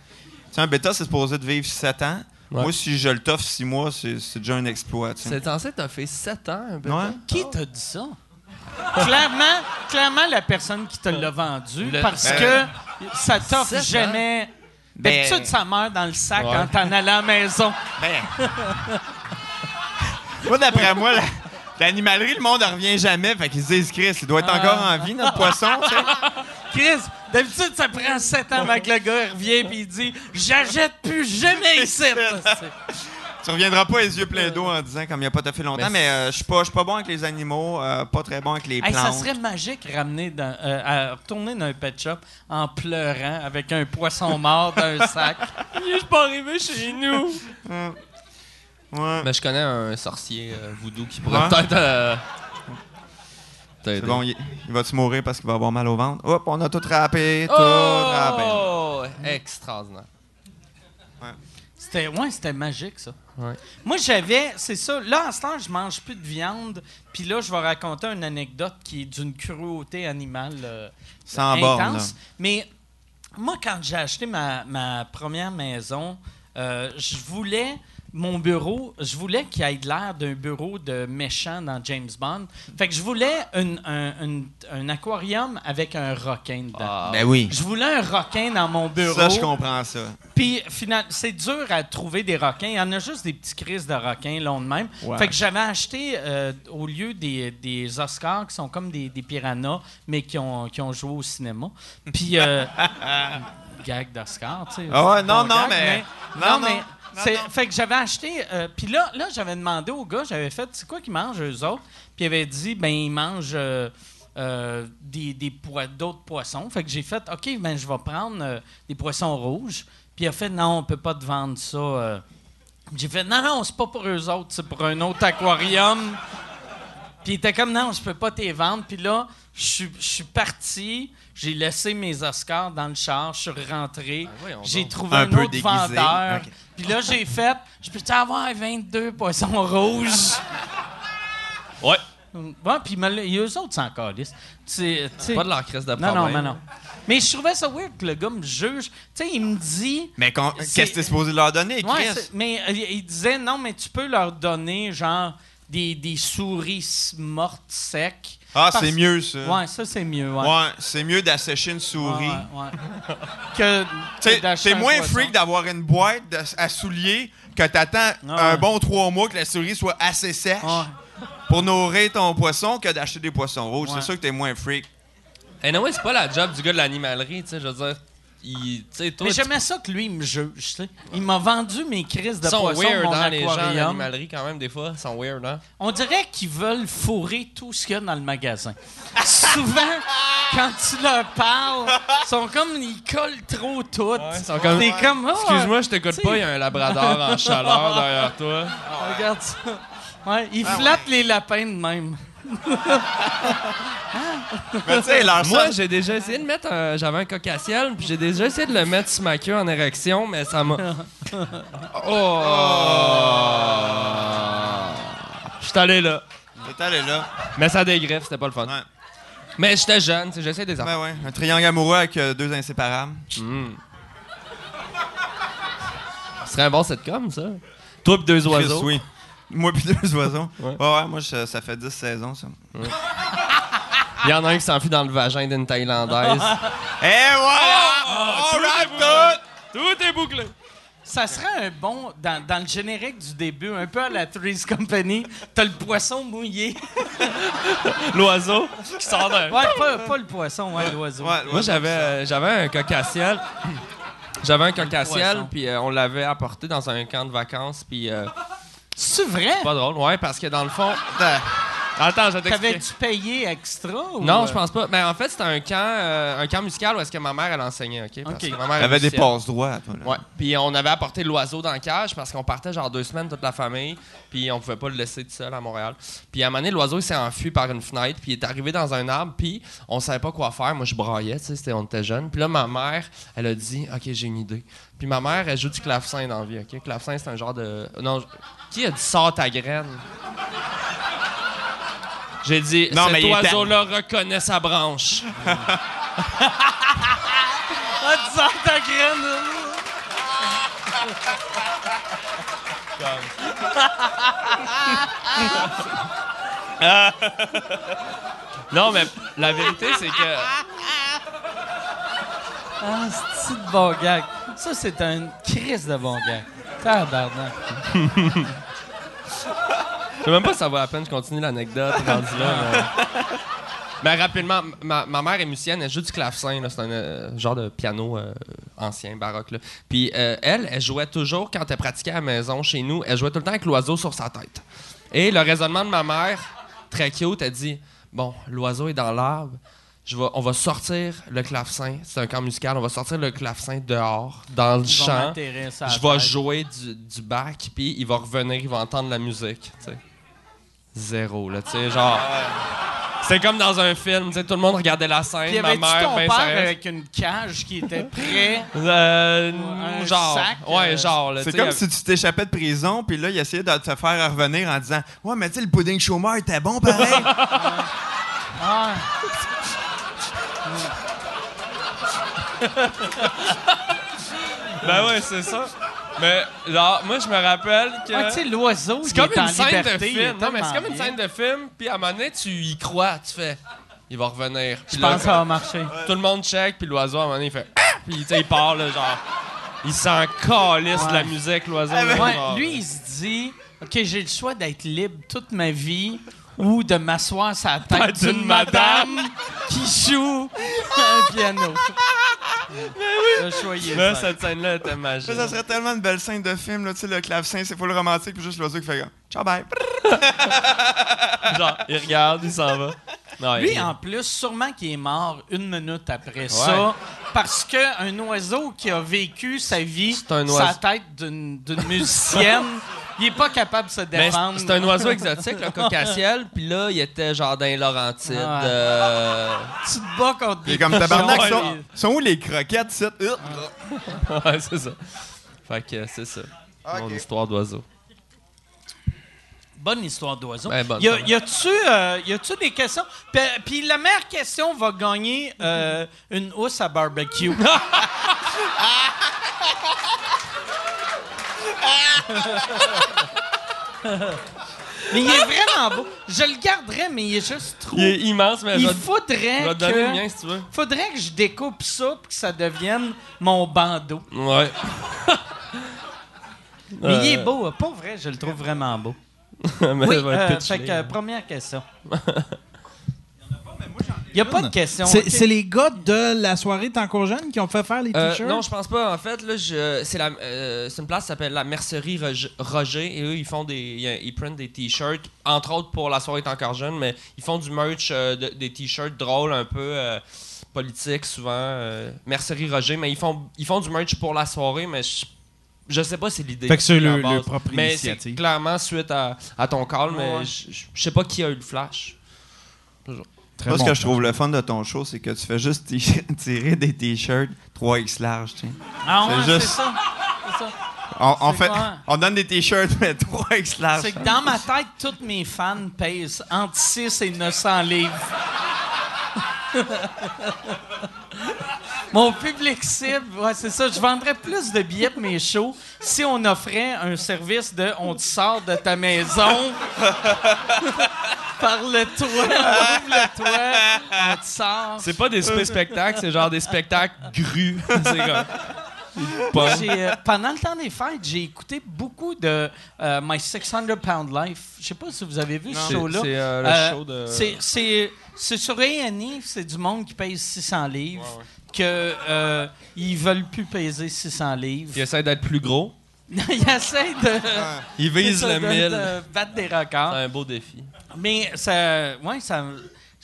E: sais, un bêta, c'est supposé de vivre 7 ans.
D: Ouais.
E: Moi, si je le toffe 6 mois, c'est, déjà un exploit.
D: C'est censé t'as fait 7 ans, un.
E: Ouais.
B: Qui t'a dit ça? clairement, clairement, la personne qui te l'a vendu,
D: Le-
B: parce
E: Euh.
B: que ça t'offre jamais.
E: Ben-
B: D'habitude, ça meurt dans le sac
D: Ouais.
B: quand t'en allais à la maison.
E: Ben. Moi, d'après moi, la- l'animalerie, le monde ne revient jamais. Fait qu'ils se disent, Chris, il doit être encore en vie, notre poisson. tu sais.
B: Chris, d'habitude, ça prend 7 ans avant que le gars il revient et il dit J'achète plus jamais ici.
E: Tu reviendras pas les yeux pleins d'eau en disant comme il n'y a pas fait longtemps,
D: Mais
E: mais euh, je suis pas, je suis pas bon avec les animaux, euh, pas très bon avec les
B: Hey,
E: plantes.
B: ça serait magique ramener dans, euh, à retourner dans un pet shop en pleurant avec un poisson mort dans un sac. Il est pas arrivé chez nous.
E: Ouais.
D: Mais je connais un sorcier euh, voodoo qui pourrait
E: Ouais.
D: peut-être. euh, t'aider.
E: Bon, il, il va-tu mourir parce qu'il va avoir mal au ventre? Hop, on a tout râpé, tout râpé.
D: Oh! Extraordinaire.
B: C'était ouais, c'était magique ça.
D: Ouais.
B: Moi j'avais, c'est ça. Là en ce temps, je mange plus de viande. Puis là, je vais raconter une anecdote qui est d'une cruauté animale euh,
E: Sans borne, là.
B: intense. Mais moi, quand j'ai acheté ma, ma première maison, euh, je voulais mon bureau, je voulais qu'il ait de l'air d'un bureau de méchant dans James Bond. Fait que je voulais une- un, un- un aquarium avec un requin dedans.
D: Ah.
E: Ben oui.
B: Je voulais un requin dans mon bureau.
E: Ça, je comprends ça.
B: Puis, finalement, c'est dur à trouver des requins. Il y en a juste des petits crises de requins longs de même.
E: Ouais.
B: Fait que j'avais acheté, euh, au lieu des, des Oscars, qui sont comme des, des piranhas, mais qui ont, qui ont joué au cinéma. Puis, euh, gag d'Oscar, tu sais.
E: Ah ouais, non, non,
B: gag,
E: mais-
B: Non,
E: non,
B: mais. Fait que j'avais acheté. euh, puis là, là j'avais demandé au gars, j'avais fait, c'est quoi qu'ils mangent, eux autres? Puis il avait dit, ben, ils mangent. euh, euh, des, des d'autres poissons. Fait que j'ai fait, OK, ben, je vais prendre euh, des poissons rouges. Puis il a fait, non, on peut pas te vendre ça. euh. J'ai fait, non, non, c'est pas pour eux autres, c'est pour un autre aquarium. Puis il était comme, non, je peux pas te les vendre. Puis là, je suis- je suis parti, j'ai laissé mes Oscars dans le char, je suis rentré,
D: voyons
B: j'ai trouvé
E: Un
B: un,
E: peu
B: autre
E: déguisé.
B: vendeur. Puis là, j'ai fait, je peux-tu avoir 22 poissons rouges?
D: Ouais.
B: Ouais, puis et eux autres, c'est encore lisse. Tu sais-
D: Pas de leur crise de
B: Non,
D: problème.
B: non, non, non. Mais je trouvais ça weird que le gars me juge. Tu sais, il me dit.
E: Mais qu'est-ce que t'es supposé leur donner, Chris?
B: Ouais, mais euh, il disait non, mais tu peux leur donner, genre, des, des souris mortes secs.
E: Ah,
B: Parce-
E: c'est mieux, ça.
B: Ouais, ça, c'est mieux. Ouais.
E: Ouais, c'est mieux d'assécher une
B: Ouais,
E: souris.
B: ouais, ouais. que. Un
E: moins
B: poisson.
E: freak d'avoir une boîte de- à souliers que t'attends
B: Ah
E: un
B: ouais.
E: bon trois mois que la souris soit assez sèche
B: Ouais.
E: pour nourrir ton poisson que d'acheter des poissons rouges.
B: Ouais.
E: C'est sûr que t'es moins freak.
D: Anyway, c'est pas la job du gars de l'animalerie, tu sais, je veux dire. Il, toi,
B: Mais j'aimais ça que lui, il me juge. Il m'a vendu mes crises de
D: ils sont
B: poisson
D: weird,
B: mon
D: hein, les gens l'animalerie, quand même, des fois. Ils sont weird, hein?
B: On dirait qu'ils veulent fourrer tout ce qu'il y a dans le magasin. Souvent, quand tu leur parles, ils sont comme ils collent trop tout.
D: ils sont comme-
B: T'es comme, oh,
D: Excuse-moi, je t'écoute pas, il y a un labrador en chaleur derrière toi.
B: Regarde ça. Ouais, ils flattent les lapins de même.
E: Mais tu sais, leur
D: Moi, j'ai déjà essayé de mettre un... J'avais un coq à ciel, puis j'ai déjà essayé de le mettre sur ma queue en érection, mais ça m'a... Oh! Je suis allé là.
E: T'es allé là.
D: Mais ça dégriffe, c'était pas le fun.
E: Ouais.
D: Mais j'étais jeune, j'essaie des affaires.
E: Ben ouais, un triangle amoureux avec euh, deux inséparables.
D: Mm. Ce serait un bon sitcom, ça. Toi pis deux
E: Chris,
D: oiseaux.
E: oui. Moi puis deux oiseaux.
D: Ouais.
E: Ouais, ouais, moi, je- ça fait 10 saisons, ça.
D: Il y en a un qui s'enfuit dans le vagin d'une Thaïlandaise.
E: Et voilà! On rap tout!
D: Tout est bouclé.
B: Ça serait un bon, dans, dans le générique du début, un peu à la Three's Company, t'as le poisson mouillé.
D: L'oiseau qui sort d'un.
B: Ouais, pas, pas le poisson, ouais, l'oiseau.
E: Ouais,
D: Moi, j'avais, euh, j'avais un coq à ciel. J'avais un coq à ciel,
B: poisson.
D: puis euh, on l'avait apporté dans un camp de vacances, puis euh,
B: C'est vrai?
D: pas drôle, ouais, parce que dans le fond. Attends, je.
B: T'avais-tu payé extra? Ou
D: Non,
B: euh,
D: je pense pas. Mais en fait, c'était un camp, euh, un camp musical où est-ce que ma mère elle enseignait, ok? Parce
B: Ok.
D: que ma mère est
E: T'avais des passes droits, toi. Là.
D: Ouais. Puis on avait apporté l'oiseau dans la cage parce qu'on partait genre deux semaines toute la famille, puis on pouvait pas le laisser tout seul à Montréal. Puis à un moment donné, l'oiseau il s'est enfui par une fenêtre, puis il est arrivé dans un arbre, puis on savait pas quoi faire. Moi, je braillais, tu sais, c'était- on était jeunes. Puis là, ma mère, elle a dit, ok, j'ai une idée. Puis ma mère, elle joue du clavecin dans la vie, ok? Clavecin, c'est un genre de, non, qui a dit sort ta graine? J'ai dit,
E: Non,
D: cet oiseau-là reconnaît sa branche.
B: Ah, tu sors ta graine! là.
D: Non, mais la vérité, c'est que.
B: Ah, c'est de bon gag? Ça, c'est un crise de bon gag. Tabarnak.
D: Je sais même pas si ça vaut la peine de continuer l'anecdote rendu là. Mais... Mais rapidement, ma, ma mère est musicienne, elle joue du clavecin, c'est un euh, genre de piano euh, ancien, baroque. Là. Puis euh, elle, elle jouait toujours, quand elle pratiquait à la maison chez nous, elle jouait tout le temps avec l'oiseau sur sa tête. Et le raisonnement de ma mère, très cute, elle dit Bon, l'oiseau est dans l'arbre, je on va sortir le clavecin, c'est un camp musical, on va sortir le clavecin dehors, dans le champ. Je vais jouer du, du bac, puis il va revenir, il va entendre la musique. Zéro, là, tu sais, genre... C'est comme dans un film, tu sais, tout le monde regardait la scène,
B: Puis
D: ma mère,
B: ton
D: ben
B: père
D: sérieuse.
B: avec une cage qui était prêt?
D: Euh,
B: un
D: genre,
B: sac,
D: ouais,
B: euh,
D: genre, là,
E: C'est
D: tu sais,
E: comme si tu t'échappais de prison, puis là, il essayait de te faire revenir en disant Ouais, mais tu sais, le pudding chômeur était bon pareil.
B: Ah,
D: Ben ouais, c'est ça. Mais, genre, moi, je me rappelle que...
B: ouais, tu sais, l'oiseau,
D: c'est comme une scène
B: liberté.
D: de film. Non, mais c'est comme une scène de film, puis à un moment donné, tu y crois, tu fais... Il va revenir.
B: Je
D: là,
B: pense que ça va marcher.
D: Tout le monde check, puis l'oiseau, à un moment donné, il fait... Ah! Puis, tu sais, il part, là, genre... Il s'en calisse de la musique, l'oiseau.
B: Ouais,
D: genre.
B: lui, il se dit OK, j'ai le choix d'être libre toute ma vie ou de m'asseoir sur la tête
D: d'une
B: d'une madame qui joue un piano. Le choix, il est
D: Là, cette scène-là était magique.
E: Ça, serait tellement une belle scène de film, là, tu sais, le clavecin, c'est full romantique, puis juste l'oiseau qui fait comme, Ciao, bye.
D: Genre, il regarde, il s'en va. Non,
B: Lui,
D: il-
B: en plus, sûrement qu'il est mort une minute après ça, parce qu'un oiseau qui a vécu sa vie la
D: oiseau-
B: tête d'une d'une musicienne, il est pas capable de se défendre.
D: c'est c'est un oiseau exotique, le coq à ciel, puis là, il était genre dans.
B: Ah ouais.
D: euh,
B: Tu te bats contre
E: Il est
B: des
E: comme tabarnak, sont, sont où les croquettes, c'est
D: ouais, c'est ça. Fait que c'est ça. Mon
E: Ok.
D: histoire d'oiseau.
B: Bonne histoire d'oiseau.
D: Ben, bonne,
B: y, a,
D: ça va.
B: y a-tu euh, y a-tu des questions? Puis- Puis la meilleure question va gagner euh, une housse à barbecue. mais il est vraiment beau. Je le garderais, mais il est juste trop.
D: Il est immense, mais je
B: Il faudrait
D: je vais te donner le mien
B: que,
D: si tu veux.
B: faudrait que je découpe ça pour que ça devienne mon bandeau.
D: Ouais.
B: Mais il est
D: Euh,
B: beau, pas vrai, je le trouve vraiment beau.
D: mais
B: Oui,
D: ça va être
B: euh,
D: pitché.
B: fait que, euh, première question. Il n'y a pas de question.
C: C'est les gars de la soirée encore jeune qui ont fait faire les
D: Euh,
C: t-shirts?
D: non, je pense pas. En fait, là, je, c'est, la, euh, c'est une place qui s'appelle la Mercerie Roger, Roger, et eux, ils font des, ils, ils printent des t-shirts, entre autres pour la soirée encore jeune, mais ils font du merch, euh, de- des t-shirts drôles, un peu euh, politiques souvent. euh, Mercerie Roger, mais ils font, ils font du merch pour la soirée, mais je, je sais pas si c'est l'idée.
C: Fait que c'est le- propre
D: Mais
C: initiative.
D: c'est clairement suite à, à ton call, mais
B: Ouais.
D: je, je- je sais pas qui a eu le flash.
C: Très
E: Moi, ce
C: bon.
E: que je trouve le fun de ton show, c'est que tu fais juste tirer des t-shirts 3X large, tu sais.
B: Ah ouais,
E: c'est juste-
B: ça.
E: On, on
B: C'est
E: fait,
B: quoi?
E: on donne des t-shirts, mais 3X large.
B: C'est que dans ma tête, tous mes fans pèsent entre 6 et 900 livres. Mon public cible, ouais, c'est ça. Je vendrais plus de billets pour mes shows si on offrait un service de on te sort de ta maison par le toit. On ouvre le toit, on te sort.
D: C'est pas des super spectacles, c'est genre des spectacles grus. c'est comme. Pas.
B: J'ai, euh, pendant le temps des fêtes, j'ai écouté beaucoup de euh, My 600 Pound Life. Je sais pas si vous avez vu ce
D: C'est
B: show-là.
D: c'est, euh, le
B: Euh,
D: show de.
B: C'est, c'est, c'est sur A&E, c'est du monde qui pèse 600 livres, que euh, ils veulent plus peser 600 livres.
D: Ils essaient d'être plus gros.
B: ils essayent de,
D: Ils visent le
B: de-
D: 1000.
B: de battre des
D: C'est
B: records.
D: un beau défi.
B: Mais ça, ouais, ça,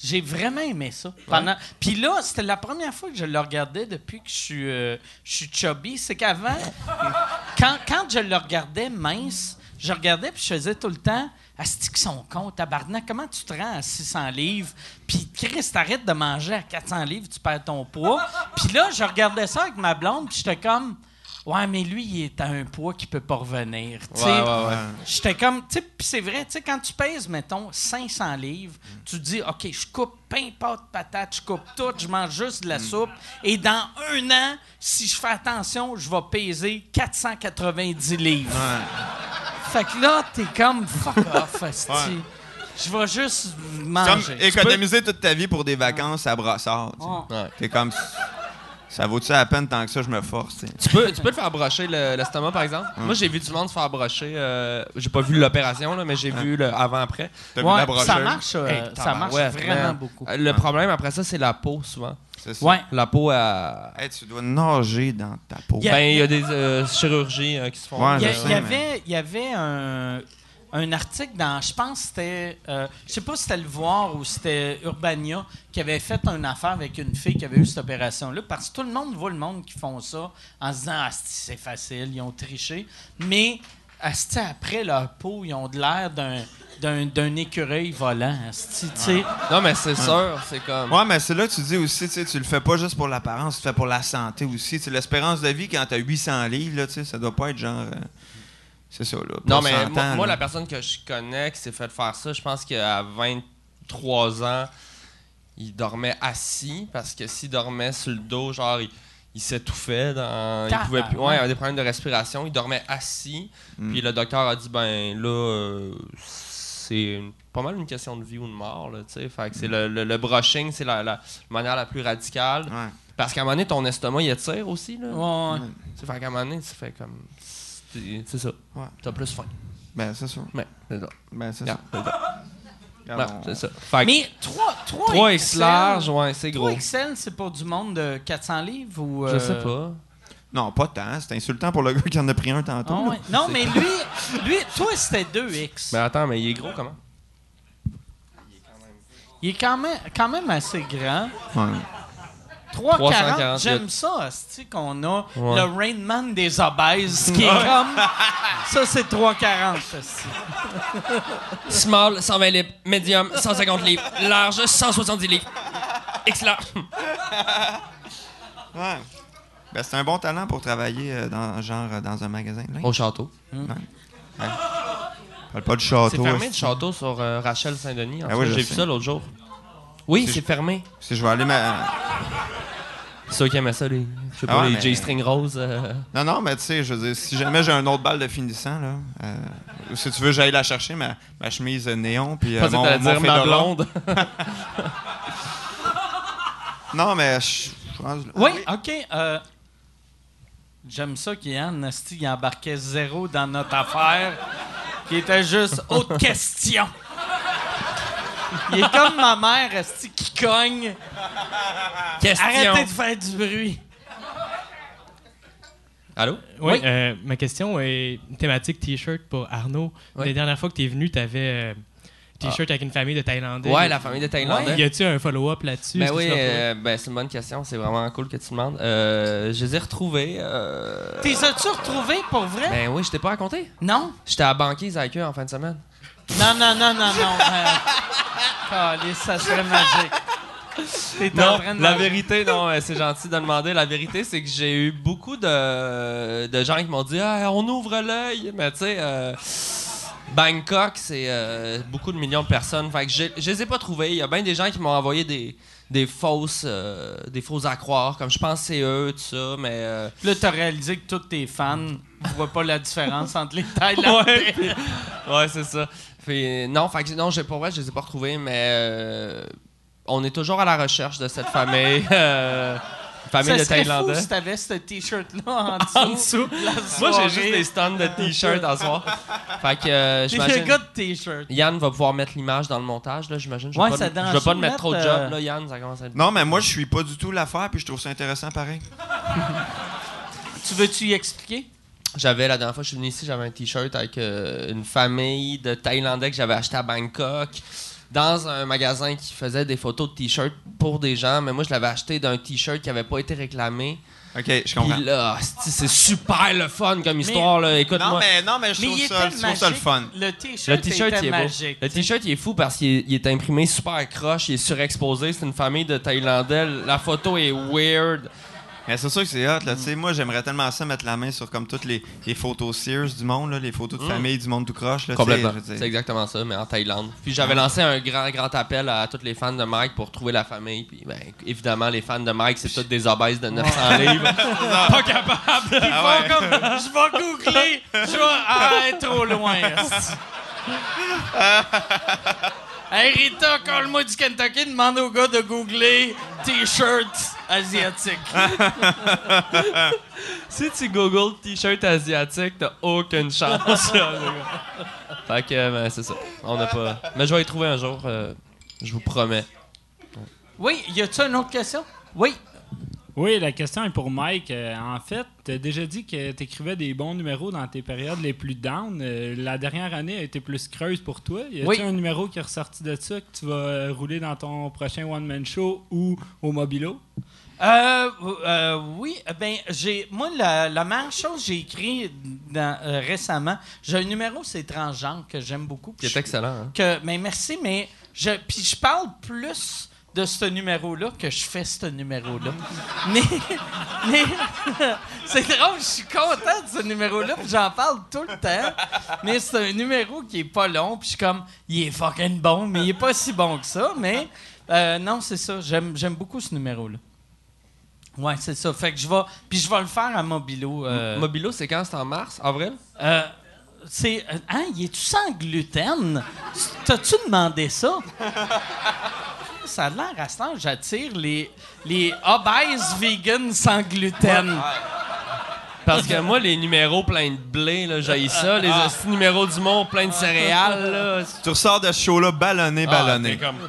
B: j'ai vraiment aimé ça. Pendant, puis là, c'était la première fois que je le regardais depuis que je suis, euh, je suis chubby. C'est qu'avant, quand, quand je le regardais mince, je regardais puis je faisais tout le temps. Asti qu'ils sont cons, tabarnak, comment tu te rends à 600 livres? Puis Chris, t'arrêtes de manger à 400 livres, tu perds ton poids. Puis là, je regardais ça avec ma blonde, puis j'étais comme... Ouais, mais lui, il est à un poids qui peut pas revenir.
D: Ouais, ouais, ouais.
B: J'étais comme, tu sais, puis c'est vrai, tu sais, quand tu pèses, mettons, 500 livres, tu te dis, OK, je coupe pain, pâte, patate, je coupe tout, je mange juste de la soupe. Et dans un an, si je fais attention, je vais peser 490 livres. Fait que là, t'es comme, fuck off. Je vais juste
E: Comme
B: manger.
E: économiser toute ta vie pour des vacances à tu sais.
B: Ouais.
E: T'es comme. Ça vaut-tu la peine tant que ça, je me force. tu
D: peux, tu peux te faire brocher le- l'estomac, par exemple. Moi, j'ai vu du monde se faire brocher. euh, j'ai pas vu l'opération, là, mais j'ai vu le avant-après.
E: T'as vu
B: Ouais,
E: la brocheuse?
B: ça marche, euh,
D: Hey,
B: ça marche vraiment beaucoup.
D: Euh, Le problème après ça, c'est la peau, souvent.
E: C'est ça.
B: Ouais.
D: La peau, à...
E: Hey, tu dois nager dans ta peau.
B: Yeah.
D: ben, il y a des euh, chirurgies euh, qui se font.
E: Ouais,
B: Il y, a- il y avait, il y avait un, un article dans, je pense que c'était, euh, je sais pas si c'était Le Voir ou c'était Urbania qui avait fait une affaire avec une fille qui avait eu cette opération-là, parce que tout le monde voit le monde qui font ça en se disant ah c'est facile, ils ont triché, mais asti, après leur peau, ils ont de l'air d'un d'un, d'un écureuil volant, asti, sais.
D: Non, mais c'est sûr, c'est comme.
E: Ouais, mais c'est là que tu dis aussi, tu sais, tu le fais pas juste pour l'apparence, tu le fais pour la santé aussi. Tu sais, L'espérance de vie, quand t'as 800 livres, là, tu sais, ça doit pas être genre. euh, c'est ça, là.
D: Non, mais
E: 100
D: moi,
E: ans,
D: moi, la personne que je connais qui s'est fait faire ça, je pense qu'à 23 ans, il dormait assis parce que s'il dormait sur le dos, genre, il, il s'étouffait. Dans, il pouvait plus, ouais, il avait des problèmes de respiration. Il dormait assis.
E: Mm.
D: Puis le docteur a dit ben là, euh, c'est une- pas mal une question de vie ou de mort. Là, tu sais. fait que c'est le, le, le brushing, c'est la, la manière la plus radicale.
E: Ouais.
D: Parce qu'à un moment donné, ton estomac, il attire aussi. Là.
B: Ouais, ouais.
D: Tu sais, Fait qu'à un moment donné, tu fais comme. C'est ça.
E: Ouais.
D: T'as plus faim.
E: Ben, c'est ça.
D: Mais, c'est ça.
E: Ben, c'est ça.
D: c'est ça.
E: Regarde,
D: Ouais,
E: on-
D: c'est ça. Fait que
B: Mais 3, 3,
D: 3X large, ouais, c'est gros.
B: 3XL, c'est pour du monde de 400 livres ou...
D: Je
B: euh,
D: sais pas.
E: Non, pas tant. C'est insultant pour le gars qui en a pris un tantôt.
B: Ah
E: là.
B: Non, mais lui, lui, toi, c'était 2X.
D: Mais attends, mais il est gros comment?
B: Il est quand même, quand même assez grand.
E: Ouais.
B: 340,
D: 340,
B: j'aime ça, c'est qu'on a
D: Ouais.
B: le Rainman des obèses, qui est comme... Ça, c'est 340, asti.
D: Small, 120 livres. Medium, 150 livres. Large, 170 livres. Large.
E: Ouais. Ben, c'est un bon talent pour travailler euh, dans, genre, dans un magasin. de linge.
D: Au château.
E: Parle pas de château.
D: C'est fermé le château sur euh, Rachel Saint-Denis. en
E: Ah oui,
D: J'ai vu ça l'autre jour. Oui,
E: Si
D: c'est fermé.
E: Si je vais aller ma...
D: Ceux qui aimaient ça, les, je sais
E: Ah
D: pas,
E: ouais,
D: les
E: mais-
D: J-string roses. euh,
E: Non, non, mais tu sais, je veux dire, si jamais j'ai un autre balle de finissant, là, euh, ou si tu veux, j'aille la chercher, ma, ma chemise euh, néon, puis euh, mon, mon
D: dire ma blonde.
E: Non, mais je pense...
B: Oui, OK. euh, J'aime ça qu'Yann, il embarquait zéro dans notre affaire, qui était juste autre question. Il est comme ma mère, asti, qui cogne.
D: Question.
B: Arrêtez de faire du bruit.
D: Allô?
F: Oui,
B: Oui.
F: euh, ma question est thématique T-shirt pour Arnaud.
D: Oui.
F: La dernière fois que tu es venu, tu avais T-shirt avec une famille de Thaïlandais.
D: Ouais, la famille de Thaïlandais.
F: Y a-tu un follow-up là-dessus?
D: Ben oui, euh, ben c'est une bonne question. C'est vraiment cool que tu demandes. Euh, je les ai retrouvés. euh,
B: T'es as-tu retrouvé pour vrai?
D: Ben oui, je t'ai pas raconté.
B: Non?
D: J'étais à Banquise avec eux en fin de semaine.
B: Non, non, non, non, non. Euh, calisse, ça serait magique.
D: Non, la vérité, non, euh, c'est gentil de demander. La vérité, c'est que j'ai eu beaucoup de, de gens qui m'ont dit Ah, on ouvre l'œil. Mais tu sais, euh, Bangkok, c'est euh, beaucoup de millions de personnes. Fait que je les ai pas trouvés. Il y a bien des gens qui m'ont envoyé des, des fausses euh, des fausses à croire, comme je pense que c'est eux, tout ça. Mais euh,
B: Là, t'as réalisé que tous tes fans voit pas la différence entre les Thaïlandais.
D: Ouais, ouais c'est ça. Fait, non, fait que, non, j'ai pour vrai, je les ai pas retrouvés, mais euh, on est toujours à la recherche de cette famille. euh, famille
B: Ça
D: de
B: serait fou
D: Thaïlandais.
B: si t'avais ce t-shirt-là en dessous.
D: En dessous. Moi, j'ai juste des stands de t-shirts en soir. Fait que, euh, j'imagine.
B: gars de t-shirt.
D: Yann va pouvoir mettre l'image dans le montage, là, j'imagine. Je
B: Ouais,
D: vais
B: ça
D: pas, je vais pas
B: pas
D: te mettre trop de job,
B: euh,
D: là, Yann. Ça commence à être...
E: Non, mais moi, je suis pas du tout l'affaire, puis je trouve ça intéressant pareil.
B: Tu veux-tu y expliquer?
D: J'avais, la dernière fois que je suis venu ici, j'avais un t-shirt avec euh, une famille de Thaïlandais que j'avais acheté à Bangkok dans un magasin qui faisait des photos de t-shirts pour des gens, mais moi, je l'avais acheté d'un t-shirt qui avait pas été réclamé.
E: OK, je comprends.
D: Puis là, c'est super le fun comme histoire, là.
E: Non,
D: Écoute-moi.
E: mais, non, mais je
B: Mais
E: trouve ça, je trouve ça le fun.
B: Le t-shirt,
D: est beau.
B: magique.
D: Le t-shirt, il est fou parce qu'il est, est imprimé super croche, il est surexposé. C'est une famille de Thaïlandais. La photo est weird.
E: Mais c'est sûr que c'est hot, là. Tu sais, moi, j'aimerais tellement ça mettre la main sur comme toutes les, les photos Sears du monde, là, les photos de
D: Mm.
E: famille du monde tout croche, là.
D: Complètement. C'est exactement ça, mais en Thaïlande. Puis j'avais lancé un grand, grand appel à tous les fans de Mike pour trouver la famille. Puis ben, évidemment, les fans de Mike, c'est tous des obèses de 900 livres. Pas capable.
B: Ils
E: Ah ouais.
B: font comme, je vais googler, je vais ah, être trop loin. hey Rita, colle-moi du Kentucky, demande au gars de googler t-shirt asiatique.
D: si tu googles t-shirt asiatique, t'as aucune chance. là, fait que, ben, c'est ça. On n'a pas. Mais je vais y trouver un jour, euh, je vous promets.
B: Oui, y a-tu une autre question? Oui.
G: Oui, la question est pour Mike. Euh, en fait, tu as déjà dit que tu écrivais des bons numéros dans tes périodes les plus down. Euh, la dernière année a été plus creuse pour toi. Y a-t-il
B: Oui.
G: un numéro qui est ressorti de ça que tu vas euh, rouler dans ton prochain one-man show ou au Mobilo?
B: Euh, euh, oui, euh, ben j'ai moi la, la meilleure chose que j'ai écrit dans- euh, récemment, j'ai un numéro c'est transgenre que j'aime beaucoup.
D: Qui est
B: je-
D: excellent. Hein?
B: que mais merci mais je puis je parle plus de ce numéro là que je fais ce numéro là. mais mais c'est drôle, je suis content de ce numéro là, puis j'en parle tout le temps. Mais c'est un numéro qui est pas long, puis je suis comme il est fucking bon, mais il est pas si bon que ça, mais euh, non, c'est ça, j'aime j'aime beaucoup ce numéro là. Ouais, c'est ça. Fait que je vais puis je vais le faire à Mobilo. euh,
D: Mobilo, c'est quand? C'est en mars? Avril?
B: euh, c'est. euh, Hein, il est-tu sans gluten? T'as-tu demandé ça? Ça a l'air à ce temps, j'attire les, les obèses vegan sans gluten.
D: Parce que moi, les numéros pleins de blé, là, j'ai ça. Les
B: Ah.
D: numéros du monde pleins de céréales, là.
E: Tu ressors de ce show-là ballonné, ballonné.
D: Ah, t'es comme-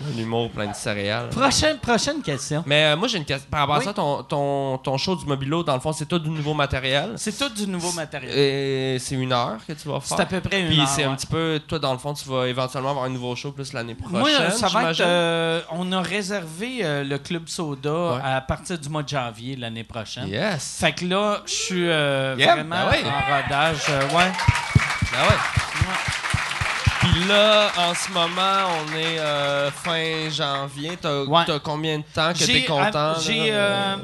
D: Un humour plein de céréales.
B: Prochaine, prochaine question.
D: Mais euh, moi, j'ai une question. Par rapport à
B: Oui.
D: ça, ton, ton, ton show du Mobilo, dans le fond, c'est tout du nouveau matériel.
B: C'est tout du nouveau matériel.
D: Et c'est une heure que tu vas faire.
B: C'est à peu près une
D: Puis
B: heure,
D: c'est un
B: ouais.
D: petit peu, toi, dans le fond, tu vas éventuellement avoir un nouveau show plus l'année prochaine.
B: Moi, euh, ça va être.
D: j'imagine?
B: euh, on a réservé euh, le Club Soda
D: Ouais.
B: à partir du mois de janvier l'année prochaine.
D: Yes.
B: Fait que là, je suis euh,
E: Yeah,
B: vraiment
D: ben oui.
B: en rodage. euh, ouais.
D: Ben ouais. Puis là, en ce moment, on est euh, fin janvier. T'as
B: Ouais.
D: combien de temps que t'es content?
B: euh? J'ai euh,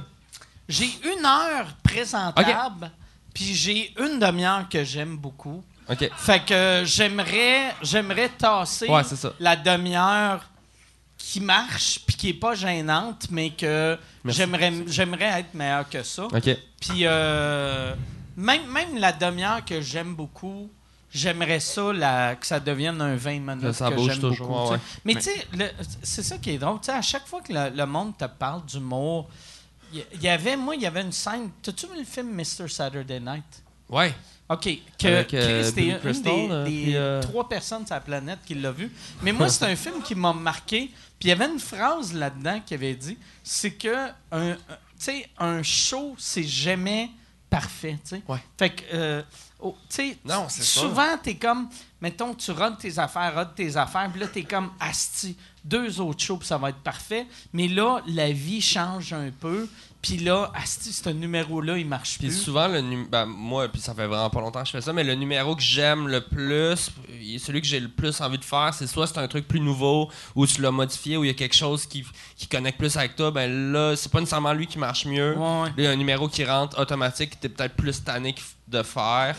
B: une heure présentable, puis j'ai une demi-heure que j'aime beaucoup. Fait que j'aimerais j'aimerais tasser
D: Ouais, c'est ça.
B: la demi-heure qui marche puis qui est pas gênante, mais que j'aimerais j'aimerais être meilleur que ça. Puis euh, même, même la demi-heure que j'aime beaucoup, j'aimerais ça la- que ça devienne un 20 minutes
D: Que ça
B: que
D: bouge
B: j'aime
D: toujours,
B: beaucoup.
D: ouais,
B: sais. Mais tu sais, c'est ça qui est drôle. Tu sais, à chaque fois que le, le monde te parle d'humour, il y, il y avait, moi, il y avait une scène. T'as-tu vu le film Mr. Saturday Night?
D: Ouais.
B: OK. Que,
D: Avec, euh,
B: Chris, une
D: Crystal,
B: des,
D: euh,
B: des
D: euh,
B: trois personnes sur la planète qui l'a vu. Mais moi, c'est un film qui m'a marqué. Puis il y avait une phrase là-dedans qui avait dit c'est que un, un- tu sais, un show, c'est jamais parfait. tu sais.
D: Ouais.
B: Fait que, euh, oh, tu sais,
D: Non, c'est ça.
B: souvent, t'es comme, mettons, tu rodes tes affaires, rodes tes affaires, puis là, t'es comme, asti, deux autres shows, puis ça va être parfait. Mais là, la vie change un peu. Puis là, asti, ce numéro-là, il marche
D: Puis
B: plus.
D: souvent, le nu- ben, moi, puis ça fait vraiment pas longtemps que je fais ça, mais le numéro que j'aime le plus, et celui que j'ai le plus envie de faire, c'est soit c'est un truc plus nouveau, ou tu l'as modifié, ou il y a quelque chose qui, qui connecte plus avec toi, ben là, c'est pas nécessairement lui qui marche mieux.
B: Ouais, ouais.
D: Là, il y a un numéro qui rentre automatique, que t'es peut-être plus tanné de faire.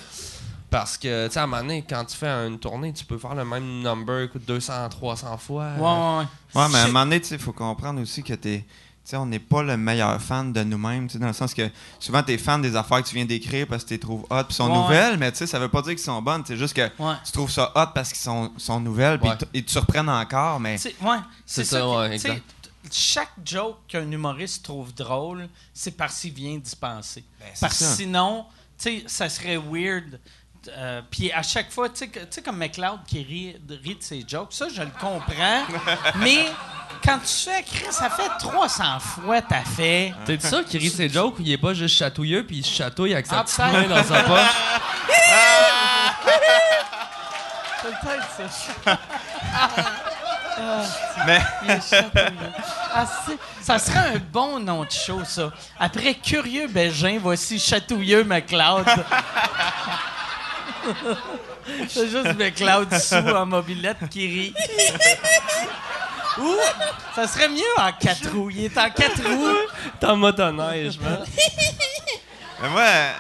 D: Parce que, tu sais, à un moment donné, quand tu fais une tournée, tu peux faire le même number écoute, 200, 300 fois.
B: Ouais, ouais, ouais.
E: Ouais, mais à un moment donné, il faut comprendre aussi que t'es sais, on n'est pas le meilleur fan de nous-mêmes, tu sais, dans le sens que souvent, tu es fan des affaires que tu viens d'écrire parce que tu les trouves hot, puis sont
B: Ouais.
E: nouvelles, mais tu sais, ça veut pas dire qu'ils sont bonnes, c'est juste que
B: Ouais.
E: tu trouves ça hot parce qu'ils sont, sont nouvelles, puis ils te surprennent encore, mais...
D: C'est ça,
B: ça.
D: exact.
B: Chaque joke qu'un humoriste trouve drôle, c'est parce qu'il vient d'y penser.
E: Ben,
B: parce que sinon, sais, ça serait weird. euh, Puis à chaque fois, tu sais, comme McLeod qui rit, rit de ses jokes, ça, je le comprends. mais quand tu fais écrire, ça fait 300 fois t'as fait.
D: T'es sûr qu'il rit de ses jokes ou il est pas juste chatouilleux puis il se chatouille avec sa
B: Ah,
D: petite main dans sa poche?
B: Peut-être ça.
E: mais
B: est chatouilleux. Ah, ça serait un bon nom de show, ça. Après Curieux Bégin, voici Chatouilleux McLeod. C'est juste McLeod sous en mobilette qui rit. Ou, ça serait mieux en quatre roues. Il est en quatre roues.
D: T'es en motoneige, man.
E: Mais moi, euh,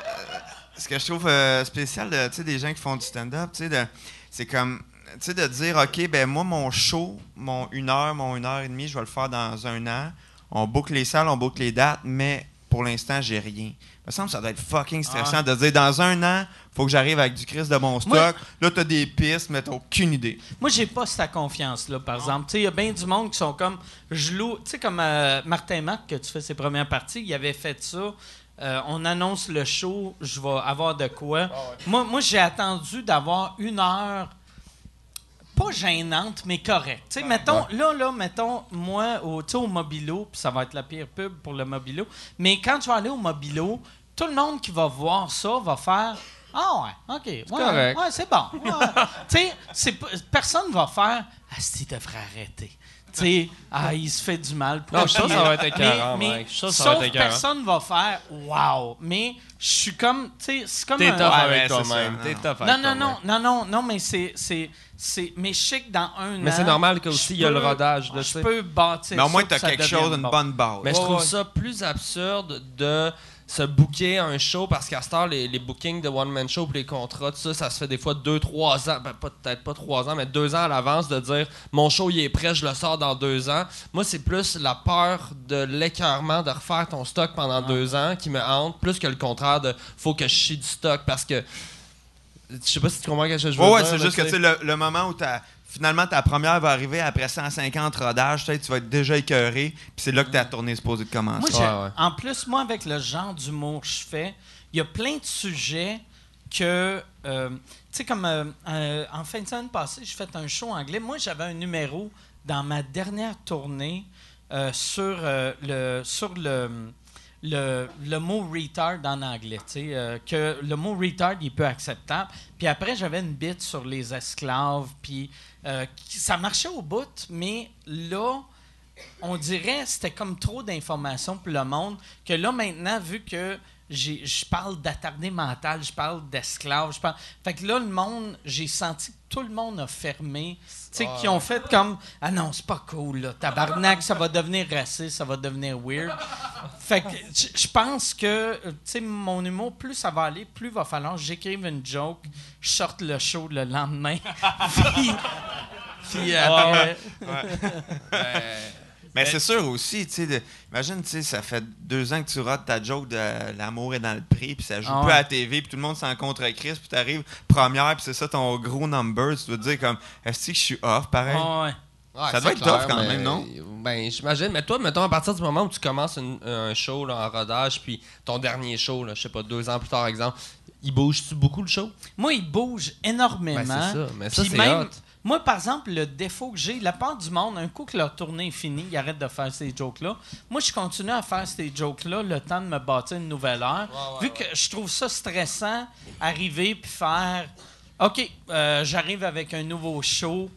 E: ce que je trouve euh, spécial de, tu sais, des gens qui font du stand-up, tu sais, de- c'est comme, tu sais, de dire, OK, ben moi, mon show, mon une heure, mon une heure et demie, je vais le faire dans un an. On boucle les salles, on boucle les dates, mais pour l'instant, j'ai rien. Il me semble que ça doit être fucking stressant de dire, dans un an, faut que j'arrive avec du Christ de bon stock.
B: Moi-
E: Là, t'as des pistes, mais t'as aucune idée.
B: Moi, j'ai pas cette confiance-là, par exemple. Tu sais, il y a bien du monde qui sont comme. Je loue. Tu sais, comme euh, Martin Mac, que tu fais ses premières parties, il avait fait ça. Euh, on annonce le show, je vais avoir de quoi. Moi, moi j'ai attendu d'avoir une heure, pas gênante, mais correcte. Tu sais, mettons, là, là, mettons, moi, au, au Mobilo, puis ça va être la pire pub pour le Mobilo, mais quand tu vas aller au Mobilo, tout le monde qui va voir ça va faire Ah ouais, OK. Ouais,
D: correct.
B: ouais, c'est bon. Ouais. tu sais, c'est personne va faire Ah, si, devrait arrêter. Tu sais, ah, il se fait du mal. pour
D: Non, ça va être écœurant,
B: Mais-
D: ça va
B: sauf
D: être écœurant.
B: personne va faire Wow. Mais je suis comme, tu sais, c'est comme
D: T'es
B: un-
D: tough avec toi-même. T'es
E: non.
D: tough avec
B: non, non,
D: toi-même.
B: non, non, non, non, mais c'est, c'est, c'est, mais je sais que dans un
D: Mais
B: an,
D: c'est normal qu'aussi, il y a le rodage,
B: Je peux bâtir
E: Mais au moins, t'as quelque chose, une
B: bon.
E: bonne base.
D: Mais je trouve ça plus absurde de se booker un show parce qu'à ce temps, les, les bookings de one-man show les contrats, tout ça, ça se fait des fois 2-3 ans, ben, peut-être pas 3 ans, mais 2 ans à l'avance de dire mon show il est prêt, je le sors dans 2 ans. Moi, c'est plus la peur de l'écœurement de refaire ton stock pendant 2 ans qui me hante, plus que le contraire de faut que je chie du stock parce que. Je sais pas si tu comprends ce que je veux
E: Ouais, ouais, c'est juste que le moment où t'as- finalement ta première va arriver après 150 rodages, peut-être tu vas être déjà écœuré, puis c'est là que ta tournée est supposée de commencer.
B: Moi, j'ai-
D: Ouais, ouais.
B: En plus, moi, avec le genre d'humour que je fais, il y a plein de sujets que. euh, tu sais, comme euh, euh, en fin de semaine passée, j'ai fait un show anglais. Moi, j'avais un numéro dans ma dernière tournée euh, sur, euh, le, sur le, le, le mot retard en anglais. tu sais, euh, que le mot retard, il est peu acceptable. Puis après, j'avais une bite sur les esclaves. Puis euh, ça marchait au bout, mais là on dirait que c'était comme trop d'informations pour le monde que là maintenant vu que je parle d'attardé mental, je parle d'esclave, je parle fait que là le monde, j'ai senti tout le monde a fermé, tu sais qui ont fait comme ah non, c'est pas cool là, tabarnak, ça va devenir raciste, ça va devenir weird. Fait que je pense que euh, tu sais mon humour plus ça va aller, plus va falloir j'écrive une joke, je sorte le show le lendemain. puis puis après,
E: Mais c'est sûr aussi, tu sais, de- imagine, tu sais, ça fait deux ans que tu rates ta joke de l'amour est dans le prix, puis ça joue
B: Ah ouais.
E: à la TV, puis tout le monde s'en contre Chris, puis t'arrives première, puis c'est ça ton gros number, tu dois te dire comme, est-ce que je suis off, pareil?
B: ah ouais.
D: Ouais,
E: Ça doit être tough
D: clair,
E: quand
D: mais-
E: même, non?
D: Ben, j'imagine. Mais toi, mettons, à partir du moment où tu commences une- un show là, en rodage, puis ton dernier show, je sais pas, deux ans plus tard, exemple, il bouge-tu beaucoup le show?
B: Moi, il bouge énormément.
D: Ben, c'est ça. Mais ça, c'est
B: même,
D: hot.
B: Moi, par exemple, le défaut que j'ai, la part du monde, un coup que leur tournée est finie, ils arrêtent de faire ces jokes-là. Moi, je continue à faire ces jokes-là le temps de me bâtir une nouvelle heure. vu que je trouve ça stressant, arriver puis faire OK, euh, j'arrive avec un nouveau show.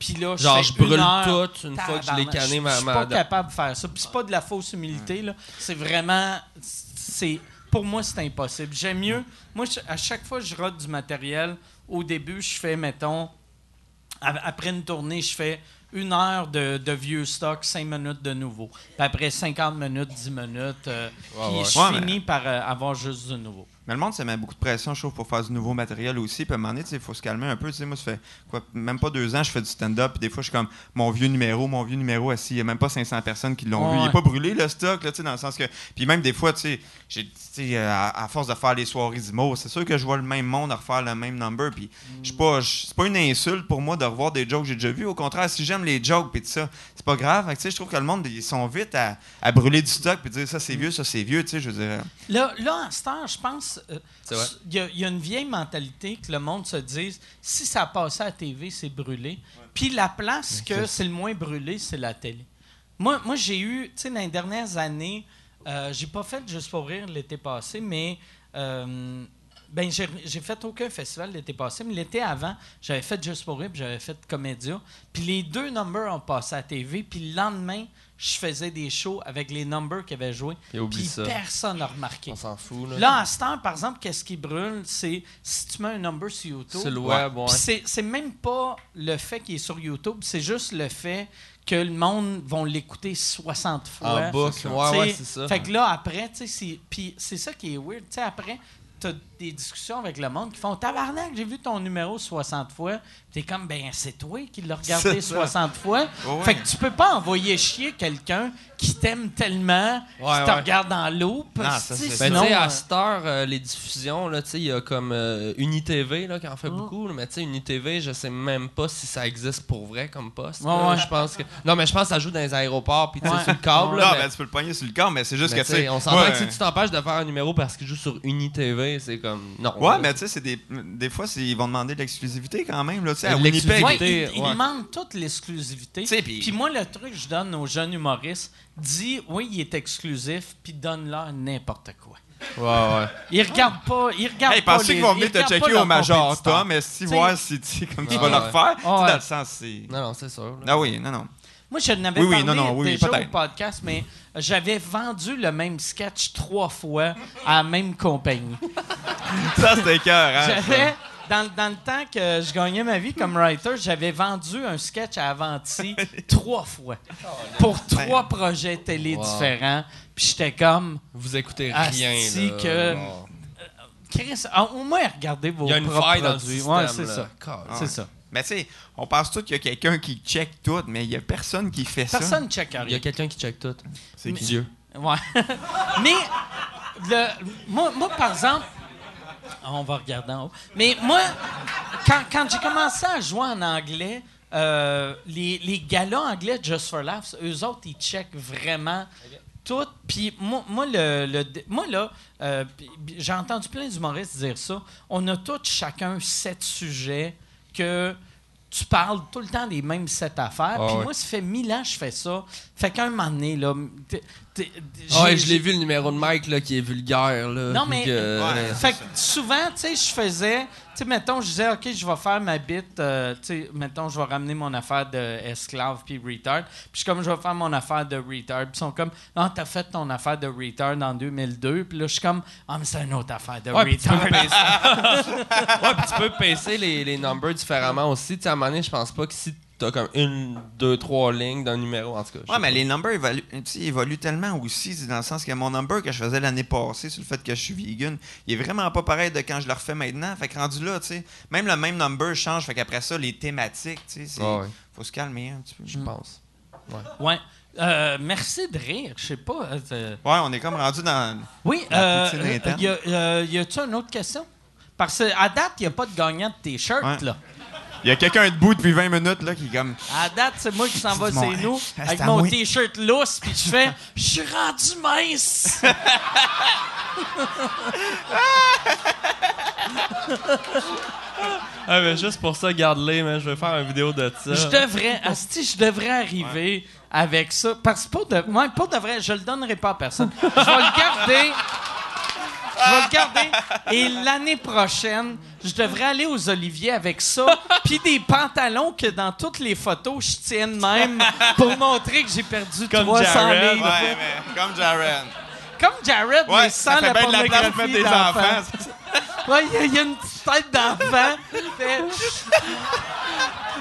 B: Puis là, je
D: Genre,
B: fais
D: je brûle
B: une heure.
D: tout une fois que je l'ai canné,
B: je-
D: ma-
B: Je suis pas capable de faire ça. Puis c'est pas de la fausse humilité, là. C'est vraiment... c'est Pour moi, c'est impossible. J'aime mieux... Moi, je- à chaque fois que je rate du matériel, au début, je fais, mettons... Après une tournée, je fais une heure de, de vieux stock, cinq minutes de nouveau. Puis après 50 minutes, 10 minutes, euh, puis
D: ouais.
B: je
E: Ouais,
B: finis par euh, avoir juste du nouveau.
E: Mais le monde, ça met beaucoup de pression, je trouve, pour faire du nouveau matériel aussi. Puis à un moment donné, il faut se calmer un peu. Tu sais, moi, ça fait quoi, même pas deux ans, je fais du stand-up. Puis des fois, je suis comme mon vieux numéro, mon vieux numéro assis. Il n'y a même pas 500 personnes qui l'ont
B: Ouais,
E: vu. Il n'est pas brûlé, le stock, là, tu sais, dans le sens que. Puis même des fois, tu sais, euh, à, à force de faire les soirées d'humour, c'est sûr que je vois le même monde à refaire le même number. Puis je pas. C'est pas une insulte pour moi de revoir des jokes que j'ai déjà vus. Au contraire, si j'aime les jokes, puis ça, c'est pas grave. Je trouve que le monde, ils sont vite à, à brûler du stock, puis dire ça, c'est vieux, ça, c'est vieux, tu sais, je veux dire.
B: Là, là à cette heure, je pense, euh, il y, a- il y a une vieille mentalité que le monde se dise si ça passait à la TV, c'est brûlé. Puis la place que c'est le moins brûlé, c'est la télé. Moi, moi j'ai eu, tu sais, dans les dernières années, euh, j'ai pas fait juste pour rire l'été passé, mais. euh, ben, j'ai j'ai fait aucun festival l'été passé, mais l'été avant, j'avais fait Juste pour rire, puis j'avais fait Comédia. Puis les deux numbers ont passé à la TV, puis le lendemain, je faisais des shows avec les numbers qui avaient joué.
D: Et oublie
B: Puis personne n'a remarqué.
D: On s'en fout. Là,
B: Là, à ce temps, par exemple, qu'est-ce qui brûle, c'est si tu mets un number sur YouTube.
D: c'est le web, ouais.
B: Puis c'est, même pas le fait qu'il est sur YouTube, c'est juste le fait que le monde va l'écouter 60 fois.
D: En boucle. Ouais, ouais, c'est ça.
B: Fait que là, après, tu sais, c'est, puis c'est ça qui est weird. Tu sais, après, t'as des discussions avec le monde qui font Tabarnak, j'ai vu ton numéro 60 fois. T'es comme, ben, c'est toi qui l'as regardé
E: C'est ça.
B: 60 fois.
E: Ouais,
B: Fait que tu peux pas envoyer chier quelqu'un qui t'aime tellement,
D: Ouais,
B: qui te
D: ouais.
B: regarde en loop.
D: Ben,
B: sinon, euh,
D: à cette heure, euh, les diffusions, là, tu sais, il y a comme euh, UniTV là, qui en fait beaucoup, là, mais tu sais, UniTV, je sais même pas si ça existe pour vrai comme poste.
B: Ouais,
D: là.
B: ouais.
D: Je pense que... Non, mais je pense que ça joue dans les aéroports, puis tu sais,
B: Ouais.
D: sur le câble. là,
E: non,
D: mais-
E: ben, tu peux le pogner sur le corps, mais c'est juste
D: mais
E: que,
D: on s'entend que si tu t'empêches de faire un numéro parce qu'il joue sur UniTV, c'est comme. Non.
E: Ouais,
D: là.
E: mais tu sais, c'est des, des fois, ils vont demander de l'exclusivité quand même. Là, à. Winnipeg.
B: Ouais, ils, ils
D: ouais.
B: demandent toute l'exclusivité.
E: Puis-
B: moi, le truc que je donne aux jeunes humoristes, dis oui, il est exclusif, puis donne-leur n'importe quoi.
D: Ouais, ouais.
B: Ils regardent pas. Ils regardent
E: Hey,
B: pas.
E: qu'ils vont
B: ils
E: venir te
B: regardent
E: checker
B: pas
E: au Major. Tom, mais si voir si tu comme tu vas le refaire, dans le sens, c'est.
D: Non, non, c'est sûr. là.
E: Ah oui, non, non.
B: Moi, je n'avais
E: Oui, oui,
B: parlé
E: non, non, oui,
B: déjà au podcast, mais j'avais vendu le même sketch trois fois à la même compagnie.
E: Ça, c'était cœur, hein?
B: J'avais, dans, dans le temps que je gagnais ma vie comme writer, j'avais vendu un sketch à Avanti trois fois pour trois projets télé
D: Wow.
B: différents. Puis j'étais comme,
D: Vous écoutez
B: Asti
D: rien. là.
B: que-
D: Non.
B: Chris, ah, au moins regardez vos
D: Il y a une
B: propres
D: faille dans le
B: produits.
D: système.
B: Ouais, c'est
D: là.
B: ça. C'est ça.
E: Mais tu sais, on pense tous qu'il y a quelqu'un qui check tout, mais il y a personne qui fait ça.
B: Personne ne check
D: Il y a
B: rien.
D: quelqu'un qui check tout.
E: C'est?
D: Dieu.
B: Ouais. Mais, le, moi, moi, par exemple, on va regarder en haut. Mais moi, quand, quand j'ai commencé à jouer en anglais, euh, les, les galas anglais Just for Laughs, eux autres, ils checkent vraiment tout. Puis moi, moi, le, le- moi là, euh, j'ai entendu plein d'humoristes dire ça. On a tous chacun sept sujets que tu parles tout le temps des mêmes sept affaires.
D: Ah
B: Puis
D: ouais.
B: moi, ça fait mille ans que je fais ça. Fait qu'un moment donné, là, t'es- t'es-
D: Ah ouais, je l'ai vu le numéro de Mike là, qui est vulgaire. Là,
B: Non, mais-
D: puis que-
E: Ouais.
B: fait que souvent, tu sais, je faisais, tu sais, mettons, je disais, OK, je vais faire ma bite, euh, tu sais, mettons, je vais ramener mon affaire de esclave puis retard. Puis comme je vais faire mon affaire de retard. Puis ils sont comme, ah, t'as fait ton affaire de retard en 2002. Puis là, je suis comme, ah, mais c'est une autre affaire de
D: Ouais, puis tu peux
B: retard.
D: pacer- ouais, puis tu peux pacer les, les numbers différemment aussi. Tu sais, à un moment donné, je pense pas que si t'as comme une, deux, trois lignes d'un numéro, en tout cas.
E: Ouais, mais
D: pas.
E: les numbers évoluent, tu sais, évoluent tellement aussi, c'est dans le sens que mon number que je faisais l'année passée sur le fait que je suis vegan, il est vraiment pas pareil de quand je le refais maintenant. Fait que rendu là, tu sais, même le même number change. Fait qu'après ça, les thématiques, tu sais, c'est-
D: Ouais, ouais.
E: faut se calmer un petit peu.
D: Je pense.
B: Ouais. Euh, merci de rire. Je sais pas. euh,
E: Ouais, on est comme rendu dans.
B: Oui,
E: La
B: euh, euh, y a, euh, y a-tu une autre question? Parce qu'à date, il n'y a pas de gagnant de t-shirt,
E: Ouais.
B: là.
E: Il y a quelqu'un debout depuis 20 minutes là qui est comme.
B: À date, c'est moi qui s'en va,
E: C'est
B: nous, avec mon
E: moi.
B: t-shirt lousse, puis je fais « Je suis rendu mince!
D: Ah, mais juste pour ça, garde-les, mais je vais faire une vidéo de » ça.
B: Je devrais, asti, je devrais arriver avec ça. Parce que de, moi, pour de vrai, je le donnerai pas à personne. Je vais le garder. Je vais le garder. Et l'année prochaine, je devrais aller aux Oliviers avec ça, puis des pantalons que dans toutes les photos, je tiens de même pour montrer que j'ai perdu
D: Comme
B: 300
D: Jared.
B: livres.
E: Ouais, mais comme Jaren.
B: Comme Jared, mais
E: Ouais,
B: sans
E: ça fait
B: la
E: bien de la place pour
B: pornographie
E: mettre des enfants.
B: Ouais, il y a- il y, a une petite tête d'enfant. Fait-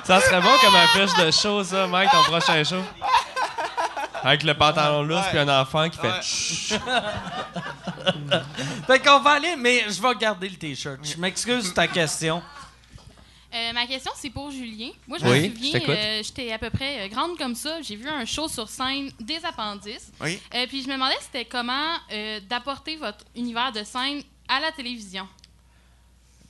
D: Ça serait bon comme affiche de show, ça, Mike, ton prochain show. Avec le pantalon lousse puis un enfant qui fait Chut.
B: Fait qu'on va aller, mais je vais garder le T-shirt. Je m'excuse de ta question.
H: Euh, ma question, c'est pour Julien. Moi, je
D: Oui,
H: me souviens, euh, j'étais à peu près euh, grande comme ça. J'ai vu un show sur scène des appendices.
E: Oui.
H: Euh, puis je me demandais c'était comment euh, d'apporter votre univers de scène à la télévision.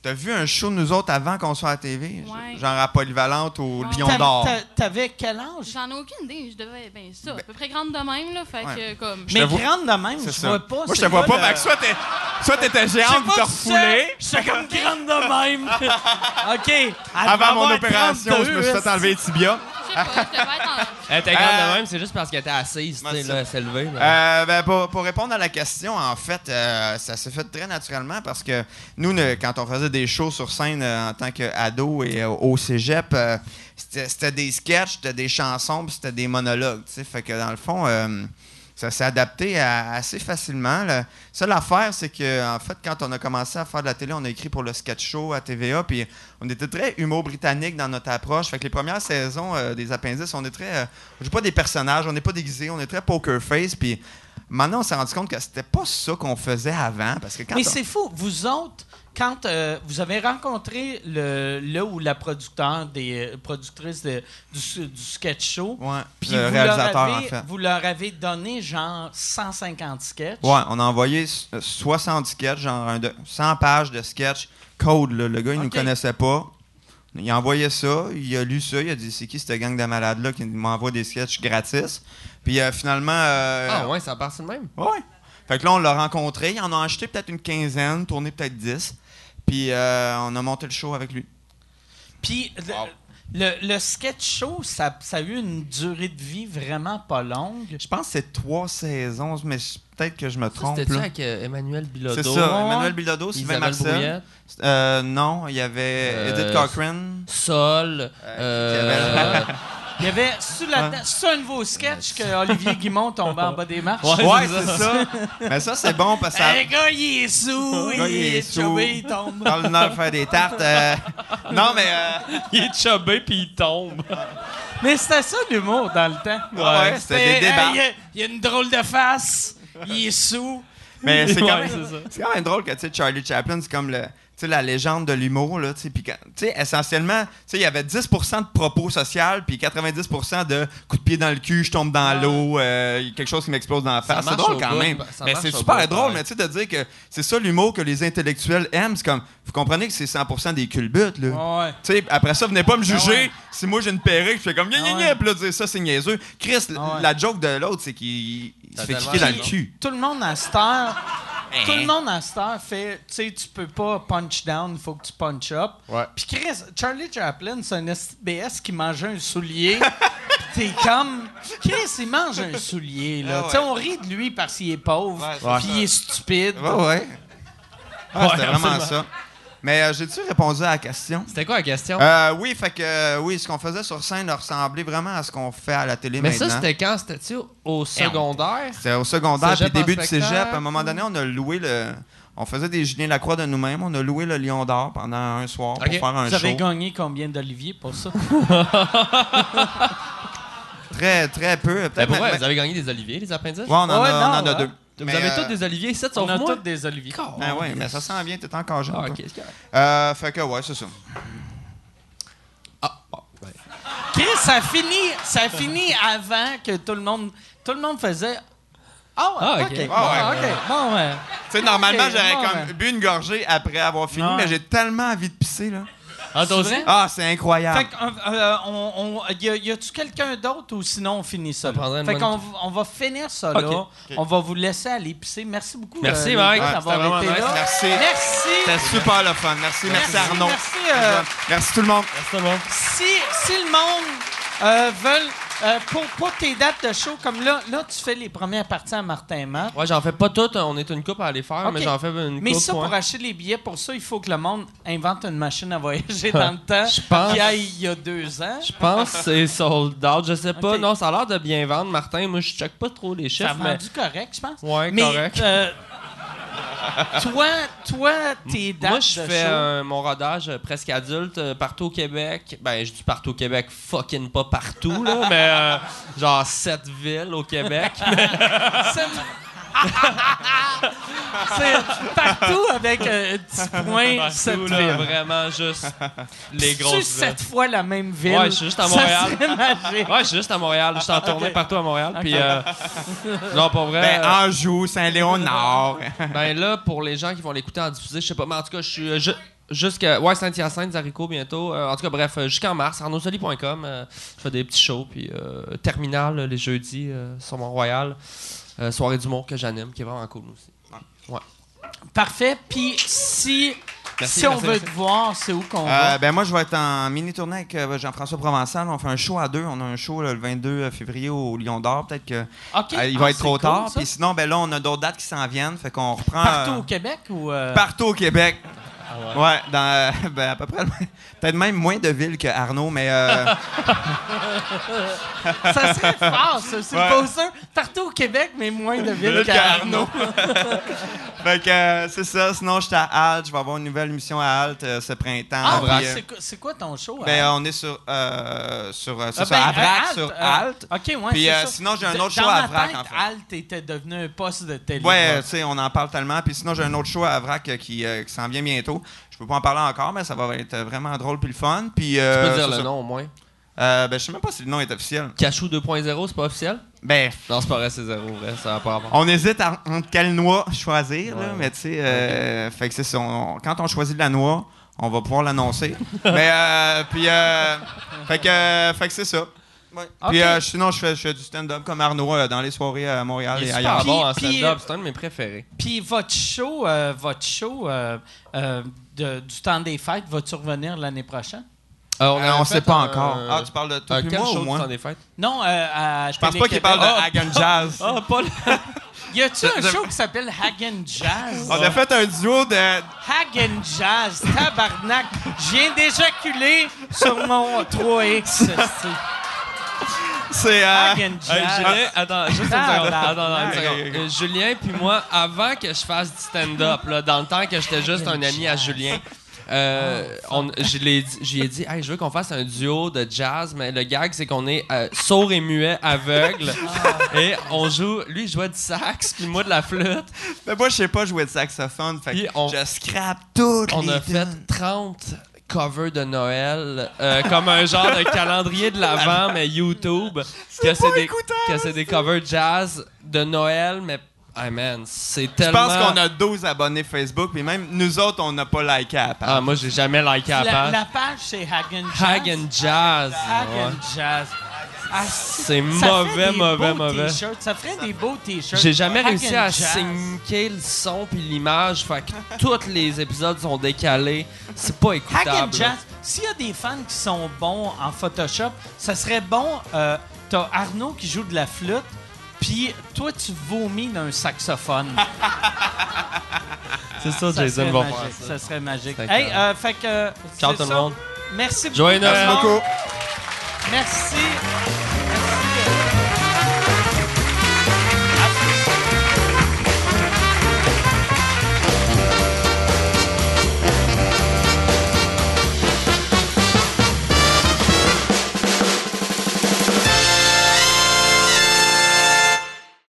E: T'as vu un show de nous autres avant qu'on soit à la TV?
H: Ouais.
E: Genre à Polyvalente au
H: Ouais.
E: Lion d'Or.
B: t'a- T'avais quel âge?
H: J'en ai aucune idée. Je devais, ben ça, à peu près grande de même, là. Fait
E: Ouais.
H: que, comme...
E: Je
B: Mais grande de même, je vois pas.
E: Moi, je te vois pas.
B: le-
E: Fait que soit t'es- soit t'étais géante puis t'as refoulé.
B: c'est- J'étais comme grande de même. OK.
E: Avant mon opération, je me
B: 32,
E: suis fait enlever les tibias.
H: Je sais pas.
D: Elle était grande
E: Euh,
D: de même, c'est juste parce qu'elle était assise, tu sais, là, elle s'est levée. là.
E: Euh, ben, pour, pour répondre à la question, en fait, euh, ça s'est fait très naturellement parce que nous, ne- quand on faisait des shows sur scène euh, en tant qu'ado et euh, au cégep, euh, c'était des sketchs, c'était des chansons, puis c'était des monologues. Fait que dans le fond, ça s'est adapté à- assez facilement. La seule affaire, c'est que en fait, quand on a commencé à faire de la télé, on a écrit pour le sketch show à TVA, puis on était très humour britannique dans notre approche. Fait que les premières saisons euh, des appendices, on est très, euh, on joue pas des personnages, on n'est pas déguisés, on est très poker face, puis Maintenant, on s'est rendu compte que c'était pas ça qu'on faisait avant. Parce que quand
B: Mais
E: on-
B: c'est fou. Vous autres, quand euh, vous avez rencontré le, le ou la producteur des euh, productrices de- du, du sketch show,
E: Ouais,
B: puis
E: le
B: vous,
E: réalisateur,
B: leur avez,
E: en fait.
B: vous leur avez donné genre 150 sketchs?
E: Ouais, on a envoyé s- euh, 60 sketchs, genre un de, 100 pages de sketch code. là. Le gars, il nous
B: Ok.
E: connaissait pas. Il a envoyé ça, il a lu ça, il a dit c'est qui cette gang de malades-là qui m'envoie des sketchs gratis? Puis euh, finalement. euh,
D: Ah ouais, ça part de même.
E: Ouais. Fait que là, on l'a rencontré. Il en a acheté peut-être une quinzaine, tourné peut-être 10. Puis euh, on a monté le show avec lui.
B: Puis le, le- le sketch show, ça, ça a eu une durée de vie vraiment pas longue.
E: Je pense que c'est trois saisons, mais je- peut-être que je me trompe.
D: C'était-tu
E: là.
D: avec euh, Emmanuel Bilodeau?
E: C'est ça. Emmanuel Bilodeau, Sylvain Marcel. Euh, non, il y avait
D: Euh,
E: Edith Cochrane.
D: Sol.
B: Il y avait sur la un nouveau sketch que Olivier Guimont tombait en bas des marches.
E: Ouais, c'est ça. Mais ça, c'est bon parce que ça.
B: Le gars, il est sous,
E: Le
B: il,
E: gars, il est
B: est
E: sous.
B: chubby, il tombe.
E: Dans le nord, faire des tartes. euh, Non, mais. euh,
D: il est chubé puis il tombe.
B: Mais c'était ça l'humour dans le temps.
E: Ouais, c'était des débats.
B: hey, Il y a- il y, a une drôle de face, il est sous.
E: Mais c'est quand,
D: Ouais,
E: même- quand même drôle que tu sais, Charlie Chaplin, c'est comme le, tu sais, la légende de l'humour. là, tu sais, essentiellement, tu il y avait 10% de propos social, puis 90% de coups de pied dans le cul, je tombe dans l'eau, euh, quelque chose qui m'explose dans la face. C'est drôle quand
D: bout,
E: même. Mais c'est super
D: bout,
E: drôle,
D: ouais.
E: mais tu sais, de dire que c'est ça l'humour que les intellectuels aiment. C'est comme, vous comprenez que c'est 100% des culbutes, là.
B: Ouais.
E: Tu sais, après ça, venez pas me juger.
B: ouais.
E: Si moi j'ai une perruque, je fais comme gna gna gna, puis là, dire ça, c'est niaiseux. Chris,
B: ouais.
E: la joke de l'autre, c'est qu'il se fait kicker dans le cul.
B: Tout le monde à cette heure,
E: Hein?
B: tout le monde à cette heure fait, tu sais, tu peux pas punch down, il faut que tu punch up.
D: Ouais.
B: Puis Chris, Charlie Chaplin, c'est un SBS qui mangeait un soulier. T'es comme, Chris, il mange un soulier, là.
E: Ah ouais.
B: Tu sais, on rit de lui parce qu'il est pauvre, puis il est stupide.
E: Ouais, ouais. Ah, c'était vraiment ça. Mais euh, j'ai-tu répondu à la question?
D: C'était quoi la question?
E: Euh, oui, fait que euh, oui, ce qu'on faisait sur scène ressemblait vraiment à ce qu'on fait à la télé
D: Mais
E: maintenant.
D: ça, c'était quand? C'était-tu au secondaire?
E: C'était au secondaire, puis début du cégep. À un moment donné, on a loué le. On faisait des Julien Lacroix de nous-mêmes. On a loué le Lion d'Or pendant un soir pour faire un
B: Vous avez
E: show.
B: gagné combien d'Olivier pour ça?
E: Très, très peu.
D: Ben
E: mais-
D: Vous avez gagné des oliviers, les appendices?
E: Ouais, on en
B: Ouais,
E: a, on en
B: non,
E: a deux.
B: Ouais.
D: Vous
E: Mais,
D: avez
E: euh,
D: tous des oliviers ici,
B: On
D: sauf
B: a
D: moi?
B: tous des Olivier.
E: Ben ouais, mais ça sent bien, t'es encore jeune.
D: Ah,
E: toi.
D: ok, c'est correct.
E: Euh, fait que ouais, c'est ça.
D: Ah, bon, ben.
B: Chris, ça finit, ça finit avant que tout le monde, tout le monde faisait. Ah, ouais,
D: Ah, ok.
B: ok.
D: Ah,
B: bon,
E: ouais.
B: ok. Bon, ouais.
E: Tu sais, normalement,
B: Ok,
E: j'aurais
B: bon,
E: comme
B: ben.
E: bu une gorgée après avoir fini,
B: Ouais.
E: mais j'ai tellement envie de pisser, là.
D: Ah?
E: Ah, c'est incroyable.
B: Fait que, euh, euh, on, on- y, a, y a-tu quelqu'un d'autre ou sinon on finit ça?
D: Ça
B: là?
D: prendrait une
B: Fait
D: bonne-
B: qu'on v- on va finir ça là.
D: Ok.
B: On va vous laisser aller pisser. Merci beaucoup.
D: Merci,
B: les
D: Mike.
B: d'avoir
D: vraiment
B: été
D: nice.
B: là.
E: Merci.
B: Merci.
E: C'était super le fun. Merci, merci, Arnaud.
B: Merci. euh,
E: Merci tout le monde.
D: Merci tout le monde.
B: si, si le monde euh, veut, euh, pour, pour tes dates de show, comme là, là, tu fais les premières parties à Martin Matt.
D: Ouais, j'en fais pas toutes. On est une coupe à aller faire, mais j'en fais une
B: Mais
D: coupe.
B: ça,
D: ouais.
B: pour acheter les billets, pour ça, il faut que le monde invente une machine à voyager dans le temps.
D: Je pense-
B: Qu'il y a il y a deux ans.
D: Je pense que c'est sold out. Je sais pas. Non, ça a l'air de bien vendre, Martin. Moi, je check pas trop les
B: Ça
D: chiffres,
B: a
D: mais.
B: vendu correct, je pense.
D: Ouais,
B: Mais,
D: correct.
B: euh, toi, toi, tes dates
D: Moi, je
B: de
D: fais
B: show-
D: euh, mon rodage euh, presque adulte euh, partout au Québec. Ben, je dis partout au Québec, fucking pas partout, là, mais euh, genre sept villes au Québec.
B: C'est partout avec euh, un petit point, cette
D: Partout, là,
B: ville.
D: vraiment juste les grosses villes.
B: sept fois la même ville?
D: Ouais, je suis juste à Montréal. Ouais, je suis juste à Montréal. Je suis en tournée partout à Montréal. Puis, euh, non, pas vrai.
E: Ben,
D: euh,
E: Anjou, Saint-Léonard.
D: Ben là, pour les gens qui vont l'écouter en diffusé, je sais pas, mais en tout cas, je suis euh, ju- jusqu'à ouais, Saint-Hyacinthe, Zarico bientôt. Euh, en tout cas, bref, jusqu'en mars, arnaudsoli.com. euh, je fais des petits shows, puis euh, Terminal les jeudis euh, sur Mont-Royal. Euh, soirée d'humour que j'anime, qui est vraiment cool aussi.
B: Parfait. Puis si,
D: Merci,
B: si on
D: merci,
B: veut
D: merci.
B: te voir, c'est où qu'on
E: Euh,
B: va?
E: ben moi, je vais être en mini-tournée avec euh, Jean-François Provençal. On fait un show à deux. On a un show là, le 22 février au Lion d'Or. Peut-être que euh, il va
B: Ah,
E: être trop
B: cool,
E: tard. Puis sinon, ben là, on a d'autres dates qui s'en viennent. Fait qu'on reprend...
B: Partout
E: euh,
B: au Québec ou... euh,
E: Partout au Québec. Ouais. dans euh, ben, à peu près... Peut-être même moins de villes que Arnaud, mais... euh,
B: Ça serait fort, ça. C'est
E: Ouais.
B: le. Partout au Québec, mais moins de villes qu'Arnaud.
E: fait que euh, c'est ça. Sinon, j'étais à Halte. Je vais avoir une nouvelle émission à Halte ce printemps.
B: Ah, oui, c'est quoi- ton show?
E: ben, on est sur... sur c'est
B: Ah, ben,
E: à Vrac,
B: Alt,
E: sur
B: euh,
E: Halte.
B: OK, ouais,
E: Puis, sinon, j'ai un autre show à Vrac, en fait.
B: Était devenu un poste de télé.
E: Ouais, tu sais, on en parle tellement. Puis sinon, j'ai un autre show à Vrac qui, qui s'en vient bientôt. Je peux pas en parler encore, mais ça va être euh, vraiment drôle puis le fun. Puis,
D: Tu
E: euh,
D: peux dire
E: c'est
D: le
E: ça.
D: nom au moins.
E: Euh, ben, je sais même pas si le nom est officiel.
D: Cachou 2.0, c'est pas officiel?
E: Ben,
D: Non, c'est pas vrai, c'est zéro, vrai. Ça va pas avoir.
E: on hésite à, entre quelle noix choisir, là, mais tu sais, euh, fait que c'est quand on choisit la noix, on va pouvoir l'annoncer. mais, euh, puis, euh, fait que, euh, fait que c'est ça. Ouais. Puis euh, sinon, je fais, je fais du stand-up comme Arnaud euh, dans les soirées à Montréal et ailleurs.
D: bon en stand-up, c'est un de mes préférés.
B: Puis votre show, euh, votre show euh, euh, de- du temps des fêtes, va-tu revenir l'année prochaine?
D: Euh,
E: Euh, on
D: avait
E: sait pas
D: un-
E: encore. Ah, tu parles de toi
D: un
E: puis
D: quel
E: moi
D: show
E: ou
D: du
E: moi?
D: temps des fêtes?
B: Non, euh, à
E: Je pense pas qu'il parle de Hagen Jazz.
D: Ah, pas le...
B: Y a-tu un show qui s'appelle Hagen Jazz?
E: On a fait un duo de.
B: Hagen Jazz, tabarnak. Je viens d'éjaculer sur mon 3X.
E: C'est. euh.
D: Julien, attends, juste une
B: Ah,
D: seconde.
B: là.
D: Attends, attends, une
E: Ok,
D: seconde.
E: ok, ok.
D: Euh, Julien puis moi, avant que je fasse du stand-up, là, dans le temps que j'étais juste un ami à Julien, euh, on, je l'ai dit- j'y ai dit, hey, je veux qu'on fasse un duo de jazz, mais le gag, c'est qu'on est euh, sourd et muet, aveugle, et on joue, lui, il jouait du sax, puis moi de la flûte.
E: Mais moi, je sais pas jouer de saxophone. Fait
D: Puis
E: que
D: on-
E: je scrape toutes
D: On
E: les
D: a fait
E: tunes.
D: 30 covers de Noël, euh, comme un genre de calendrier de l'Avent, mais YouTube. Que c'est des, que c'est des covers jazz de Noël, mais. Hey man, c'est
E: Je
D: tellement.
E: pense qu'on a 12 abonnés Facebook, puis même nous autres, on n'a pas liké à la page.
D: Ah, moi, j'ai jamais liké la
B: La,
D: page.
B: la page, c'est Hagen Jazz.
D: Hagen Jazz.
B: Hagen
D: ouais.
B: Jazz. Ah,
D: C'est mauvais,
B: ferait des
D: mauvais,
B: beaux
D: mauvais.
B: t-shirts. Ça ferait des beaux t-shirts.
D: J'ai jamais réussi à syncer le son puis l'image, fait que tous les épisodes sont décalés. C'est pas écoutable.
B: Hagen Jazz. S'il y a des fans qui sont bons en Photoshop, ça serait bon. Euh, T'as Arnaud qui joue de la flûte, puis toi, tu vomis d'un saxophone.
D: C'est ça,
B: ça
D: Jason va
B: magique.
D: faire
B: Ça
D: ça.
B: serait magique. Hey, euh, fait que.
D: Ciao
B: c'est
D: tout le monde.
B: Merci beaucoup.
D: Joyeux Noël.
B: monde.
E: beaucoup.
B: Merci.